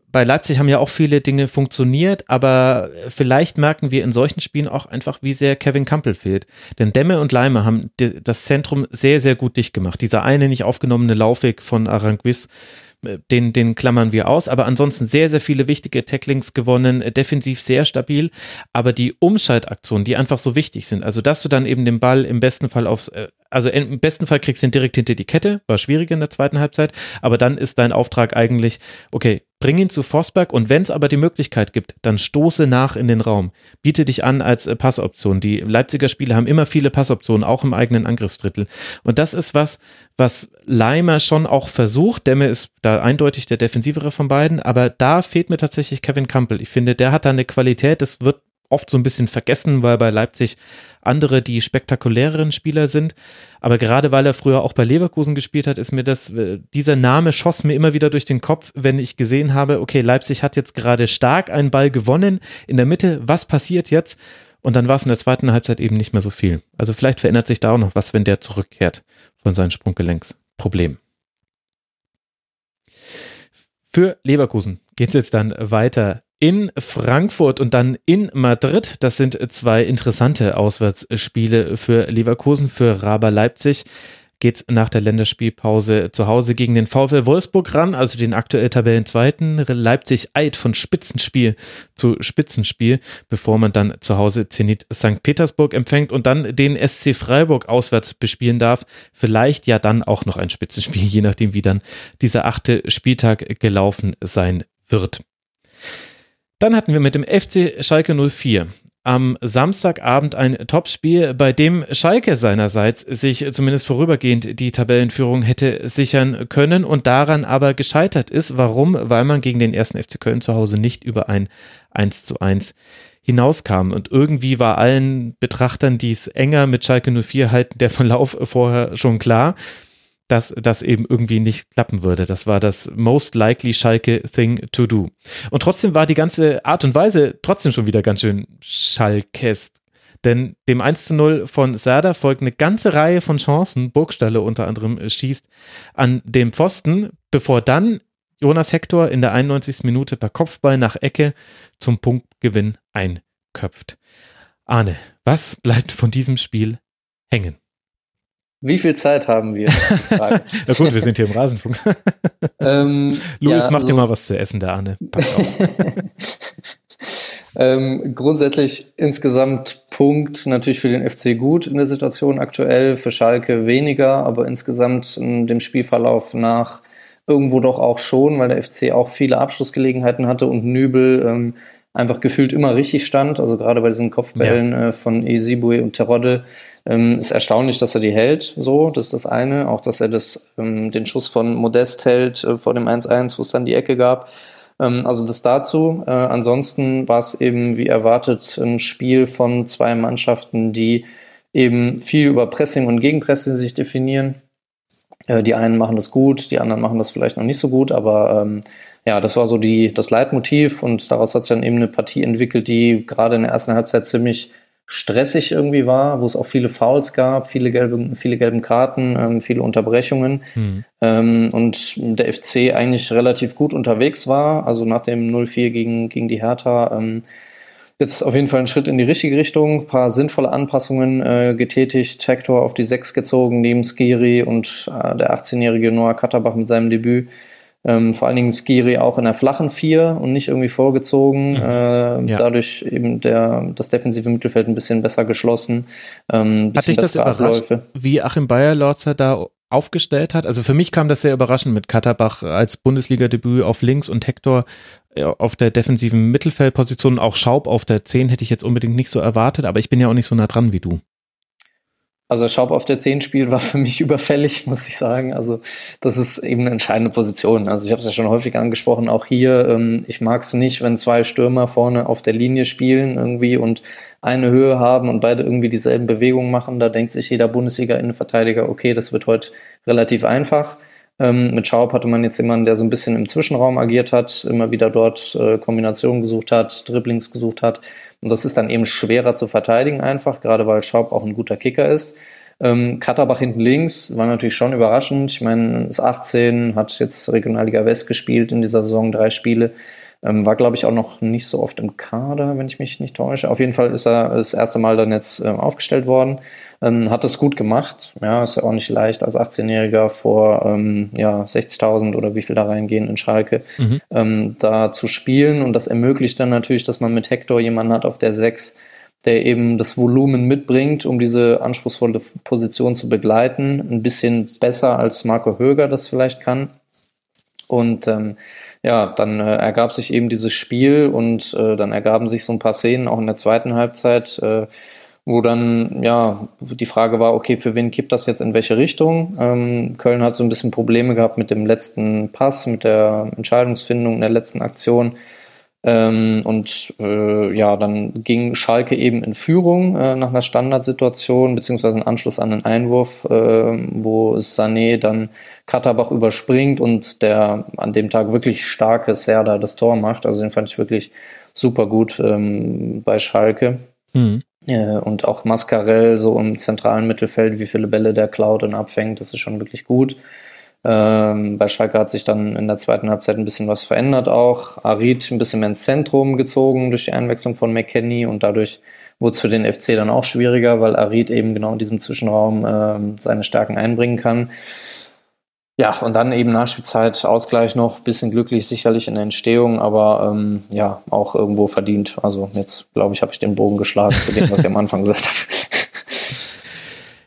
bei Leipzig haben ja auch viele Dinge funktioniert, aber vielleicht merken wir in solchen Spielen auch einfach, wie sehr Kevin Campbell fehlt. Denn Demme und Leimer haben das Zentrum sehr, sehr gut dicht gemacht. Dieser eine nicht aufgenommene Laufweg von Aranguiz, den, den klammern wir aus, aber ansonsten sehr, sehr viele wichtige Tacklings gewonnen, defensiv sehr stabil, aber die Umschaltaktionen, die einfach so wichtig sind, also dass du dann eben den Ball im besten Fall aufs, äh, also im besten Fall kriegst du ihn direkt hinter die Kette, war schwierig in der zweiten Halbzeit, aber dann ist dein Auftrag eigentlich, okay, bring ihn zu Forsberg und wenn es aber die Möglichkeit gibt, dann stoße nach in den Raum. Biete dich an als äh, Passoption. Die Leipziger Spieler haben immer viele Passoptionen, auch im eigenen Angriffsdrittel. Und das ist was, was Leimer schon auch versucht. Demme ist da eindeutig der defensivere von beiden, aber da fehlt mir tatsächlich Kevin Campbell. Ich finde, der hat da eine Qualität, das wird oft so ein bisschen vergessen, weil bei Leipzig andere die spektakuläreren Spieler sind. Aber gerade weil er früher auch bei Leverkusen gespielt hat, ist mir das, äh, dieser Name schoss mir immer wieder durch den Kopf, wenn ich gesehen habe, okay, Leipzig hat jetzt gerade stark einen Ball gewonnen in der Mitte. Was passiert jetzt? Und dann war es in der zweiten Halbzeit eben nicht mehr so viel. Also vielleicht verändert sich da auch noch was, wenn der zurückkehrt von seinen Sprunggelenksproblemen. Für Leverkusen geht es jetzt dann weiter in Frankfurt und dann in Madrid. Das sind zwei interessante Auswärtsspiele für Leverkusen, für Raber Leipzig. Geht's nach der Länderspielpause zu Hause gegen den VfL Wolfsburg ran, also den aktuell Tabellenzweiten. Leipzig eilt von Spitzenspiel zu Spitzenspiel, bevor man dann zu Hause Zenit St. Petersburg empfängt und dann den SC Freiburg auswärts bespielen darf. Vielleicht ja dann auch noch ein Spitzenspiel, je nachdem, wie dann dieser achte Spieltag gelaufen sein wird. Dann hatten wir mit dem FC Schalke 04 am Samstagabend ein Topspiel, bei dem Schalke seinerseits sich zumindest vorübergehend die Tabellenführung hätte sichern können und daran aber gescheitert ist. Warum? Weil man gegen den ersten FC Köln zu Hause nicht über ein 1 zu 1 hinauskam. Und irgendwie war allen Betrachtern, die es enger mit Schalke 04 halten, der Verlauf vorher schon klar dass das eben irgendwie nicht klappen würde. Das war das most likely Schalke thing to do. Und trotzdem war die ganze Art und Weise trotzdem schon wieder ganz schön Schalkest. Denn dem 1 zu 0 von Serda folgt eine ganze Reihe von Chancen. Burgstalle unter anderem äh, schießt an dem Pfosten, bevor dann Jonas Hector in der 91. Minute per Kopfball nach Ecke zum Punktgewinn einköpft. Arne, was bleibt von diesem Spiel hängen? Wie viel Zeit haben wir? Na gut, wir sind hier im Rasenfunk. ähm, Luis, ja, mach also, dir mal was zu essen, der Arne. ähm, grundsätzlich insgesamt Punkt natürlich für den FC gut in der Situation aktuell, für Schalke weniger, aber insgesamt in dem Spielverlauf nach irgendwo doch auch schon, weil der FC auch viele Abschlussgelegenheiten hatte und Nübel ähm, einfach gefühlt immer richtig stand. Also gerade bei diesen Kopfbällen ja. äh, von Esibue und Terodde ähm, ist erstaunlich, dass er die hält. So, das ist das eine. Auch, dass er das, ähm, den Schuss von Modest hält äh, vor dem 1-1, wo es dann die Ecke gab. Ähm, also das dazu. Äh, ansonsten war es eben, wie erwartet, ein Spiel von zwei Mannschaften, die eben viel über Pressing und Gegenpressing sich definieren. Äh, die einen machen das gut, die anderen machen das vielleicht noch nicht so gut, aber ähm, ja, das war so die, das Leitmotiv und daraus hat sich dann eben eine Partie entwickelt, die gerade in der ersten Halbzeit ziemlich stressig irgendwie war, wo es auch viele Fouls gab, viele gelbe, viele gelben Karten, ähm, viele Unterbrechungen mhm. ähm, und der FC eigentlich relativ gut unterwegs war. Also nach dem 0-4 gegen, gegen die Hertha ähm, jetzt auf jeden Fall ein Schritt in die richtige Richtung, ein paar sinnvolle Anpassungen äh, getätigt, Hector auf die 6 gezogen, neben Skiri und äh, der 18-jährige Noah Katterbach mit seinem Debüt. Ähm, vor allen Dingen Skiri auch in der flachen Vier und nicht irgendwie vorgezogen. Mhm. Äh, ja. Dadurch eben der, das defensive Mittelfeld ein bisschen besser geschlossen. Ähm, Hat dich das überrascht, Abläufe. wie Achim Bayer-Lorzer da aufgestellt hat? Also für mich kam das sehr überraschend mit Katterbach als Bundesliga-Debüt auf links und Hector äh, auf der defensiven Mittelfeldposition. Auch Schaub auf der 10 hätte ich jetzt unbedingt nicht so erwartet, aber ich bin ja auch nicht so nah dran wie du. Also Schaub auf der 10 spielen war für mich überfällig, muss ich sagen. Also das ist eben eine entscheidende Position. Also ich habe es ja schon häufig angesprochen, auch hier, ähm, ich mag es nicht, wenn zwei Stürmer vorne auf der Linie spielen irgendwie und eine Höhe haben und beide irgendwie dieselben Bewegungen machen. Da denkt sich jeder Bundesliga-Innenverteidiger, okay, das wird heute relativ einfach. Ähm, mit Schaub hatte man jetzt jemanden, der so ein bisschen im Zwischenraum agiert hat, immer wieder dort äh, Kombinationen gesucht hat, Dribblings gesucht hat. Und das ist dann eben schwerer zu verteidigen einfach, gerade weil Schaub auch ein guter Kicker ist. Ähm, Katterbach hinten links war natürlich schon überraschend. Ich meine, ist 18, hat jetzt Regionalliga West gespielt in dieser Saison, drei Spiele. Ähm, war, glaube ich, auch noch nicht so oft im Kader, wenn ich mich nicht täusche. Auf jeden Fall ist er das erste Mal dann jetzt ähm, aufgestellt worden. Ähm, hat das gut gemacht. Ja, ist ja auch nicht leicht als 18-Jähriger vor ähm, ja, 60.000 oder wie viel da reingehen in Schalke, mhm. ähm, da zu spielen. Und das ermöglicht dann natürlich, dass man mit Hector jemanden hat auf der 6, der eben das Volumen mitbringt, um diese anspruchsvolle Position zu begleiten. Ein bisschen besser als Marco Höger das vielleicht kann. Und ähm, ja, dann äh, ergab sich eben dieses Spiel und äh, dann ergaben sich so ein paar Szenen auch in der zweiten Halbzeit. Äh, wo dann ja die Frage war, okay, für wen kippt das jetzt in welche Richtung? Ähm, Köln hat so ein bisschen Probleme gehabt mit dem letzten Pass, mit der Entscheidungsfindung in der letzten Aktion. Ähm, und äh, ja, dann ging Schalke eben in Führung äh, nach einer Standardsituation, beziehungsweise einen Anschluss an einen Einwurf, äh, wo Sané dann Katterbach überspringt und der an dem Tag wirklich starke Serda das Tor macht. Also den fand ich wirklich super gut ähm, bei Schalke. Mhm. Äh, und auch Mascarell so im zentralen Mittelfeld, wie viele Bälle der klaut und abfängt, das ist schon wirklich gut. Ähm, bei Schalke hat sich dann in der zweiten Halbzeit ein bisschen was verändert auch. Arid ein bisschen mehr ins Zentrum gezogen durch die Einwechslung von McKenny und dadurch wurde es für den FC dann auch schwieriger, weil Arid eben genau in diesem Zwischenraum äh, seine Stärken einbringen kann. Ja, und dann eben Nachspielzeit, Ausgleich noch, bisschen glücklich sicherlich in der Entstehung, aber ähm, ja, auch irgendwo verdient. Also jetzt, glaube ich, habe ich den Bogen geschlagen zu dem, was ich am Anfang gesagt habe.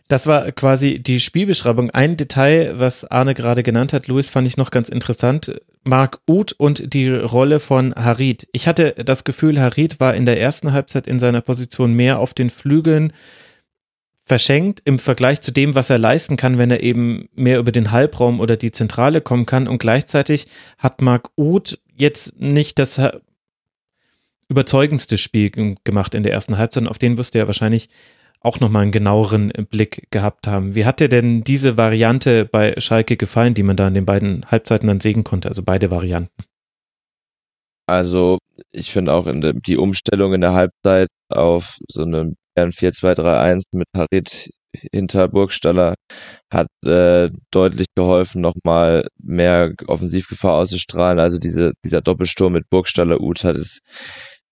Das war quasi die Spielbeschreibung. Ein Detail, was Arne gerade genannt hat, Luis, fand ich noch ganz interessant. Marc Uth und die Rolle von Harid. Ich hatte das Gefühl, Harid war in der ersten Halbzeit in seiner Position mehr auf den Flügeln, verschenkt im Vergleich zu dem, was er leisten kann, wenn er eben mehr über den Halbraum oder die Zentrale kommen kann. Und gleichzeitig hat Marc Uth jetzt nicht das überzeugendste Spiel gemacht in der ersten Halbzeit. Auf den wirst du ja wahrscheinlich auch nochmal einen genaueren Blick gehabt haben. Wie hat dir denn diese Variante bei Schalke gefallen, die man da in den beiden Halbzeiten dann sehen konnte, also beide Varianten? Also ich finde auch de, die Umstellung in der Halbzeit auf so einen ein 4-2-3-1 mit Harit hinter Burgstaller hat äh, deutlich geholfen, nochmal mehr Offensivgefahr auszustrahlen. Also diese, dieser Doppelsturm mit Burgstaller Ut hat es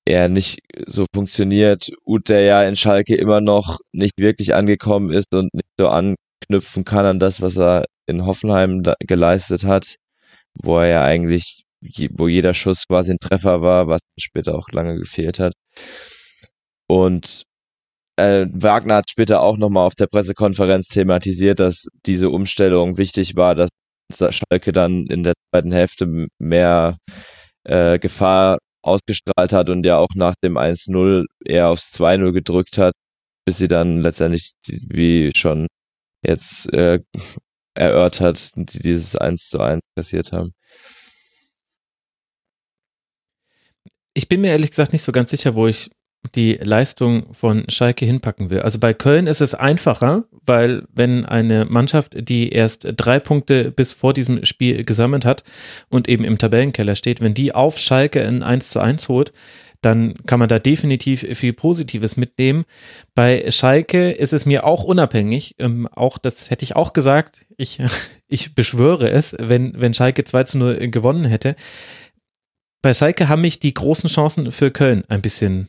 eher nicht so funktioniert. Ut, der ja in Schalke immer noch nicht wirklich angekommen ist und nicht so anknüpfen kann an das, was er in Hoffenheim geleistet hat, wo er ja eigentlich, wo jeder Schuss quasi ein Treffer war, was später auch lange gefehlt hat. Und äh, Wagner hat später auch nochmal auf der Pressekonferenz thematisiert, dass diese Umstellung wichtig war, dass Schalke dann in der zweiten Hälfte mehr äh, Gefahr ausgestrahlt hat und ja auch nach dem 1-0 eher aufs 2-0 gedrückt hat, bis sie dann letztendlich, wie schon jetzt äh, erörtert, dieses 1 zu 1 kassiert haben. Ich bin mir ehrlich gesagt nicht so ganz sicher, wo ich die Leistung von Schalke hinpacken will. Also bei Köln ist es einfacher, weil wenn eine Mannschaft, die erst drei Punkte bis vor diesem Spiel gesammelt hat und eben im Tabellenkeller steht, wenn die auf Schalke ein 1 zu 1 holt, dann kann man da definitiv viel Positives mitnehmen. Bei Schalke ist es mir auch unabhängig, ähm, auch das hätte ich auch gesagt, ich, ich beschwöre es, wenn, wenn Schalke 2 zu 0 gewonnen hätte. Bei Schalke haben mich die großen Chancen für Köln ein bisschen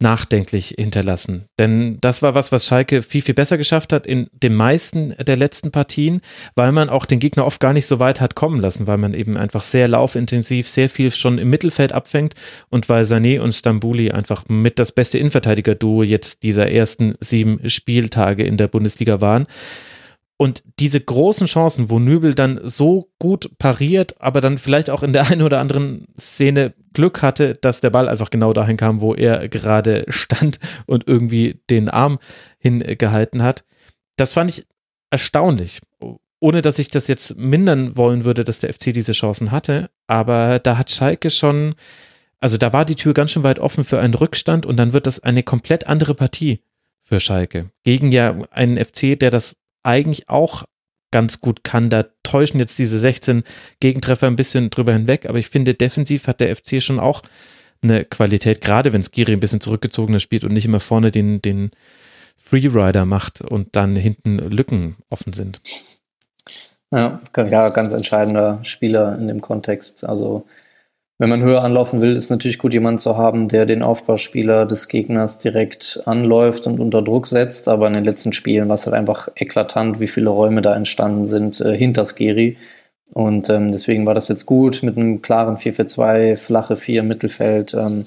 nachdenklich hinterlassen. Denn das war was, was Schalke viel, viel besser geschafft hat in den meisten der letzten Partien, weil man auch den Gegner oft gar nicht so weit hat kommen lassen, weil man eben einfach sehr laufintensiv, sehr viel schon im Mittelfeld abfängt und weil Sané und Stambouli einfach mit das beste Innenverteidiger-Duo jetzt dieser ersten sieben Spieltage in der Bundesliga waren. Und diese großen Chancen, wo Nübel dann so gut pariert, aber dann vielleicht auch in der einen oder anderen Szene Glück hatte, dass der Ball einfach genau dahin kam, wo er gerade stand und irgendwie den Arm hingehalten hat. Das fand ich erstaunlich. Ohne dass ich das jetzt mindern wollen würde, dass der FC diese Chancen hatte. Aber da hat Schalke schon, also da war die Tür ganz schön weit offen für einen Rückstand und dann wird das eine komplett andere Partie für Schalke. Gegen ja einen FC, der das eigentlich auch ganz gut kann. Da täuschen jetzt diese 16 Gegentreffer ein bisschen drüber hinweg, aber ich finde, defensiv hat der FC schon auch eine Qualität, gerade wenn Skiri ein bisschen zurückgezogener spielt und nicht immer vorne den, den Freerider macht und dann hinten Lücken offen sind. Ja, ja, ganz entscheidender Spieler in dem Kontext. Also wenn man höher anlaufen will, ist natürlich gut, jemanden zu haben, der den Aufbauspieler des Gegners direkt anläuft und unter Druck setzt. Aber in den letzten Spielen war es halt einfach eklatant, wie viele Räume da entstanden sind äh, hinter Skeri. Und ähm, deswegen war das jetzt gut mit einem klaren 4-4-2, flache 4 im Mittelfeld. Ähm,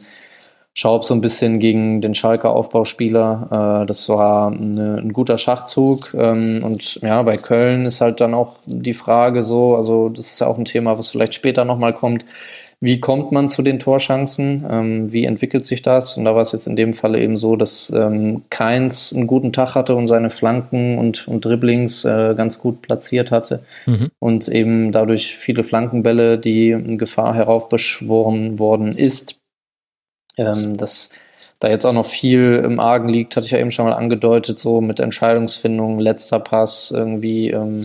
Schaub so ein bisschen gegen den Schalker Aufbauspieler. Äh, das war eine, ein guter Schachzug. Ähm, und ja, bei Köln ist halt dann auch die Frage so, also das ist ja auch ein Thema, was vielleicht später nochmal kommt wie kommt man zu den Torchancen? Ähm, wie entwickelt sich das? Und da war es jetzt in dem Falle eben so, dass ähm, Keins einen guten Tag hatte und seine Flanken und, und Dribblings äh, ganz gut platziert hatte. Mhm. Und eben dadurch viele Flankenbälle, die in Gefahr heraufbeschworen worden ist. Ähm, dass da jetzt auch noch viel im Argen liegt, hatte ich ja eben schon mal angedeutet, so mit Entscheidungsfindung, letzter Pass, irgendwie ähm,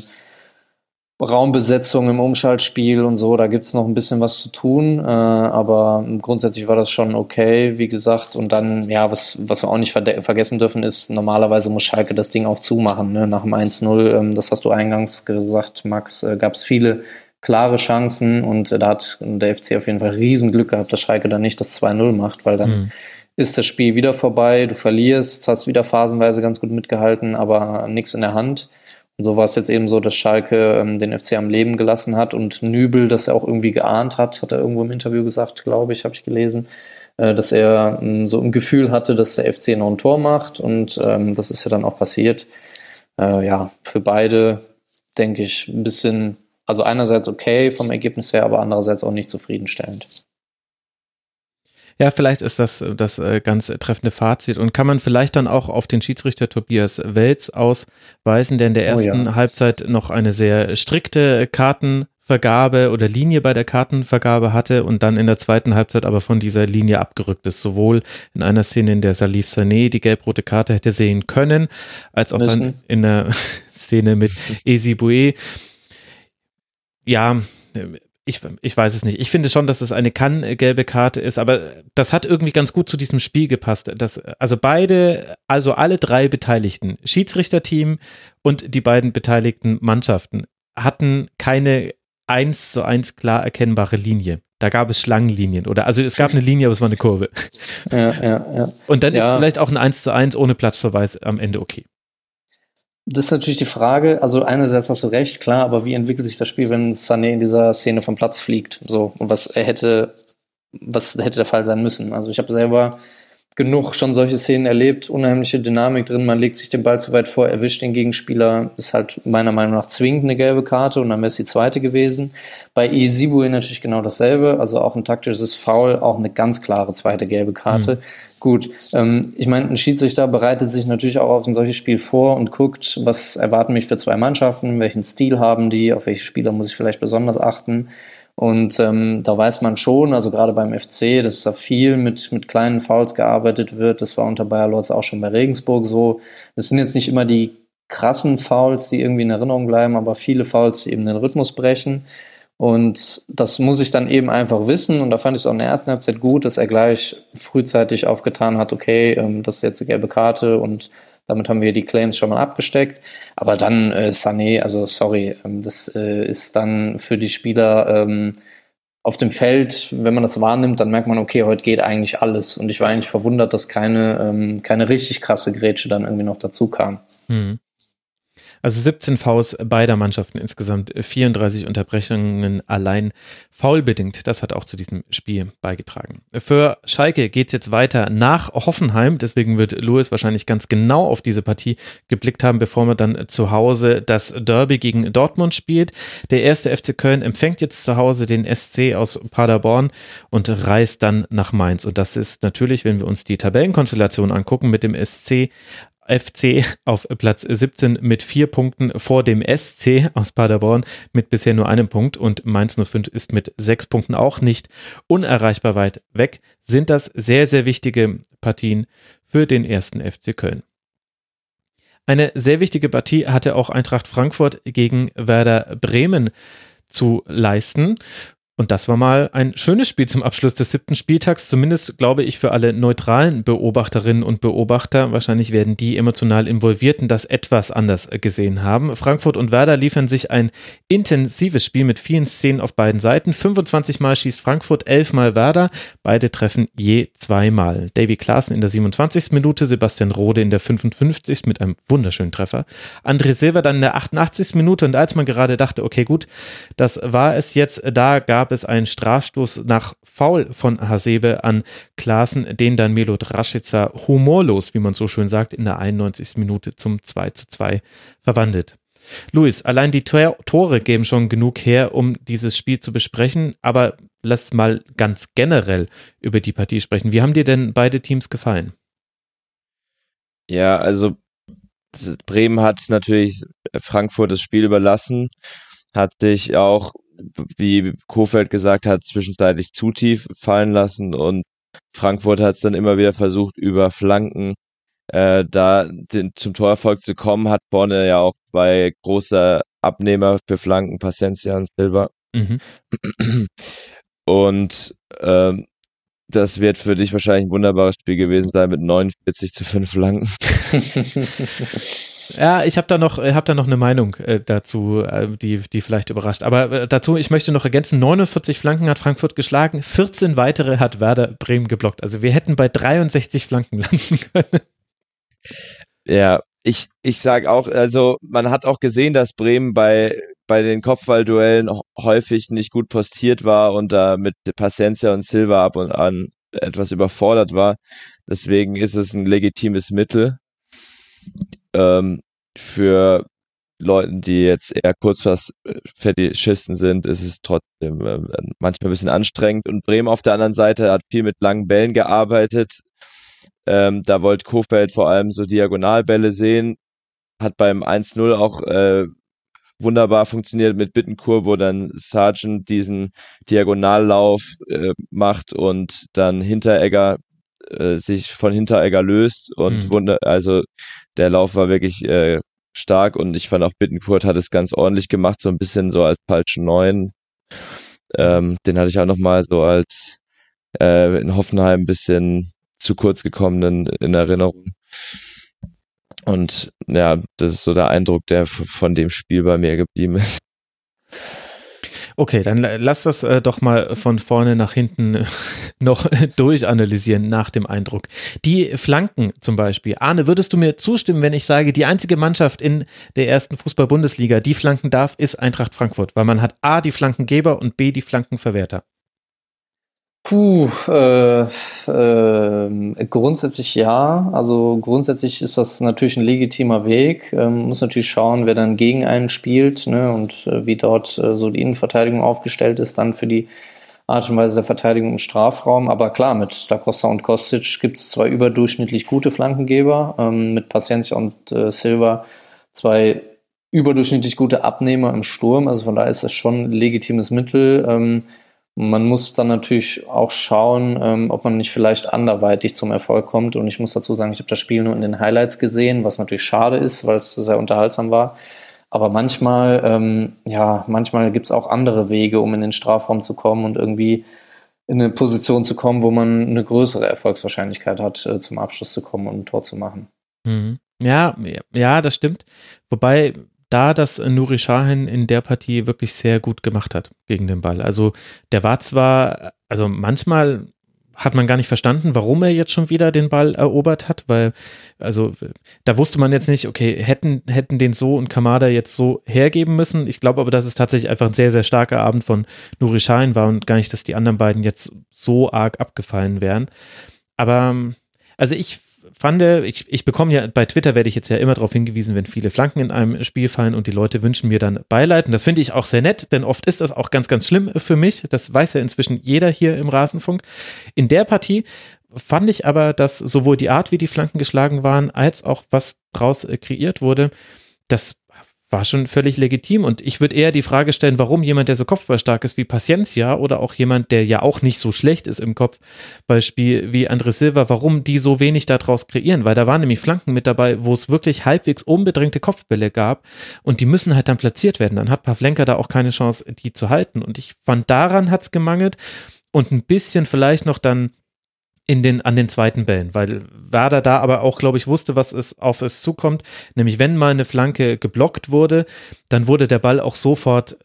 Raumbesetzung im Umschaltspiel und so, da gibt es noch ein bisschen was zu tun, äh, aber grundsätzlich war das schon okay, wie gesagt. Und dann, ja, was, was wir auch nicht ver vergessen dürfen, ist, normalerweise muss Schalke das Ding auch zumachen, ne? nach dem 1-0, ähm, das hast du eingangs gesagt, Max, äh, gab es viele klare Chancen und äh, da hat der FC auf jeden Fall Riesenglück gehabt, dass Schalke dann nicht das 2-0 macht, weil dann mhm. ist das Spiel wieder vorbei, du verlierst, hast wieder phasenweise ganz gut mitgehalten, aber nichts in der Hand. Und so war es jetzt eben so, dass Schalke ähm, den FC am Leben gelassen hat und Nübel das auch irgendwie geahnt hat, hat er irgendwo im Interview gesagt, glaube ich, habe ich gelesen, äh, dass er ähm, so ein Gefühl hatte, dass der FC noch ein Tor macht und ähm, das ist ja dann auch passiert. Äh, ja, für beide denke ich ein bisschen, also einerseits okay vom Ergebnis her, aber andererseits auch nicht zufriedenstellend. Ja, vielleicht ist das das äh, ganz treffende Fazit und kann man vielleicht dann auch auf den Schiedsrichter Tobias Welz ausweisen, der in der ersten oh ja. Halbzeit noch eine sehr strikte Kartenvergabe oder Linie bei der Kartenvergabe hatte und dann in der zweiten Halbzeit aber von dieser Linie abgerückt ist. Sowohl in einer Szene, in der Salif Sané die gelb-rote Karte hätte sehen können, als auch Müssen. dann in der Szene mit Esi Boué. Ja, ich, ich weiß es nicht. Ich finde schon, dass es eine kann-gelbe Karte ist, aber das hat irgendwie ganz gut zu diesem Spiel gepasst. Dass, also beide, also alle drei Beteiligten, Schiedsrichterteam und die beiden beteiligten Mannschaften, hatten keine eins zu eins klar erkennbare Linie. Da gab es Schlangenlinien oder also es gab eine Linie, aber es war eine Kurve. Ja, ja, ja. Und dann ist vielleicht auch ein 1 zu 1 ohne Platzverweis am Ende okay. Das ist natürlich die Frage, also einerseits hast du recht, klar, aber wie entwickelt sich das Spiel, wenn Sané in dieser Szene vom Platz fliegt? So, und was hätte, was hätte der Fall sein müssen? Also ich habe selber genug schon solche Szenen erlebt, unheimliche Dynamik drin, man legt sich den Ball zu weit vor, erwischt den Gegenspieler, ist halt meiner Meinung nach zwingend eine gelbe Karte und dann wäre es die zweite gewesen. Bei Isibue natürlich genau dasselbe, also auch ein taktisches Foul, auch eine ganz klare zweite gelbe Karte. Gut, ähm, ich meine, ein Schiedsrichter bereitet sich natürlich auch auf ein solches Spiel vor und guckt, was erwarten mich für zwei Mannschaften, welchen Stil haben die, auf welche Spieler muss ich vielleicht besonders achten. Und ähm, da weiß man schon, also gerade beim FC, dass da viel mit, mit kleinen Fouls gearbeitet wird. Das war unter Bayer Lorz auch schon bei Regensburg so. Das sind jetzt nicht immer die krassen Fouls, die irgendwie in Erinnerung bleiben, aber viele Fouls, die eben den Rhythmus brechen. Und das muss ich dann eben einfach wissen. Und da fand ich es auch in der ersten Halbzeit gut, dass er gleich frühzeitig aufgetan hat, okay, ähm, das ist jetzt eine gelbe Karte und damit haben wir die Claims schon mal abgesteckt. Aber dann äh, Sané, also sorry, ähm, das äh, ist dann für die Spieler ähm, auf dem Feld, wenn man das wahrnimmt, dann merkt man, okay, heute geht eigentlich alles. Und ich war eigentlich verwundert, dass keine, ähm, keine richtig krasse Grätsche dann irgendwie noch dazu kam. Mhm. Also 17 Fouls beider Mannschaften insgesamt, 34 Unterbrechungen allein faulbedingt. Das hat auch zu diesem Spiel beigetragen. Für Schalke geht's jetzt weiter nach Hoffenheim. Deswegen wird Louis wahrscheinlich ganz genau auf diese Partie geblickt haben, bevor man dann zu Hause das Derby gegen Dortmund spielt. Der erste FC Köln empfängt jetzt zu Hause den SC aus Paderborn und reist dann nach Mainz. Und das ist natürlich, wenn wir uns die Tabellenkonstellation angucken, mit dem SC FC auf Platz 17 mit vier Punkten vor dem SC aus Paderborn mit bisher nur einem Punkt und Mainz 05 ist mit sechs Punkten auch nicht unerreichbar weit weg, sind das sehr, sehr wichtige Partien für den ersten FC Köln. Eine sehr wichtige Partie hatte auch Eintracht Frankfurt gegen Werder Bremen zu leisten. Und das war mal ein schönes Spiel zum Abschluss des siebten Spieltags, zumindest glaube ich für alle neutralen Beobachterinnen und Beobachter. Wahrscheinlich werden die emotional Involvierten das etwas anders gesehen haben. Frankfurt und Werder liefern sich ein intensives Spiel mit vielen Szenen auf beiden Seiten. 25 Mal schießt Frankfurt, 11 Mal Werder. Beide treffen je zweimal. Davy Klaassen in der 27. Minute, Sebastian Rode in der 55. mit einem wunderschönen Treffer. André Silva dann in der 88. Minute und als man gerade dachte, okay gut, das war es jetzt, da gab es einen Strafstoß nach Foul von Hasebe an Klaassen, den dann Melod Rashica humorlos, wie man so schön sagt, in der 91. Minute zum 2 zu 2 verwandelt. Luis, allein die Tor Tore geben schon genug her, um dieses Spiel zu besprechen, aber lass mal ganz generell über die Partie sprechen. Wie haben dir denn beide Teams gefallen? Ja, also Bremen hat natürlich Frankfurt das Spiel überlassen, hat sich auch, wie Kofeld gesagt hat, zwischenzeitlich zu tief fallen lassen und Frankfurt hat es dann immer wieder versucht, über Flanken äh, da den, zum Torerfolg zu kommen, hat vorne ja auch zwei große Abnehmer für Flanken, Pacencia und Silva. Mhm. Und ähm, das wird für dich wahrscheinlich ein wunderbares Spiel gewesen sein mit 49 zu 5 Flanken. Ja, ich habe da noch, äh, da noch eine Meinung äh, dazu, äh, die, die vielleicht überrascht. Aber äh, dazu, ich möchte noch ergänzen, 49 Flanken hat Frankfurt geschlagen, 14 weitere hat Werder Bremen geblockt. Also wir hätten bei 63 Flanken landen können. Ja, ich, ich sag auch, also man hat auch gesehen, dass Bremen bei, bei den Kopfballduellen häufig nicht gut postiert war und da mit Pacencia und Silva ab und an etwas überfordert war. Deswegen ist es ein legitimes Mittel ähm, für Leuten, die jetzt eher kurz was Fetischisten sind, ist es trotzdem äh, manchmal ein bisschen anstrengend. Und Bremen auf der anderen Seite hat viel mit langen Bällen gearbeitet. Ähm, da wollte Kofeld vor allem so Diagonalbälle sehen. Hat beim 1-0 auch äh, wunderbar funktioniert mit Bittenkur, wo dann Sargent diesen Diagonallauf äh, macht und dann Hinteregger äh, sich von Hinteregger löst und Mhm. wunder also der Lauf war wirklich äh, stark und ich fand auch Bittenkurt hat es ganz ordentlich gemacht, so ein bisschen so als falsche Neun. Ähm, den hatte ich auch nochmal so als äh, in Hoffenheim ein bisschen zu kurz gekommenen in Erinnerung. Und ja, das ist so der Eindruck, der von dem Spiel bei mir geblieben ist. Okay, dann lass das äh, doch mal von vorne nach hinten noch durchanalysieren nach dem Eindruck. Die Flanken zum Beispiel. Arne, würdest du mir zustimmen, wenn ich sage, die einzige Mannschaft in der ersten Fußball-Bundesliga, die flanken darf, ist Eintracht Frankfurt, weil man hat A, die Flankengeber und B, die Flankenverwerter. Puh, äh, äh, grundsätzlich ja. Also grundsätzlich ist das natürlich ein legitimer Weg. Ähm, muss natürlich schauen, wer dann gegen einen spielt ne, und äh, wie dort äh, so die Innenverteidigung aufgestellt ist, dann für die Art und Weise der Verteidigung im Strafraum. Aber klar, mit Da Costa und Kostic gibt es zwei überdurchschnittlich gute Flankengeber, ähm, mit Paciencia und äh, Silva zwei überdurchschnittlich gute Abnehmer im Sturm. Also von daher ist das schon ein legitimes Mittel. Ähm, man muss dann natürlich auch schauen, ähm, ob man nicht vielleicht anderweitig zum Erfolg kommt. Und ich muss dazu sagen, ich habe das Spiel nur in den Highlights gesehen, was natürlich schade ist, weil es sehr unterhaltsam war. Aber manchmal, ähm, ja, manchmal gibt es auch andere Wege, um in den Strafraum zu kommen und irgendwie in eine Position zu kommen, wo man eine größere Erfolgswahrscheinlichkeit hat, äh, zum Abschluss zu kommen und ein Tor zu machen. Mhm. Ja, ja, das stimmt. Wobei da das Nuri Sahin in der Partie wirklich sehr gut gemacht hat gegen den Ball. Also der war zwar, also manchmal hat man gar nicht verstanden, warum er jetzt schon wieder den Ball erobert hat, weil, also da wusste man jetzt nicht, okay, hätten, hätten den so und Kamada jetzt so hergeben müssen. Ich glaube aber, dass es tatsächlich einfach ein sehr, sehr starker Abend von Nuri Sahin war und gar nicht, dass die anderen beiden jetzt so arg abgefallen wären. Aber, also ich fand, ich, ich bekomme ja, bei Twitter werde ich jetzt ja immer darauf hingewiesen, wenn viele Flanken in einem Spiel fallen und die Leute wünschen mir dann Beileid. Und das finde ich auch sehr nett, denn oft ist das auch ganz, ganz schlimm für mich. Das weiß ja inzwischen jeder hier im Rasenfunk. In der Partie fand ich aber, dass sowohl die Art, wie die Flanken geschlagen waren, als auch was draus kreiert wurde, das war schon völlig legitim. Und ich würde eher die Frage stellen, warum jemand, der so kopfballstark ist wie Paciencia oder auch jemand, der ja auch nicht so schlecht ist im Kopfballspiel wie André Silva, warum die so wenig daraus kreieren. Weil da waren nämlich Flanken mit dabei, wo es wirklich halbwegs unbedrängte Kopfbälle gab und die müssen halt dann platziert werden. Dann hat Pavlenka da auch keine Chance, die zu halten. Und ich fand, daran hat es gemangelt und ein bisschen vielleicht noch dann in den, an den zweiten Bällen, weil Werder da aber auch, glaube ich, wusste, was es auf es zukommt. Nämlich, wenn mal eine Flanke geblockt wurde, dann wurde der Ball auch sofort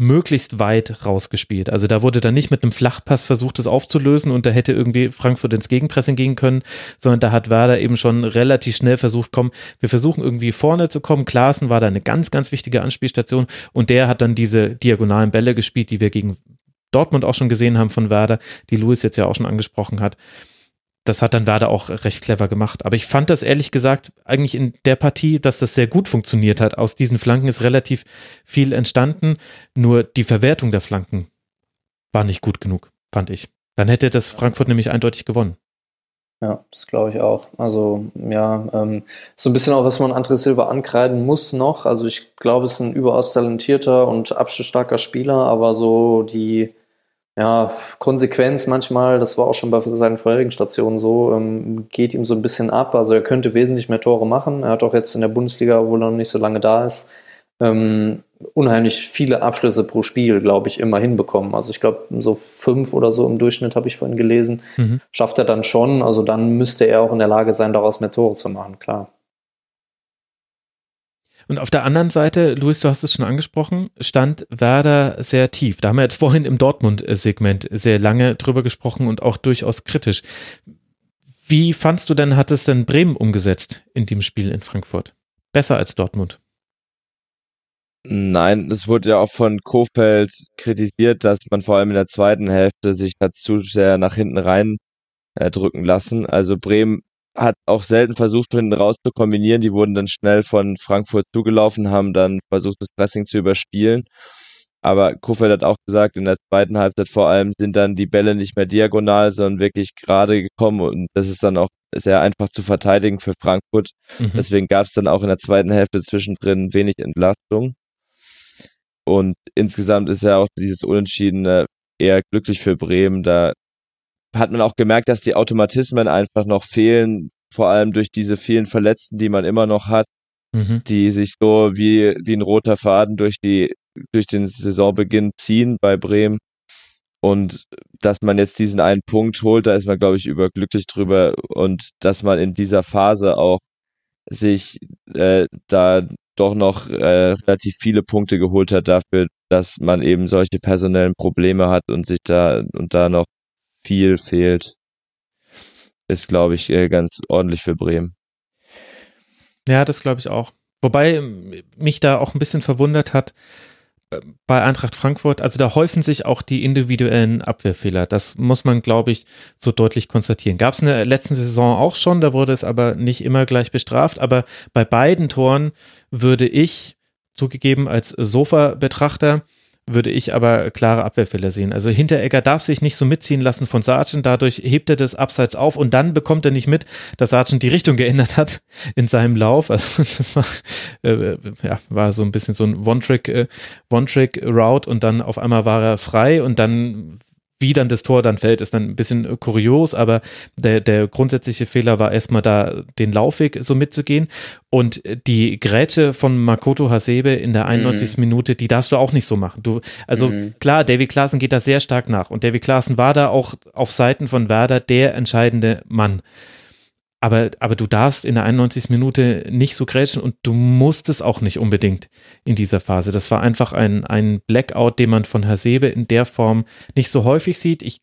möglichst weit rausgespielt. Also da wurde dann nicht mit einem Flachpass versucht, es aufzulösen und da hätte irgendwie Frankfurt ins Gegenpressing gehen können, sondern da hat Werder eben schon relativ schnell versucht, komm, wir versuchen irgendwie vorne zu kommen. Klaassen war da eine ganz, ganz wichtige Anspielstation und der hat dann diese diagonalen Bälle gespielt, die wir gegen Dortmund auch schon gesehen haben von Werder, die Louis jetzt ja auch schon angesprochen hat. Das hat dann Werder auch recht clever gemacht. Aber ich fand das ehrlich gesagt eigentlich in der Partie, dass das sehr gut funktioniert hat. Aus diesen Flanken ist relativ viel entstanden. Nur die Verwertung der Flanken war nicht gut genug, fand ich. Dann hätte das Frankfurt nämlich eindeutig gewonnen. Ja, das glaube ich auch. Also ja, ähm, so ein bisschen auch, was man André Silva ankreiden muss noch. Also ich glaube, es ist ein überaus talentierter und abschlussstarker Spieler, aber so die ja, Konsequenz manchmal, das war auch schon bei seinen vorherigen Stationen so, ähm, geht ihm so ein bisschen ab. Also er könnte wesentlich mehr Tore machen. Er hat auch jetzt in der Bundesliga, obwohl er noch nicht so lange da ist, ähm, unheimlich viele Abschlüsse pro Spiel, glaube ich, immer hinbekommen. Also ich glaube, so fünf oder so im Durchschnitt habe ich vorhin gelesen. Mhm. Schafft er dann schon. Also dann müsste er auch in der Lage sein, daraus mehr Tore zu machen, klar. Und auf der anderen Seite, Luis, du hast es schon angesprochen, stand Werder sehr tief. Da haben wir jetzt vorhin im Dortmund-Segment sehr lange drüber gesprochen und auch durchaus kritisch. Wie fandst du denn, hat es denn Bremen umgesetzt in dem Spiel in Frankfurt? Besser als Dortmund? Nein, es wurde ja auch von Kofeld kritisiert, dass man vor allem in der zweiten Hälfte sich dazu sehr nach hinten rein äh, drücken lassen. Also Bremen hat auch selten versucht, hinten raus zu kombinieren. Die wurden dann schnell von Frankfurt zugelaufen, haben dann versucht, das Pressing zu überspielen. Aber Kofeld hat auch gesagt, in der zweiten Halbzeit vor allem sind dann die Bälle nicht mehr diagonal, sondern wirklich gerade gekommen und das ist dann auch sehr einfach zu verteidigen für Frankfurt. Mhm. Deswegen gab es dann auch in der zweiten Hälfte zwischendrin wenig Entlastung. Und insgesamt ist ja auch dieses Unentschiedene eher glücklich für Bremen. Da hat man auch gemerkt, dass die Automatismen einfach noch fehlen, vor allem durch diese vielen Verletzten, die man immer noch hat, mhm. die sich so wie, wie ein roter Faden durch die, durch den Saisonbeginn ziehen bei Bremen. Und dass man jetzt diesen einen Punkt holt, da ist man, glaube ich, überglücklich drüber. Und dass man in dieser Phase auch sich äh, da doch noch äh, relativ viele Punkte geholt hat dafür, dass man eben solche personellen Probleme hat und sich da und da noch viel fehlt, ist, glaube ich, äh, ganz ordentlich für Bremen. Ja, das glaube ich auch. Wobei mich da auch ein bisschen verwundert hat, bei Eintracht Frankfurt, also da häufen sich auch die individuellen Abwehrfehler. Das muss man, glaube ich, so deutlich konstatieren. Gab es in der letzten Saison auch schon, da wurde es aber nicht immer gleich bestraft. Aber bei beiden Toren würde ich, zugegeben als Sofa-Betrachter, würde ich aber klare Abwehrfehler sehen. Also Hinteregger darf sich nicht so mitziehen lassen von Sargent, dadurch hebt er das Abseits auf und dann bekommt er nicht mit, dass Sargent die Richtung geändert hat in seinem Lauf. Also das war, äh, ja, war so ein bisschen so ein One-Trick, äh, und dann auf einmal war er frei und dann wie dann das Tor dann fällt, ist dann ein bisschen kurios, aber der, der grundsätzliche Fehler war erstmal da, den Laufweg so mitzugehen. Und die Grätsche von Makoto Hasebe in der 91. Mhm. Minute, die darfst du auch nicht so machen. Du, also mhm. klar, Davy Klaassen geht da sehr stark nach. Und Davy Klaassen war da auch auf Seiten von Werder der entscheidende Mann. Aber, aber du darfst in der 91. Minute nicht so grätschen und du musst es auch nicht unbedingt in dieser Phase. Das war einfach ein, ein Blackout, den man von Hasebe in der Form nicht so häufig sieht. Ich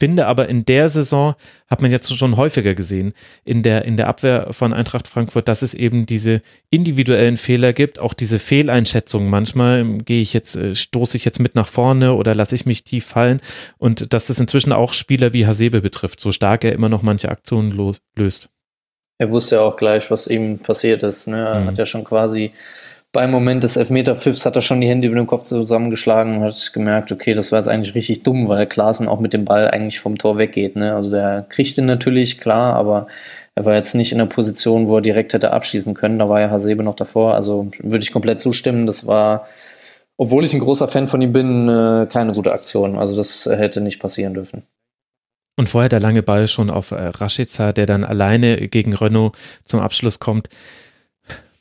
finde aber in der Saison hat man jetzt schon häufiger gesehen in der, in der Abwehr von Eintracht Frankfurt, dass es eben diese individuellen Fehler gibt, auch diese Fehleinschätzung. Manchmal gehe ich jetzt, äh, stoße ich jetzt mit nach vorne oder lasse ich mich tief fallen und dass das inzwischen auch Spieler wie Hasebe betrifft, so stark er immer noch manche Aktionen löst. Er wusste ja auch gleich, was ihm passiert ist. Ne? Er mhm. hat ja schon quasi beim Moment des Elfmeter-Pfiffs hat er schon die Hände über den Kopf zusammengeschlagen und hat gemerkt, okay, das war jetzt eigentlich richtig dumm, weil Klaassen auch mit dem Ball eigentlich vom Tor weggeht. Ne? Also der kriegt ihn natürlich, klar, aber er war jetzt nicht in der Position, wo er direkt hätte abschießen können. Da war ja Hasebe noch davor. Also würde ich komplett zustimmen. Das war, obwohl ich ein großer Fan von ihm bin, äh, keine gute Aktion. Also das hätte nicht passieren dürfen. Und vorher der lange Ball schon auf äh, Rashica, der dann alleine gegen Renault zum Abschluss kommt.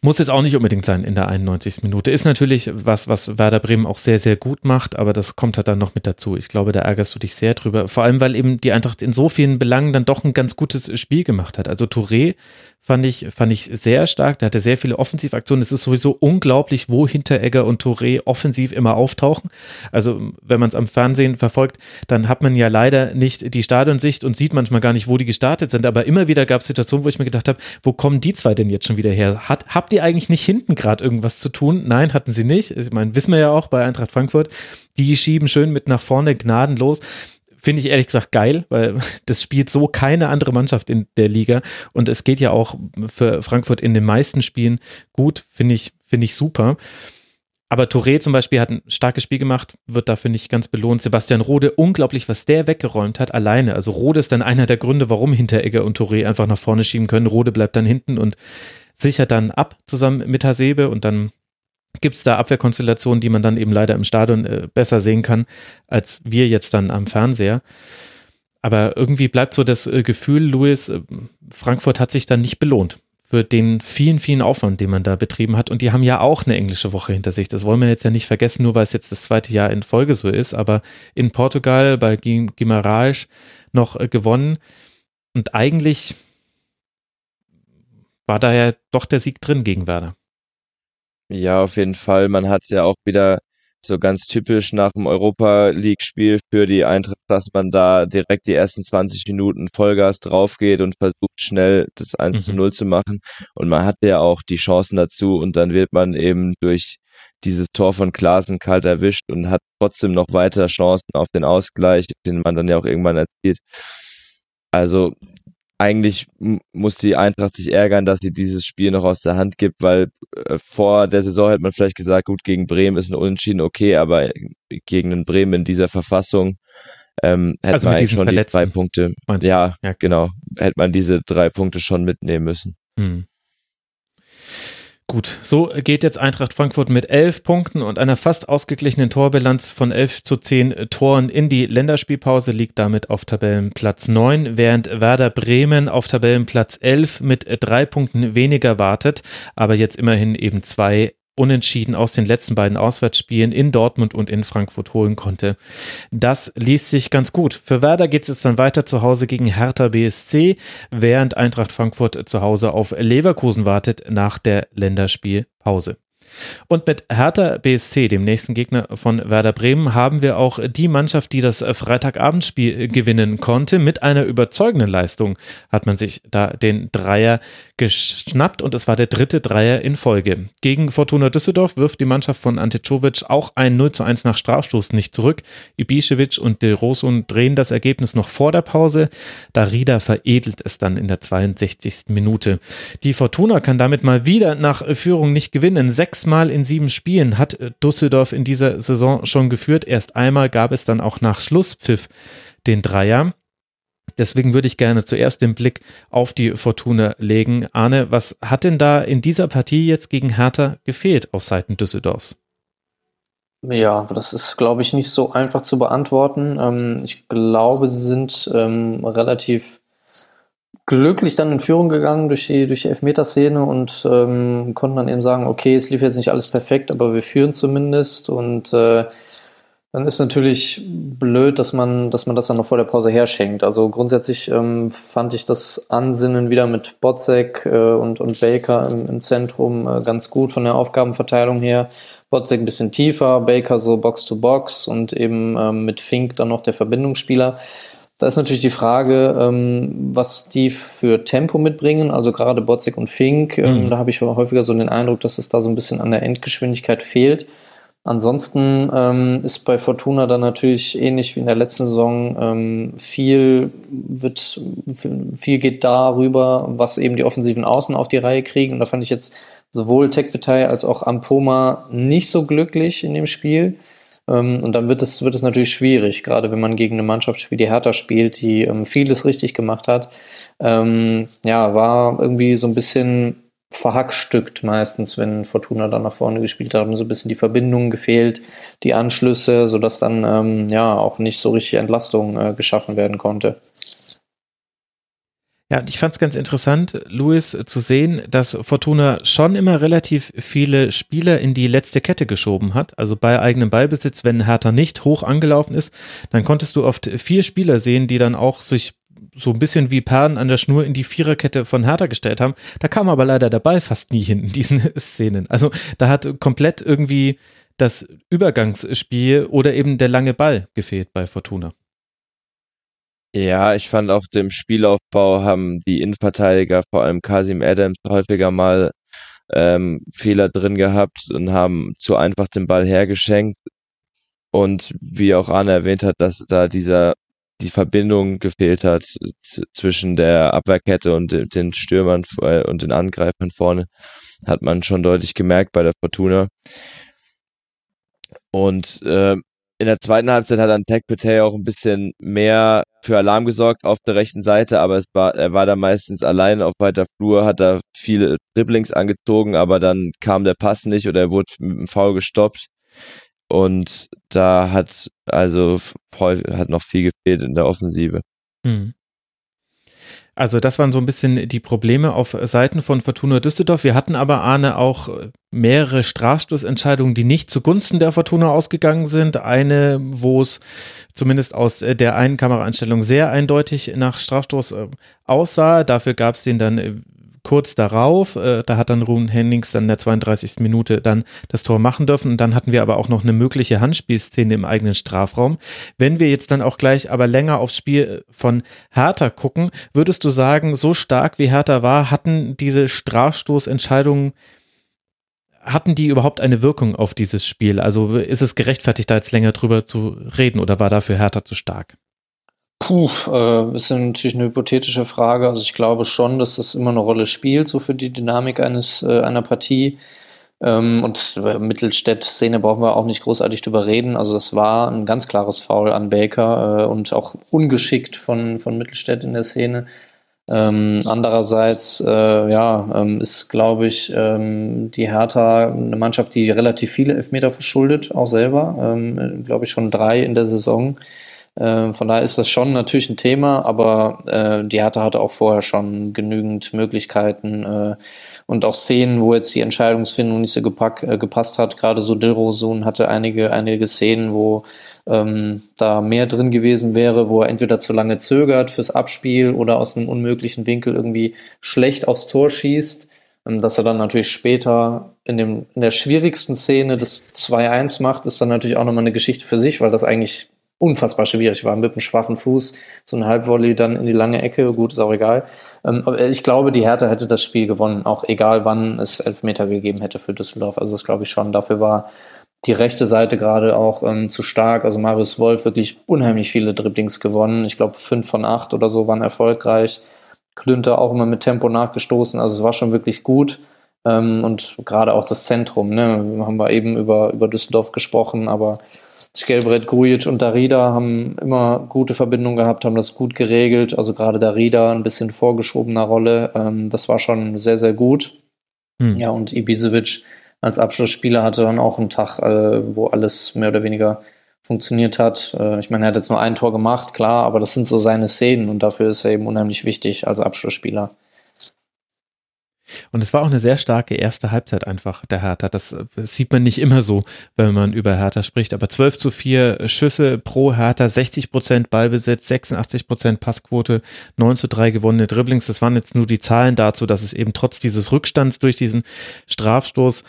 Muss jetzt auch nicht unbedingt sein in der 91. Minute. Ist natürlich was, was Werder Bremen auch sehr, sehr gut macht, aber das kommt halt dann noch mit dazu. Ich glaube, da ärgerst du dich sehr drüber. Vor allem, weil eben die Eintracht in so vielen Belangen dann doch ein ganz gutes Spiel gemacht hat. Also Touré fand ich, fand ich sehr stark. Der hatte sehr viele Offensivaktionen. Es ist sowieso unglaublich, wo Hinteregger und Touré offensiv immer auftauchen. Also, wenn man es am Fernsehen verfolgt, dann hat man ja leider nicht die Stadionsicht und sieht manchmal gar nicht, wo die gestartet sind. Aber immer wieder gab es Situationen, wo ich mir gedacht habe, wo kommen die zwei denn jetzt schon wieder her? Hat, habt ihr eigentlich nicht hinten gerade irgendwas zu tun? Nein, hatten sie nicht. Ich meine, wissen wir ja auch bei Eintracht Frankfurt. Die schieben schön mit nach vorne gnadenlos finde ich ehrlich gesagt geil, weil das spielt so keine andere Mannschaft in der Liga und es geht ja auch für Frankfurt in den meisten Spielen gut, finde ich, finde ich super. Aber Touré zum Beispiel hat ein starkes Spiel gemacht, wird dafür nicht ganz belohnt. Sebastian Rode, unglaublich, was der weggeräumt hat, alleine. Also Rode ist dann einer der Gründe, warum Hinteregger und Touré einfach nach vorne schieben können. Rode bleibt dann hinten und sichert dann ab zusammen mit Hasebe und dann gibt es da Abwehrkonstellationen, die man dann eben leider im Stadion äh, besser sehen kann, als wir jetzt dann am Fernseher. Aber irgendwie bleibt so das äh, Gefühl, Louis, äh, Frankfurt hat sich dann nicht belohnt für den vielen, vielen Aufwand, den man da betrieben hat. Und die haben ja auch eine englische Woche hinter sich. Das wollen wir jetzt ja nicht vergessen, nur weil es jetzt das zweite Jahr in Folge so ist. Aber in Portugal bei Guimarães noch gewonnen. Und eigentlich war da ja doch der Sieg drin gegen Werder. Ja, auf jeden Fall. Man hat ja auch wieder so ganz typisch nach dem Europa League-Spiel für die Eintracht, dass man da direkt die ersten 20 Minuten Vollgas draufgeht und versucht schnell das 1 zu 0 mhm. zu machen. Und man hat ja auch die Chancen dazu und dann wird man eben durch dieses Tor von Klaassen kalt erwischt und hat trotzdem noch weiter Chancen auf den Ausgleich, den man dann ja auch irgendwann erzielt. Also eigentlich muss die Eintracht sich ärgern, dass sie dieses Spiel noch aus der Hand gibt, weil äh, vor der Saison hätte man vielleicht gesagt, gut, gegen Bremen ist ein Unentschieden okay, aber gegen den Bremen in dieser Verfassung ähm, hätte also man eigentlich schon die drei Punkte. Ja, ja, genau. Hätte man diese drei Punkte schon mitnehmen müssen. Hm. Gut, so geht jetzt Eintracht Frankfurt mit elf Punkten und einer fast ausgeglichenen Torbilanz von elf zu zehn Toren in die Länderspielpause, liegt damit auf Tabellenplatz neun, während Werder Bremen auf Tabellenplatz elf mit drei Punkten weniger wartet, aber jetzt immerhin eben zwei Unentschieden aus den letzten beiden Auswärtsspielen in Dortmund und in Frankfurt holen konnte. Das liest sich ganz gut. Für Werder geht es jetzt dann weiter zu Hause gegen Hertha BSC, während Eintracht Frankfurt zu Hause auf Leverkusen wartet nach der Länderspielpause. Und mit Hertha BSC, dem nächsten Gegner von Werder Bremen, haben wir auch die Mannschaft, die das Freitagabendspiel gewinnen konnte. Mit einer überzeugenden Leistung hat man sich da den Dreier geschnappt und es war der dritte Dreier in Folge. Gegen Fortuna Düsseldorf wirft die Mannschaft von Ante Czovic auch ein 0 zu 1 nach Strafstoß nicht zurück. Ibišević und De Rosun drehen das Ergebnis noch vor der Pause. Darida veredelt es dann in der 62. Minute. Die Fortuna kann damit mal wieder nach Führung nicht gewinnen. Sechsmal in sieben Spielen hat Düsseldorf in dieser Saison schon geführt. Erst einmal gab es dann auch nach Schlusspfiff den Dreier. Deswegen würde ich gerne zuerst den Blick auf die Fortuna legen. Arne, was hat denn da in dieser Partie jetzt gegen Hertha gefehlt auf Seiten Düsseldorfs? Ja, das ist, glaube ich, nicht so einfach zu beantworten. Ähm, ich glaube, sie sind ähm, relativ glücklich dann in Führung gegangen durch die, durch die Elfmeterszene und ähm, konnten dann eben sagen, okay, es lief jetzt nicht alles perfekt, aber wir führen zumindest und äh, dann ist natürlich blöd, dass man, dass man das dann noch vor der Pause herschenkt. Also grundsätzlich ähm, fand ich das Ansinnen wieder mit Botzek äh, und, und Baker im, im Zentrum äh, ganz gut von der Aufgabenverteilung her. Botzek ein bisschen tiefer, Baker so Box to Box und eben ähm, mit Fink dann noch der Verbindungsspieler. Da ist natürlich die Frage, ähm, was die für Tempo mitbringen. Also gerade Botzek und Fink, ähm, mhm. da habe ich häufiger so den Eindruck, dass es da so ein bisschen an der Endgeschwindigkeit fehlt. Ansonsten ähm, ist bei Fortuna dann natürlich ähnlich wie in der letzten Saison ähm, viel wird viel geht darüber, was eben die offensiven Außen auf die Reihe kriegen. Und da fand ich jetzt sowohl Tekbetei als auch Ampoma nicht so glücklich in dem Spiel. Ähm, und dann wird es, wird es natürlich schwierig, gerade wenn man gegen eine Mannschaft wie die Hertha spielt, die ähm, vieles richtig gemacht hat. Ähm, ja, war irgendwie so ein bisschen verhackstückt meistens, wenn Fortuna dann nach vorne gespielt hat, haben so ein bisschen die Verbindungen gefehlt, die Anschlüsse, sodass dann ähm, ja auch nicht so richtig Entlastung äh, geschaffen werden konnte. Ja, ich fand es ganz interessant, Luis, zu sehen, dass Fortuna schon immer relativ viele Spieler in die letzte Kette geschoben hat. Also bei eigenem Ballbesitz, wenn Hertha nicht hoch angelaufen ist, dann konntest du oft vier Spieler sehen, die dann auch sich so ein bisschen wie Perlen an der Schnur in die Viererkette von Hertha gestellt haben. Da kam aber leider der Ball fast nie hin in diesen Szenen. Also da hat komplett irgendwie das Übergangsspiel oder eben der lange Ball gefehlt bei Fortuna. Ja, ich fand auch dem Spielaufbau haben die Innenverteidiger, vor allem Kasim Adams, häufiger mal ähm, Fehler drin gehabt und haben zu einfach den Ball hergeschenkt. Und wie auch Arne erwähnt hat, dass da dieser die Verbindung gefehlt hat zwischen der Abwehrkette und den Stürmern äh, und den Angreifern vorne, hat man schon deutlich gemerkt bei der Fortuna. Und äh, in der zweiten Halbzeit hat dann Tech Petey auch ein bisschen mehr für Alarm gesorgt auf der rechten Seite, aber es war, er war da meistens allein auf weiter Flur, hat da viele Dribblings angezogen, aber dann kam der Pass nicht oder er wurde mit dem Foul gestoppt. Und da hat also hat noch viel gefehlt in der Offensive. Mhm. Also das waren so ein bisschen die Probleme auf Seiten von Fortuna Düsseldorf. Wir hatten aber, Arne, auch mehrere Strafstoßentscheidungen, die nicht zugunsten der Fortuna ausgegangen sind. Eine, wo es zumindest aus der einen Kameraeinstellung sehr eindeutig nach Strafstoß äh, aussah. Dafür gab es den dann kurz darauf, äh, da hat dann Ruhn Hennings dann in der 32. Minute dann das Tor machen dürfen. Und dann hatten wir aber auch noch eine mögliche Handspielszene im eigenen Strafraum. Wenn wir jetzt dann auch gleich aber länger aufs Spiel von Hertha gucken, würdest du sagen, so stark wie Hertha war, hatten diese Strafstoßentscheidungen hatten die überhaupt eine Wirkung auf dieses Spiel? Also ist es gerechtfertigt, da jetzt länger drüber zu reden oder war dafür Hertha zu stark? Puh, äh, ist natürlich eine hypothetische Frage. Also ich glaube schon, dass das immer eine Rolle spielt, so für die Dynamik eines äh, einer Partie. Ähm, und äh, Mittelstädt-Szene brauchen wir auch nicht großartig drüber reden. Also das war ein ganz klares Foul an Baker äh, und auch ungeschickt von, von Mittelstädt in der Szene. Ähm, andererseits, äh, ja, ähm, ist, glaube ich, ähm, die Hertha eine Mannschaft, die relativ viele Elfmeter verschuldet, auch selber. Ähm, glaube ich schon drei in der Saison. Äh, von daher ist das schon natürlich ein Thema, aber äh, die Hertha hatte auch vorher schon genügend Möglichkeiten äh, und auch Szenen, wo jetzt die Entscheidungsfindung nicht so gepack, äh, gepasst hat. Gerade so Dilrosun hatte einige, einige Szenen, wo ähm, da mehr drin gewesen wäre, wo er entweder zu lange zögert fürs Abspiel oder aus einem unmöglichen Winkel irgendwie schlecht aufs Tor schießt. Ähm, dass er dann natürlich später in, dem, in der schwierigsten Szene das 2-1 macht, ist dann natürlich auch nochmal eine Geschichte für sich, weil das eigentlich unfassbar schwierig war, mit einem schwachen Fuß, so ein Halbvolley dann in die lange Ecke, gut, ist auch egal. Ähm, ich glaube, die Hertha hätte das Spiel gewonnen, auch egal wann es Elfmeter gegeben hätte für Düsseldorf. Also das glaube ich schon. Dafür war die rechte Seite gerade auch ähm, zu stark. Also Marius Wolf wirklich unheimlich viele Dribblings gewonnen. Ich glaube, fünf von acht oder so waren erfolgreich. Klünter auch immer mit Tempo nachgestoßen. Also es war schon wirklich gut. Ähm, und gerade auch das Zentrum, ne? haben wir eben über, über Düsseldorf gesprochen, aber Skelbrett, Grujic und Darida haben immer gute Verbindungen gehabt, haben das gut geregelt. Also gerade Darida ein bisschen vorgeschobener Rolle. Ähm, das war schon sehr, sehr gut. Hm. Ja, und Ibisevic als Abschlussspieler hatte dann auch einen Tag, äh, wo alles mehr oder weniger funktioniert hat. Äh, ich meine, er hat jetzt nur ein Tor gemacht, klar, aber das sind so seine Szenen und dafür ist er eben unheimlich wichtig als Abschlussspieler. Und es war auch eine sehr starke erste Halbzeit einfach der Hertha. Das, das sieht man nicht immer so, wenn man über Hertha spricht. Aber 12 zu 4 Schüsse pro Hertha, 60 Prozent Ballbesitz, 86 Prozent Passquote, 9 zu 3 gewonnene Dribblings. Das waren jetzt nur die Zahlen dazu, dass es eben trotz dieses Rückstands durch diesen Strafstoß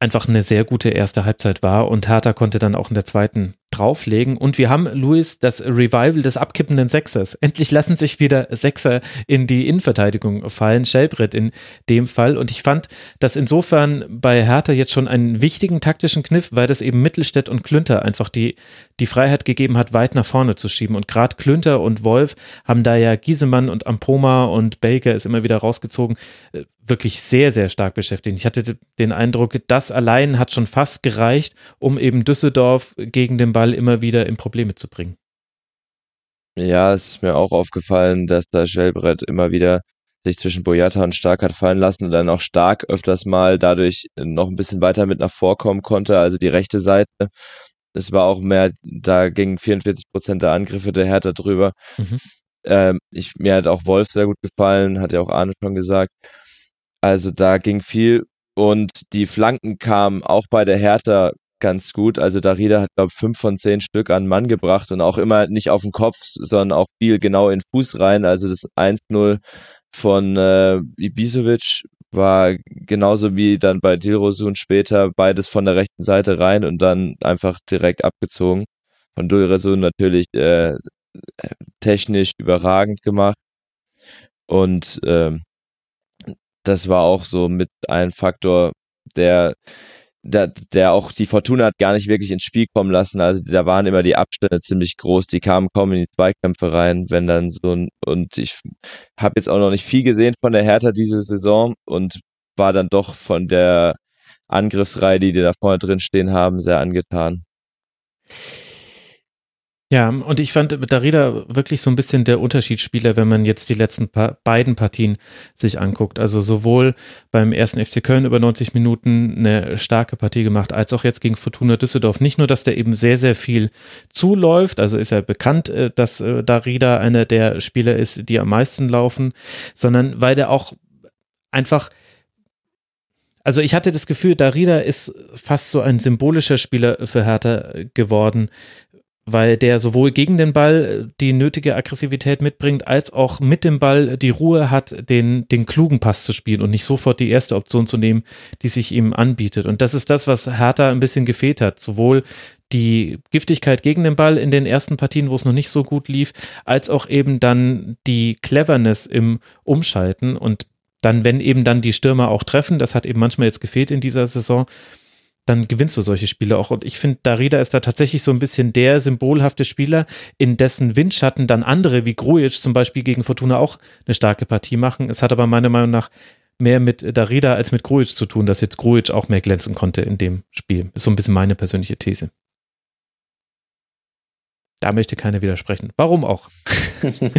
einfach eine sehr gute erste Halbzeit war und Hertha konnte dann auch in der zweiten drauflegen. Und wir haben, Luis, das Revival des abkippenden Sechsers. Endlich lassen sich wieder Sechser in die Innenverteidigung fallen. Schellbrett in dem Fall. Und ich fand das insofern bei Hertha jetzt schon einen wichtigen taktischen Kniff, weil das eben Mittelstädt und Klünter einfach die, die Freiheit gegeben hat, weit nach vorne zu schieben. Und gerade Klünter und Wolf haben da ja Giesemann und Ampoma und Baker ist immer wieder rausgezogen, äh, wirklich sehr, sehr stark beschäftigt. Ich hatte den Eindruck, das allein hat schon fast gereicht, um eben Düsseldorf gegen den Ball Ball immer wieder in Probleme zu bringen. Ja, es ist mir auch aufgefallen, dass da Schellbrett immer wieder sich zwischen Boyata und Stark hat fallen lassen und dann auch Stark öfters mal dadurch noch ein bisschen weiter mit nach vorkommen konnte, also die rechte Seite. Es war auch mehr, da gingen 44 Prozent der Angriffe der Hertha drüber. Mhm. Ähm, ich, mir hat auch Wolf sehr gut gefallen, hat ja auch Arne schon gesagt. Also da ging viel und die Flanken kamen auch bei der Hertha ganz gut. Also Darida hat, glaube ich, fünf von zehn Stück an Mann gebracht und auch immer nicht auf den Kopf, sondern auch viel genau in den Fuß rein. Also das 1-0 von äh, Ibisevic war genauso wie dann bei Dilrosun später beides von der rechten Seite rein und dann einfach direkt abgezogen. Von Dilrosun natürlich äh, technisch überragend gemacht. Und ähm, das war auch so mit ein Faktor, der der, der auch die Fortuna hat gar nicht wirklich ins Spiel kommen lassen. Also da waren immer die Abstände ziemlich groß. Die kamen kaum in die Zweikämpfe rein, wenn dann so ein, und ich habe jetzt auch noch nicht viel gesehen von der Hertha diese Saison und war dann doch von der Angriffsreihe, die die da vorne drin stehen haben, sehr angetan. Ja, und ich fand Darida wirklich so ein bisschen der Unterschiedsspieler, wenn man jetzt die letzten pa beiden Partien sich anguckt. Also sowohl beim ersten FC Köln über 90 Minuten eine starke Partie gemacht, als auch jetzt gegen Fortuna Düsseldorf. Nicht nur, dass der eben sehr, sehr viel zuläuft, also ist er bekannt, äh, dass äh, Darida einer der Spieler ist, die am meisten laufen, sondern weil der auch einfach also ich hatte das Gefühl, Darida ist fast so ein symbolischer Spieler für Hertha geworden, weil der sowohl gegen den Ball die nötige Aggressivität mitbringt, als auch mit dem Ball die Ruhe hat, den, den klugen Pass zu spielen und nicht sofort die erste Option zu nehmen, die sich ihm anbietet. Und das ist das, was Hertha ein bisschen gefehlt hat. Sowohl die Giftigkeit gegen den Ball in den ersten Partien, wo es noch nicht so gut lief, als auch eben dann die Cleverness im Umschalten und dann, wenn eben dann die Stürmer auch treffen, das hat eben manchmal jetzt gefehlt in dieser Saison, dann gewinnst du solche Spiele auch. Und ich finde, Darida ist da tatsächlich so ein bisschen der symbolhafte Spieler, in dessen Windschatten dann andere wie Grujic zum Beispiel gegen Fortuna auch eine starke Partie machen. Es hat aber meiner Meinung nach mehr mit Darida als mit Grujic zu tun, dass jetzt Grujic auch mehr glänzen konnte in dem Spiel. Ist so ein bisschen meine persönliche These. Da möchte keiner widersprechen. Warum auch?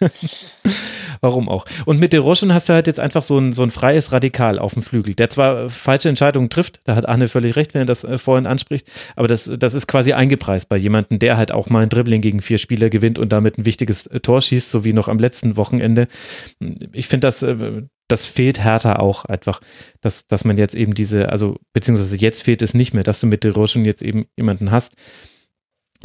Warum auch? Und mit Deroschen hast du halt jetzt einfach so ein, so ein freies Radikal auf dem Flügel, der zwar falsche Entscheidungen trifft, da hat Arne völlig recht, wenn er das äh, vorhin anspricht, aber das, das ist quasi eingepreist bei jemandem, der halt auch mal ein Dribbling gegen vier Spieler gewinnt und damit ein wichtiges äh, Tor schießt, so wie noch am letzten Wochenende. Ich finde das, äh, das fehlt härter auch einfach, dass, dass man jetzt eben diese, also beziehungsweise jetzt fehlt es nicht mehr, dass du mit Deroschen jetzt eben jemanden hast,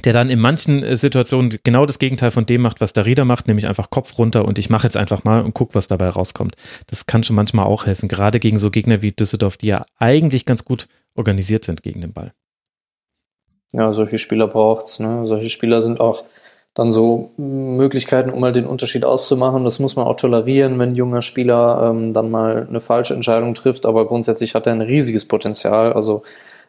der dann in manchen äh, Situationen genau das Gegenteil von dem macht, was der Rieder macht, nämlich einfach Kopf runter und ich mache jetzt einfach mal und guck, was dabei rauskommt. Das kann schon manchmal auch helfen, gerade gegen so Gegner wie Düsseldorf, die ja eigentlich ganz gut organisiert sind gegen den Ball. Ja, solche Spieler braucht's. Ne? Solche Spieler sind auch dann so Möglichkeiten, um mal den Unterschied auszumachen. Das muss man auch tolerieren, wenn ein junger Spieler ähm, dann mal eine falsche Entscheidung trifft, aber grundsätzlich hat er ein riesiges Potenzial. Also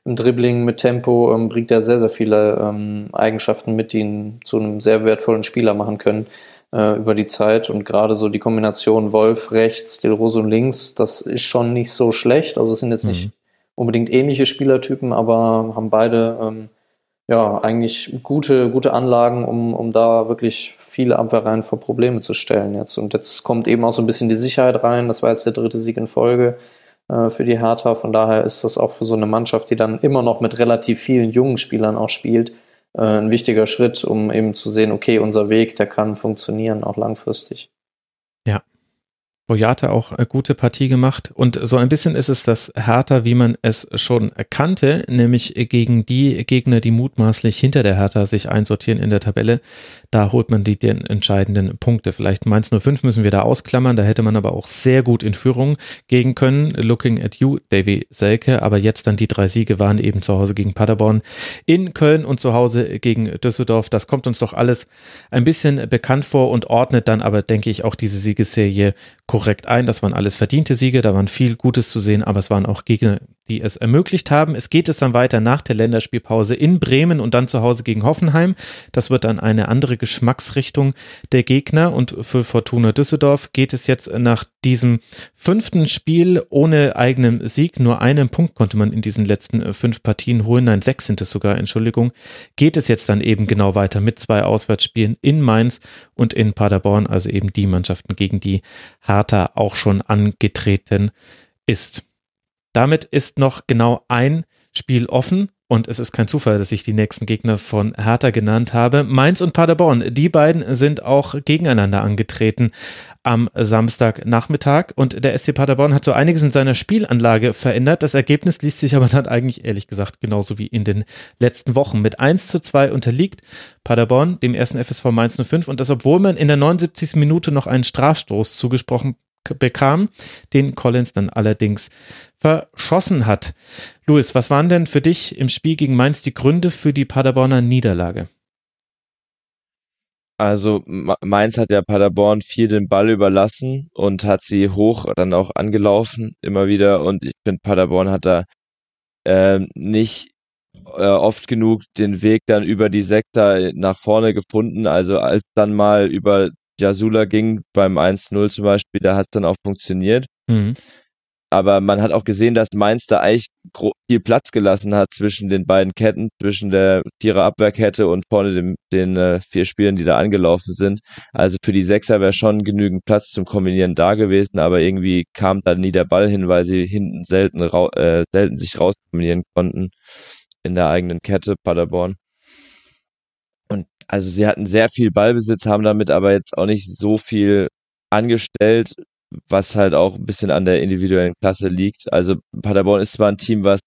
im Dribbling mit Tempo ähm, bringt er sehr, sehr viele ähm, Eigenschaften mit, die ihn zu einem sehr wertvollen Spieler machen können äh, über die Zeit. Und gerade so die Kombination Wolf rechts, Del Rosso links, das ist schon nicht so schlecht. Also es sind jetzt mhm. nicht unbedingt ähnliche Spielertypen, aber haben beide ähm, ja eigentlich gute, gute Anlagen, um, um da wirklich viele Abwehrreihen vor Probleme zu stellen jetzt. Und jetzt kommt eben auch so ein bisschen die Sicherheit rein. Das war jetzt der dritte Sieg in Folge äh, für die Hertha. Von daher ist das auch für so eine Mannschaft, die dann immer noch mit relativ vielen jungen Spielern auch spielt, äh, ein wichtiger Schritt, um eben zu sehen, okay, unser Weg, der kann funktionieren, auch langfristig. Ja, Boyata auch eine gute Partie gemacht. Und so ein bisschen ist es das Hertha, wie man es schon kannte, nämlich gegen die Gegner, die mutmaßlich hinter der Hertha sich einsortieren in der Tabelle. Da holt man die den entscheidenden Punkte. Vielleicht Mainz 05 müssen wir da ausklammern. Da hätte man aber auch sehr gut in Führung gehen können. Looking at you, Davy Selke. Aber jetzt dann die drei Siege waren eben zu Hause gegen Paderborn, in Köln und zu Hause gegen Düsseldorf. Das kommt uns doch alles ein bisschen bekannt vor und ordnet dann aber, denke ich, auch diese Siegesserie korrekt ein. Das waren alles verdiente Siege, da waren viel Gutes zu sehen, aber es waren auch Gegner, die es ermöglicht haben. Es geht es dann weiter nach der Länderspielpause in Bremen und dann zu Hause gegen Hoffenheim. Das wird dann eine andere Geschmacksrichtung der Gegner und für Fortuna Düsseldorf geht es jetzt nach diesem fünften Spiel ohne eigenen Sieg. Nur einen Punkt konnte man in diesen letzten fünf Partien holen. Nein, sechs sind es sogar, Entschuldigung. Geht es jetzt dann eben genau weiter mit zwei Auswärtsspielen in Mainz und in Paderborn, also eben die Mannschaften, gegen die Hertha auch schon angetreten ist. Damit ist noch genau ein Spiel offen und es ist kein Zufall, dass ich die nächsten Gegner von Hertha genannt habe. Mainz und Paderborn, die beiden sind auch gegeneinander angetreten am Samstagnachmittag und der SC Paderborn hat so einiges in seiner Spielanlage verändert. Das Ergebnis liest sich aber dann eigentlich ehrlich gesagt genauso wie in den letzten Wochen. Mit 1 zu 2 unterliegt Paderborn dem ersten FSV Mainz 05 und das, obwohl man in der 79. Minute noch einen Strafstoß zugesprochen bekam, den Collins dann allerdings verschossen hat. Luis, was waren denn für dich im Spiel gegen Mainz die Gründe für die Paderborner Niederlage? Also Mainz hat ja Paderborn viel den Ball überlassen und hat sie hoch dann auch angelaufen immer wieder und ich finde Paderborn hat da äh, nicht äh, oft genug den Weg dann über die Sektor nach vorne gefunden. Also als dann mal über Jasula ging beim 1-0 zum Beispiel, da hat es dann auch funktioniert. Mhm. Aber man hat auch gesehen, dass Mainz da eigentlich viel Platz gelassen hat zwischen den beiden Ketten, zwischen der Vierer Abwehrkette und vorne dem, den äh, vier Spielern, die da angelaufen sind. Also für die Sechser wäre schon genügend Platz zum Kombinieren da gewesen, aber irgendwie kam da nie der Ball hin, weil sie hinten selten, äh, selten sich rauskombinieren konnten in der eigenen Kette Paderborn. Also sie hatten sehr viel Ballbesitz, haben damit aber jetzt auch nicht so viel angestellt, was halt auch ein bisschen an der individuellen Klasse liegt. Also Paderborn ist zwar ein Team, was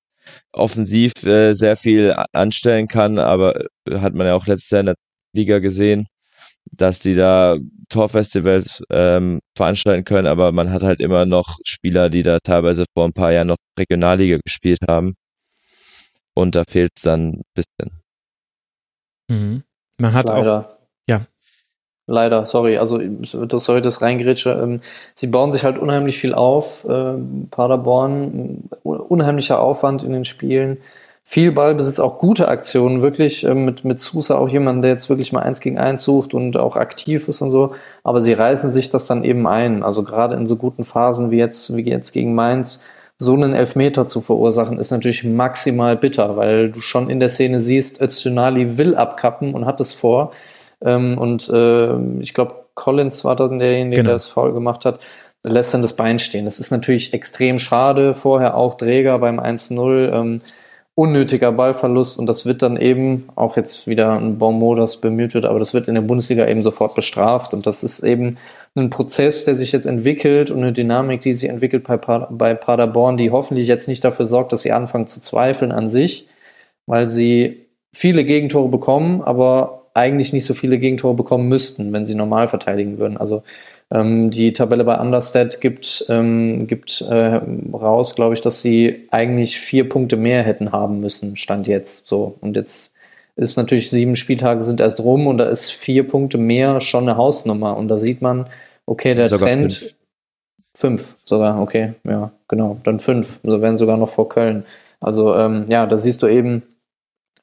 offensiv äh, sehr viel anstellen kann, aber äh, hat man ja auch letztes Jahr in der Liga gesehen, dass die da Torfestivals ähm, veranstalten können, aber man hat halt immer noch Spieler, die da teilweise vor ein paar Jahren noch Regionalliga gespielt haben. Und da fehlt es dann ein bisschen. Mhm. Man hat Leider. auch. Ja. Leider, sorry. Also, das soll das reingerätsche. Ähm, sie bauen sich halt unheimlich viel auf. Ähm, Paderborn, unheimlicher Aufwand in den Spielen. Viel Ballbesitz, auch gute Aktionen, wirklich ähm, mit, mit Sousa auch jemand, der jetzt wirklich mal eins gegen eins sucht und auch aktiv ist und so. Aber sie reißen sich das dann eben ein. Also gerade in so guten Phasen wie jetzt, wie jetzt gegen Mainz, so einen Elfmeter zu verursachen, ist natürlich maximal bitter, weil du schon in der Szene siehst, Öztunali will abkappen und hat es vor. Ähm, und äh, ich glaube, Collins war dann derjenige, Genau. der das Foul gemacht hat, lässt dann das Bein stehen. Das ist natürlich extrem schade. Vorher auch Träger beim 1-0. Ähm, unnötiger Ballverlust und das wird dann eben, auch jetzt wieder ein Bonmot, das bemüht wird, aber das wird in der Bundesliga eben sofort bestraft und das ist eben ein Prozess, der sich jetzt entwickelt und eine Dynamik, die sich entwickelt bei, bei Paderborn, die hoffentlich jetzt nicht dafür sorgt, dass sie anfangen zu zweifeln an sich, weil sie viele Gegentore bekommen, aber eigentlich nicht so viele Gegentore bekommen müssten, wenn sie normal verteidigen würden. Also ähm, die Tabelle bei Understat gibt, ähm, gibt äh, raus, glaube ich, dass sie eigentlich vier Punkte mehr hätten haben müssen, stand jetzt so. Und jetzt ist natürlich sieben Spieltage sind erst rum und da ist vier Punkte mehr schon eine Hausnummer. Und da sieht man, okay, der Sogar Trend. fünf. Fünf sogar, okay, ja, genau. Dann fünf. Also werden sogar noch vor Köln. Also ähm, ja, da siehst du eben,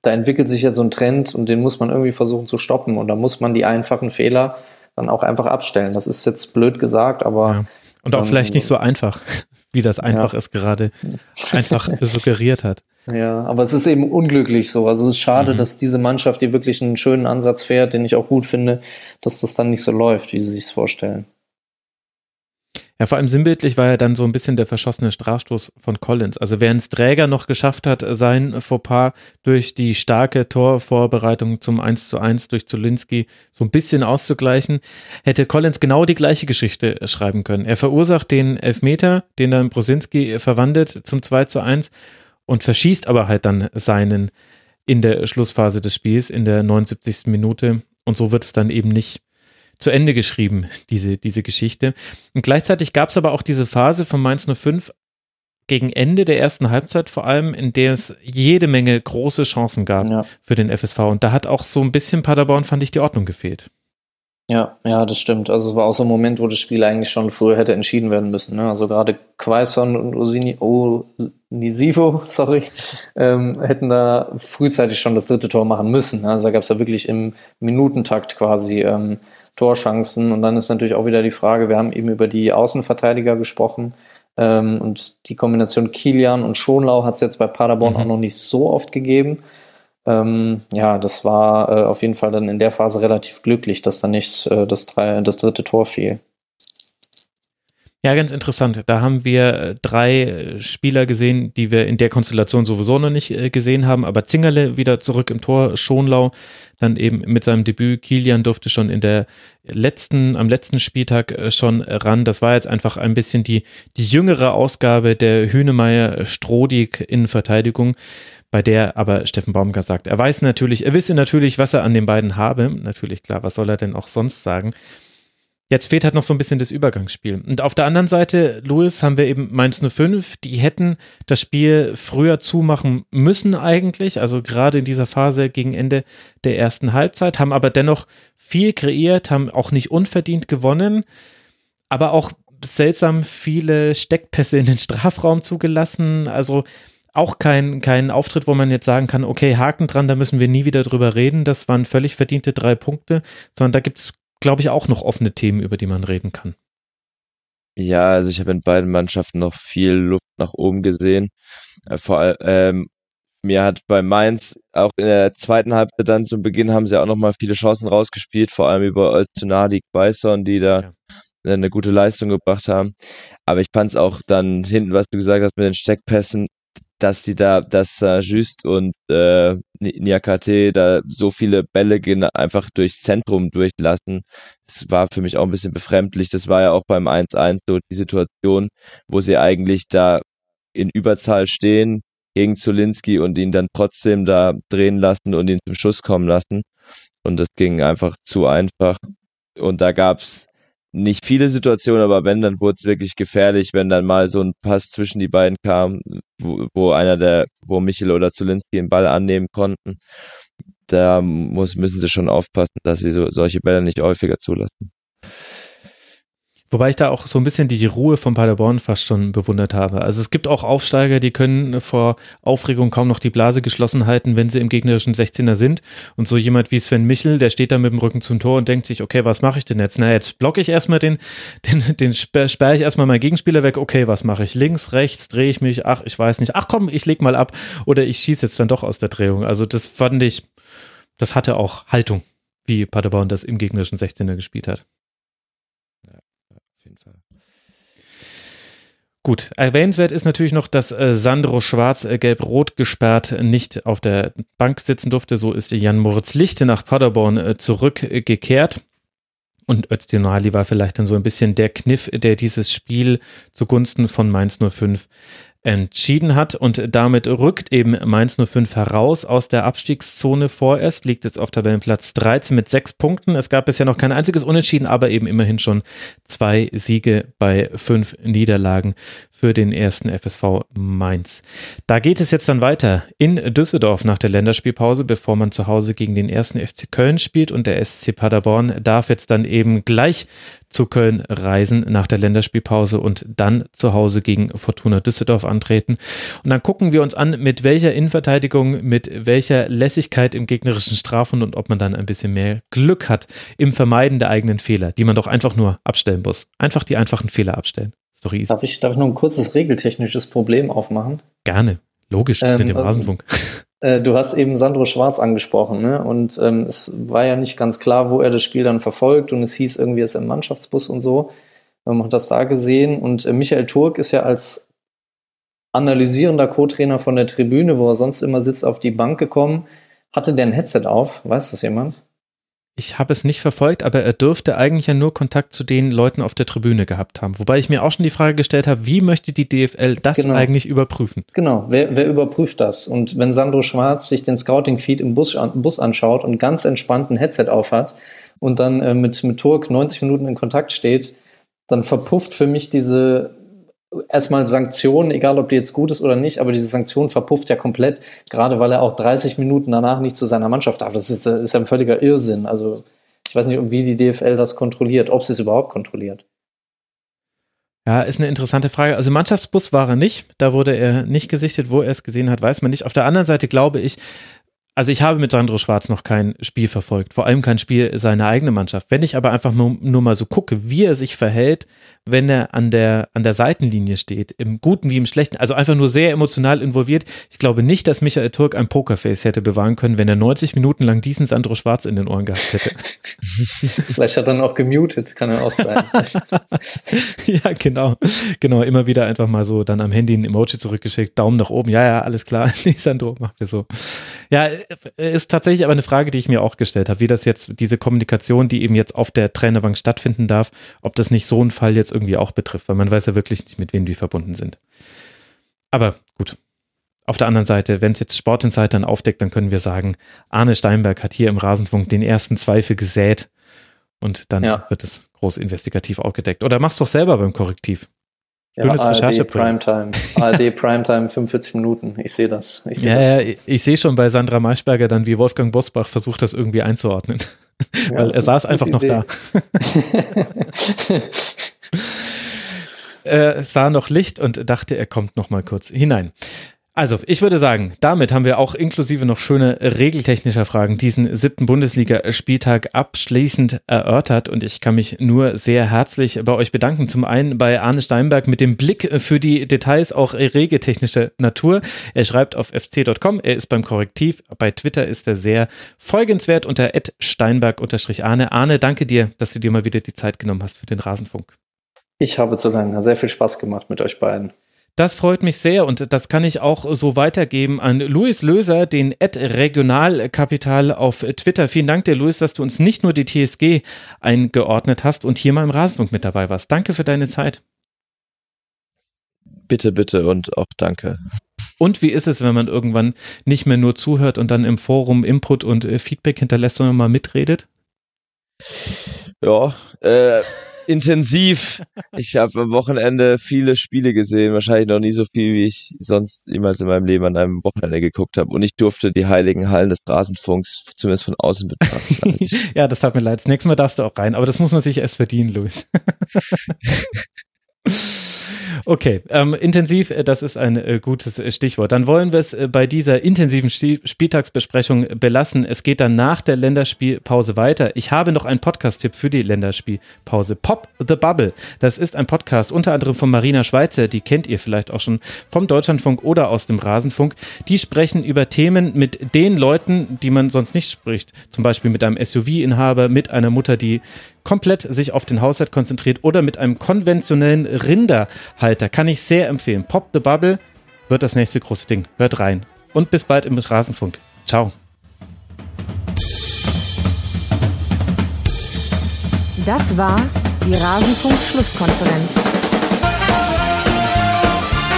da entwickelt sich jetzt so ein Trend und den muss man irgendwie versuchen zu stoppen. Und da muss man die einfachen Fehler dann auch einfach abstellen. Das ist jetzt blöd gesagt, aber Ja. Und auch Ähm, vielleicht nicht so einfach, wie das einfach es gerade einfach suggeriert hat. Ja, aber es ist eben unglücklich so. Also es ist schade, Mhm. dass diese Mannschaft, die wirklich einen schönen Ansatz fährt, den ich auch gut finde, dass das dann nicht so läuft, wie sie sich vorstellen. Ja, vor allem sinnbildlich war ja dann so ein bisschen der verschossene Strafstoß von Collins. Also während es Träger noch geschafft hat, sein Fauxpas durch die starke Torvorbereitung zum 1 zu 1 durch Zulinski so ein bisschen auszugleichen, hätte Collins genau die gleiche Geschichte schreiben können. Er verursacht den Elfmeter, den dann Brosinski verwandelt zum 2 zu 1 und verschießt aber halt dann seinen in der Schlussphase des Spiels, in der 79. Minute. Und so wird es dann eben nicht zu Ende geschrieben, diese, diese Geschichte. Und gleichzeitig gab es aber auch diese Phase von Mainz 05 gegen Ende der ersten Halbzeit vor allem, in der es jede Menge große Chancen gab Ja. für den FSV. Und da hat auch so ein bisschen Paderborn, fand ich, die Ordnung gefehlt. Ja, ja, das stimmt. Also es war auch so ein Moment, wo das Spiel eigentlich schon früher hätte entschieden werden müssen. Ne? Also gerade Quaison und Osini, Onisivo, sorry, ähm, hätten da frühzeitig schon das dritte Tor machen müssen. ne? Also da gab es ja wirklich im Minutentakt quasi ähm, Torchancen. Und dann ist natürlich auch wieder die Frage, wir haben eben über die Außenverteidiger gesprochen. Ähm, und die Kombination Kilian und Schonlau hat es jetzt bei Paderborn Mhm. auch noch nicht so oft gegeben. Ähm, ja, das war äh, auf jeden Fall dann in der Phase relativ glücklich, dass da nicht äh, das, drei, das dritte Tor fiel. Ja, ganz interessant. Da haben wir äh, drei äh, Spieler gesehen, die wir in der Konstellation sowieso noch nicht äh, gesehen haben. Aber Zingerle wieder zurück im Tor, Schonlau dann eben mit seinem Debüt. Kilian durfte schon in der letzten, am letzten Spieltag schon ran. Das war jetzt einfach ein bisschen die, die jüngere Ausgabe der Hünemeyer-Strodig Innenverteidigung bei der aber Steffen Baumgart sagt, er weiß natürlich, er wisse natürlich, was er an den beiden habe. Natürlich, klar, was soll er denn auch sonst sagen? Jetzt fehlt halt noch so ein bisschen das Übergangsspiel. Und auf der anderen Seite, Louis, haben wir eben Mainz 05, die hätten das Spiel früher zumachen müssen eigentlich, also gerade in dieser Phase gegen Ende der ersten Halbzeit, haben aber dennoch viel kreiert, haben auch nicht unverdient gewonnen, aber auch seltsam viele Steckpässe in den Strafraum zugelassen, also auch kein, kein Auftritt, wo man jetzt sagen kann, okay, Haken dran, da müssen wir nie wieder drüber reden, das waren völlig verdiente drei Punkte, sondern da gibt es glaube ich, auch noch offene Themen, über die man reden kann. Ja, also ich habe in beiden Mannschaften noch viel Luft nach oben gesehen. Äh, Vor allem, ähm, mir hat bei Mainz auch in der zweiten Halbzeit dann zum Beginn haben sie auch noch mal viele Chancen rausgespielt, vor allem über Öztunadi, Quaison, die da Ja. eine gute Leistung gebracht haben. Aber ich fand es auch dann hinten, was du gesagt hast mit den Steckpässen, dass die da, dass äh, Just und äh, Ni- Niakate da so viele Bälle gehen, einfach durchs Zentrum durchlassen. Das war für mich auch ein bisschen befremdlich. Das war ja auch beim 1-1 so die Situation, wo sie eigentlich da in Überzahl stehen gegen Zulinski und ihn dann trotzdem da drehen lassen und ihn zum Schuss kommen lassen. Und das ging einfach zu einfach. Und da gab's nicht viele Situationen, aber wenn, dann wurde es wirklich gefährlich, wenn dann mal so ein Pass zwischen die beiden kam, wo, wo einer der, wo Michel oder Zulinski den Ball annehmen konnten. Da muss, müssen sie schon aufpassen, dass sie so, solche Bälle nicht häufiger zulassen. Wobei ich da auch so ein bisschen die Ruhe von Paderborn fast schon bewundert habe. Also es gibt auch Aufsteiger, die können vor Aufregung kaum noch die Blase geschlossen halten, wenn sie im gegnerischen 16er sind. Und so jemand wie Sven Michel, der steht da mit dem Rücken zum Tor und denkt sich, okay, was mache ich denn jetzt? Na, jetzt blocke ich erstmal den, den, den sperre sperr ich erstmal meinen Gegenspieler weg. Okay, was mache ich? Links, rechts, drehe ich mich? Ach, ich weiß nicht. Ach komm, ich leg mal ab. Oder ich schieße jetzt dann doch aus der Drehung. Also das fand ich, das hatte auch Haltung, wie Paderborn das im gegnerischen 16er gespielt hat. Gut, erwähnenswert ist natürlich noch, dass äh, Sandro Schwarz äh, gelb-rot gesperrt nicht auf der Bank sitzen durfte. So ist Jan Moritz Lichte nach Paderborn äh, zurückgekehrt. Und Öztunali war vielleicht dann so ein bisschen der Kniff, der dieses Spiel zugunsten von Mainz 05 entschieden hat und damit rückt eben Mainz 05 heraus aus der Abstiegszone vorerst, liegt jetzt auf Tabellenplatz 13 mit sechs Punkten. Es gab bisher noch kein einziges Unentschieden, aber eben immerhin schon zwei Siege bei fünf Niederlagen für den ersten FSV Mainz. Da geht es jetzt dann weiter in Düsseldorf nach der Länderspielpause, bevor man zu Hause gegen den ersten FC Köln spielt und der SC Paderborn darf jetzt dann eben gleich zu Köln reisen nach der Länderspielpause und dann zu Hause gegen Fortuna Düsseldorf antreten. Und dann gucken wir uns an, mit welcher Innenverteidigung, mit welcher Lässigkeit im gegnerischen Strafhund und ob man dann ein bisschen mehr Glück hat im Vermeiden der eigenen Fehler, die man doch einfach nur abstellen muss. Einfach die einfachen Fehler abstellen. Ist doch easy. Darf ich, darf ich noch ein kurzes regeltechnisches Problem aufmachen? Gerne. Logisch, ähm, sind im Rasenfunk. Äh, du hast eben Sandro Schwarz angesprochen, ne? Und ähm, es war ja nicht ganz klar, wo er das Spiel dann verfolgt und es hieß irgendwie, er ist im Mannschaftsbus und so. Man hat das da gesehen und äh, Michael Turk ist ja als analysierender Co-Trainer von der Tribüne, wo er sonst immer sitzt, auf die Bank gekommen. Hatte der ein Headset auf? Weiß das jemand? Ich habe es nicht verfolgt, aber er dürfte eigentlich ja nur Kontakt zu den Leuten auf der Tribüne gehabt haben. Wobei ich mir auch schon die Frage gestellt habe, wie möchte die DFL das genau. eigentlich überprüfen? Genau, wer, wer, überprüft das? Und wenn Sandro Schwarz sich den Scouting-Feed im Bus, Bus anschaut und ganz entspannt ein Headset aufhat und dann äh, mit, mit Turk 90 Minuten in Kontakt steht, dann verpufft für mich diese erstmal Sanktionen, egal ob die jetzt gut ist oder nicht, aber diese Sanktion verpufft ja komplett, gerade weil er auch 30 Minuten danach nicht zu seiner Mannschaft darf. Das ist, das ist ein völliger Irrsinn. Also ich weiß nicht, wie die DFL das kontrolliert, ob sie es überhaupt kontrolliert. Ja, ist eine interessante Frage. Also Mannschaftsbus war er nicht. Da wurde er nicht gesichtet. Wo er es gesehen hat, weiß man nicht. Auf der anderen Seite glaube ich, also ich habe mit Sandro Schwarz noch kein Spiel verfolgt, vor allem kein Spiel seiner eigenen Mannschaft. Wenn ich aber einfach nur, nur, mal so gucke, wie er sich verhält, wenn er an der, an der Seitenlinie steht, im Guten wie im Schlechten, also einfach nur sehr emotional involviert. Ich glaube nicht, dass Michael Turk ein Pokerface hätte bewahren können, wenn er 90 Minuten lang diesen Sandro Schwarz in den Ohren gehabt hätte. Vielleicht hat er dann auch gemutet, kann er auch sein. ja, genau. Genau, immer wieder einfach mal so dann am Handy ein Emoji zurückgeschickt, Daumen nach oben, ja, ja, alles klar. Nee, Sandro, macht er so. Ja, ist tatsächlich aber eine Frage, die ich mir auch gestellt habe, wie das jetzt, diese Kommunikation, die eben jetzt auf der Trainerbank stattfinden darf, ob das nicht so ein Fall jetzt irgendwie auch betrifft, weil man weiß ja wirklich nicht, mit wem die verbunden sind. Aber gut. Auf der anderen Seite, wenn es jetzt Sportinsight dann aufdeckt, dann können wir sagen, Arne Steinberg hat hier im Rasenfunk den ersten Zweifel gesät und dann ja. wird es groß investigativ aufgedeckt. Oder machst du doch selber beim Korrektiv. Schönes ja, ARD Primetime. ARD Primetime 45 Minuten. Ich sehe das. Ich seh ja, das. ja, ich sehe schon bei Sandra Maischberger dann, wie Wolfgang Bosbach versucht, das irgendwie einzuordnen. Ja, Weil er saß einfach noch da. er sah noch Licht und dachte, er kommt noch mal kurz hinein. Also, ich würde sagen, damit haben wir auch inklusive noch schöne regeltechnischer Fragen diesen siebten Bundesliga-Spieltag abschließend erörtert und ich kann mich nur sehr herzlich bei euch bedanken. Zum einen bei Arne Steinberg mit dem Blick für die Details auch regeltechnischer Natur. Er schreibt auf fc.com, er ist beim Korrektiv, bei Twitter ist er sehr folgenswert unter steinberg-arne. Arne, danke dir, dass du dir mal wieder die Zeit genommen hast für den Rasenfunk. Ich habe zu lange, sehr viel Spaß gemacht mit euch beiden. Das freut mich sehr und das kann ich auch so weitergeben an Luis Löser, den Ad Regionalkapital auf Twitter. Vielen Dank dir, Luis, dass du uns nicht nur die TSG eingeordnet hast und hier mal im Rasenfunk mit dabei warst. Danke für deine Zeit. Bitte, bitte und auch danke. Und wie ist es, wenn man irgendwann nicht mehr nur zuhört und dann im Forum Input und äh, Feedback hinterlässt, sondern mal mitredet? Ja, äh, intensiv. Ich habe am Wochenende viele Spiele gesehen, wahrscheinlich noch nie so viel, wie ich sonst jemals in meinem Leben an einem Wochenende geguckt habe. Und ich durfte die heiligen Hallen des Rasenfunks zumindest von außen betrachten. ja, das tat mir leid. Das nächste Mal darfst du auch rein, aber das muss man sich erst verdienen, Luis. Okay, ähm, intensiv, äh, das ist ein äh, gutes äh, Stichwort. Dann wollen wir es äh, bei dieser intensiven Spieltagsbesprechung belassen. Es geht dann nach der Länderspielpause weiter. Ich habe noch einen Podcast-Tipp für die Länderspielpause. Pop the Bubble. Das ist ein Podcast unter anderem von Marina Schweizer, die kennt ihr vielleicht auch schon vom Deutschlandfunk oder aus dem Rasenfunk. Die sprechen über Themen mit den Leuten, die man sonst nicht spricht. Zum Beispiel mit einem SUV-Inhaber, mit einer Mutter, die komplett sich auf den Haushalt konzentriert oder mit einem konventionellen Rinderhalter. Kann ich sehr empfehlen. Pop the Bubble wird das nächste große Ding. Hört rein. Und bis bald im Rasenfunk. Ciao. Das war die Rasenfunk-Schlusskonferenz.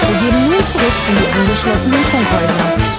Wir gehen nun zurück in die angeschlossenen Funkhäuser.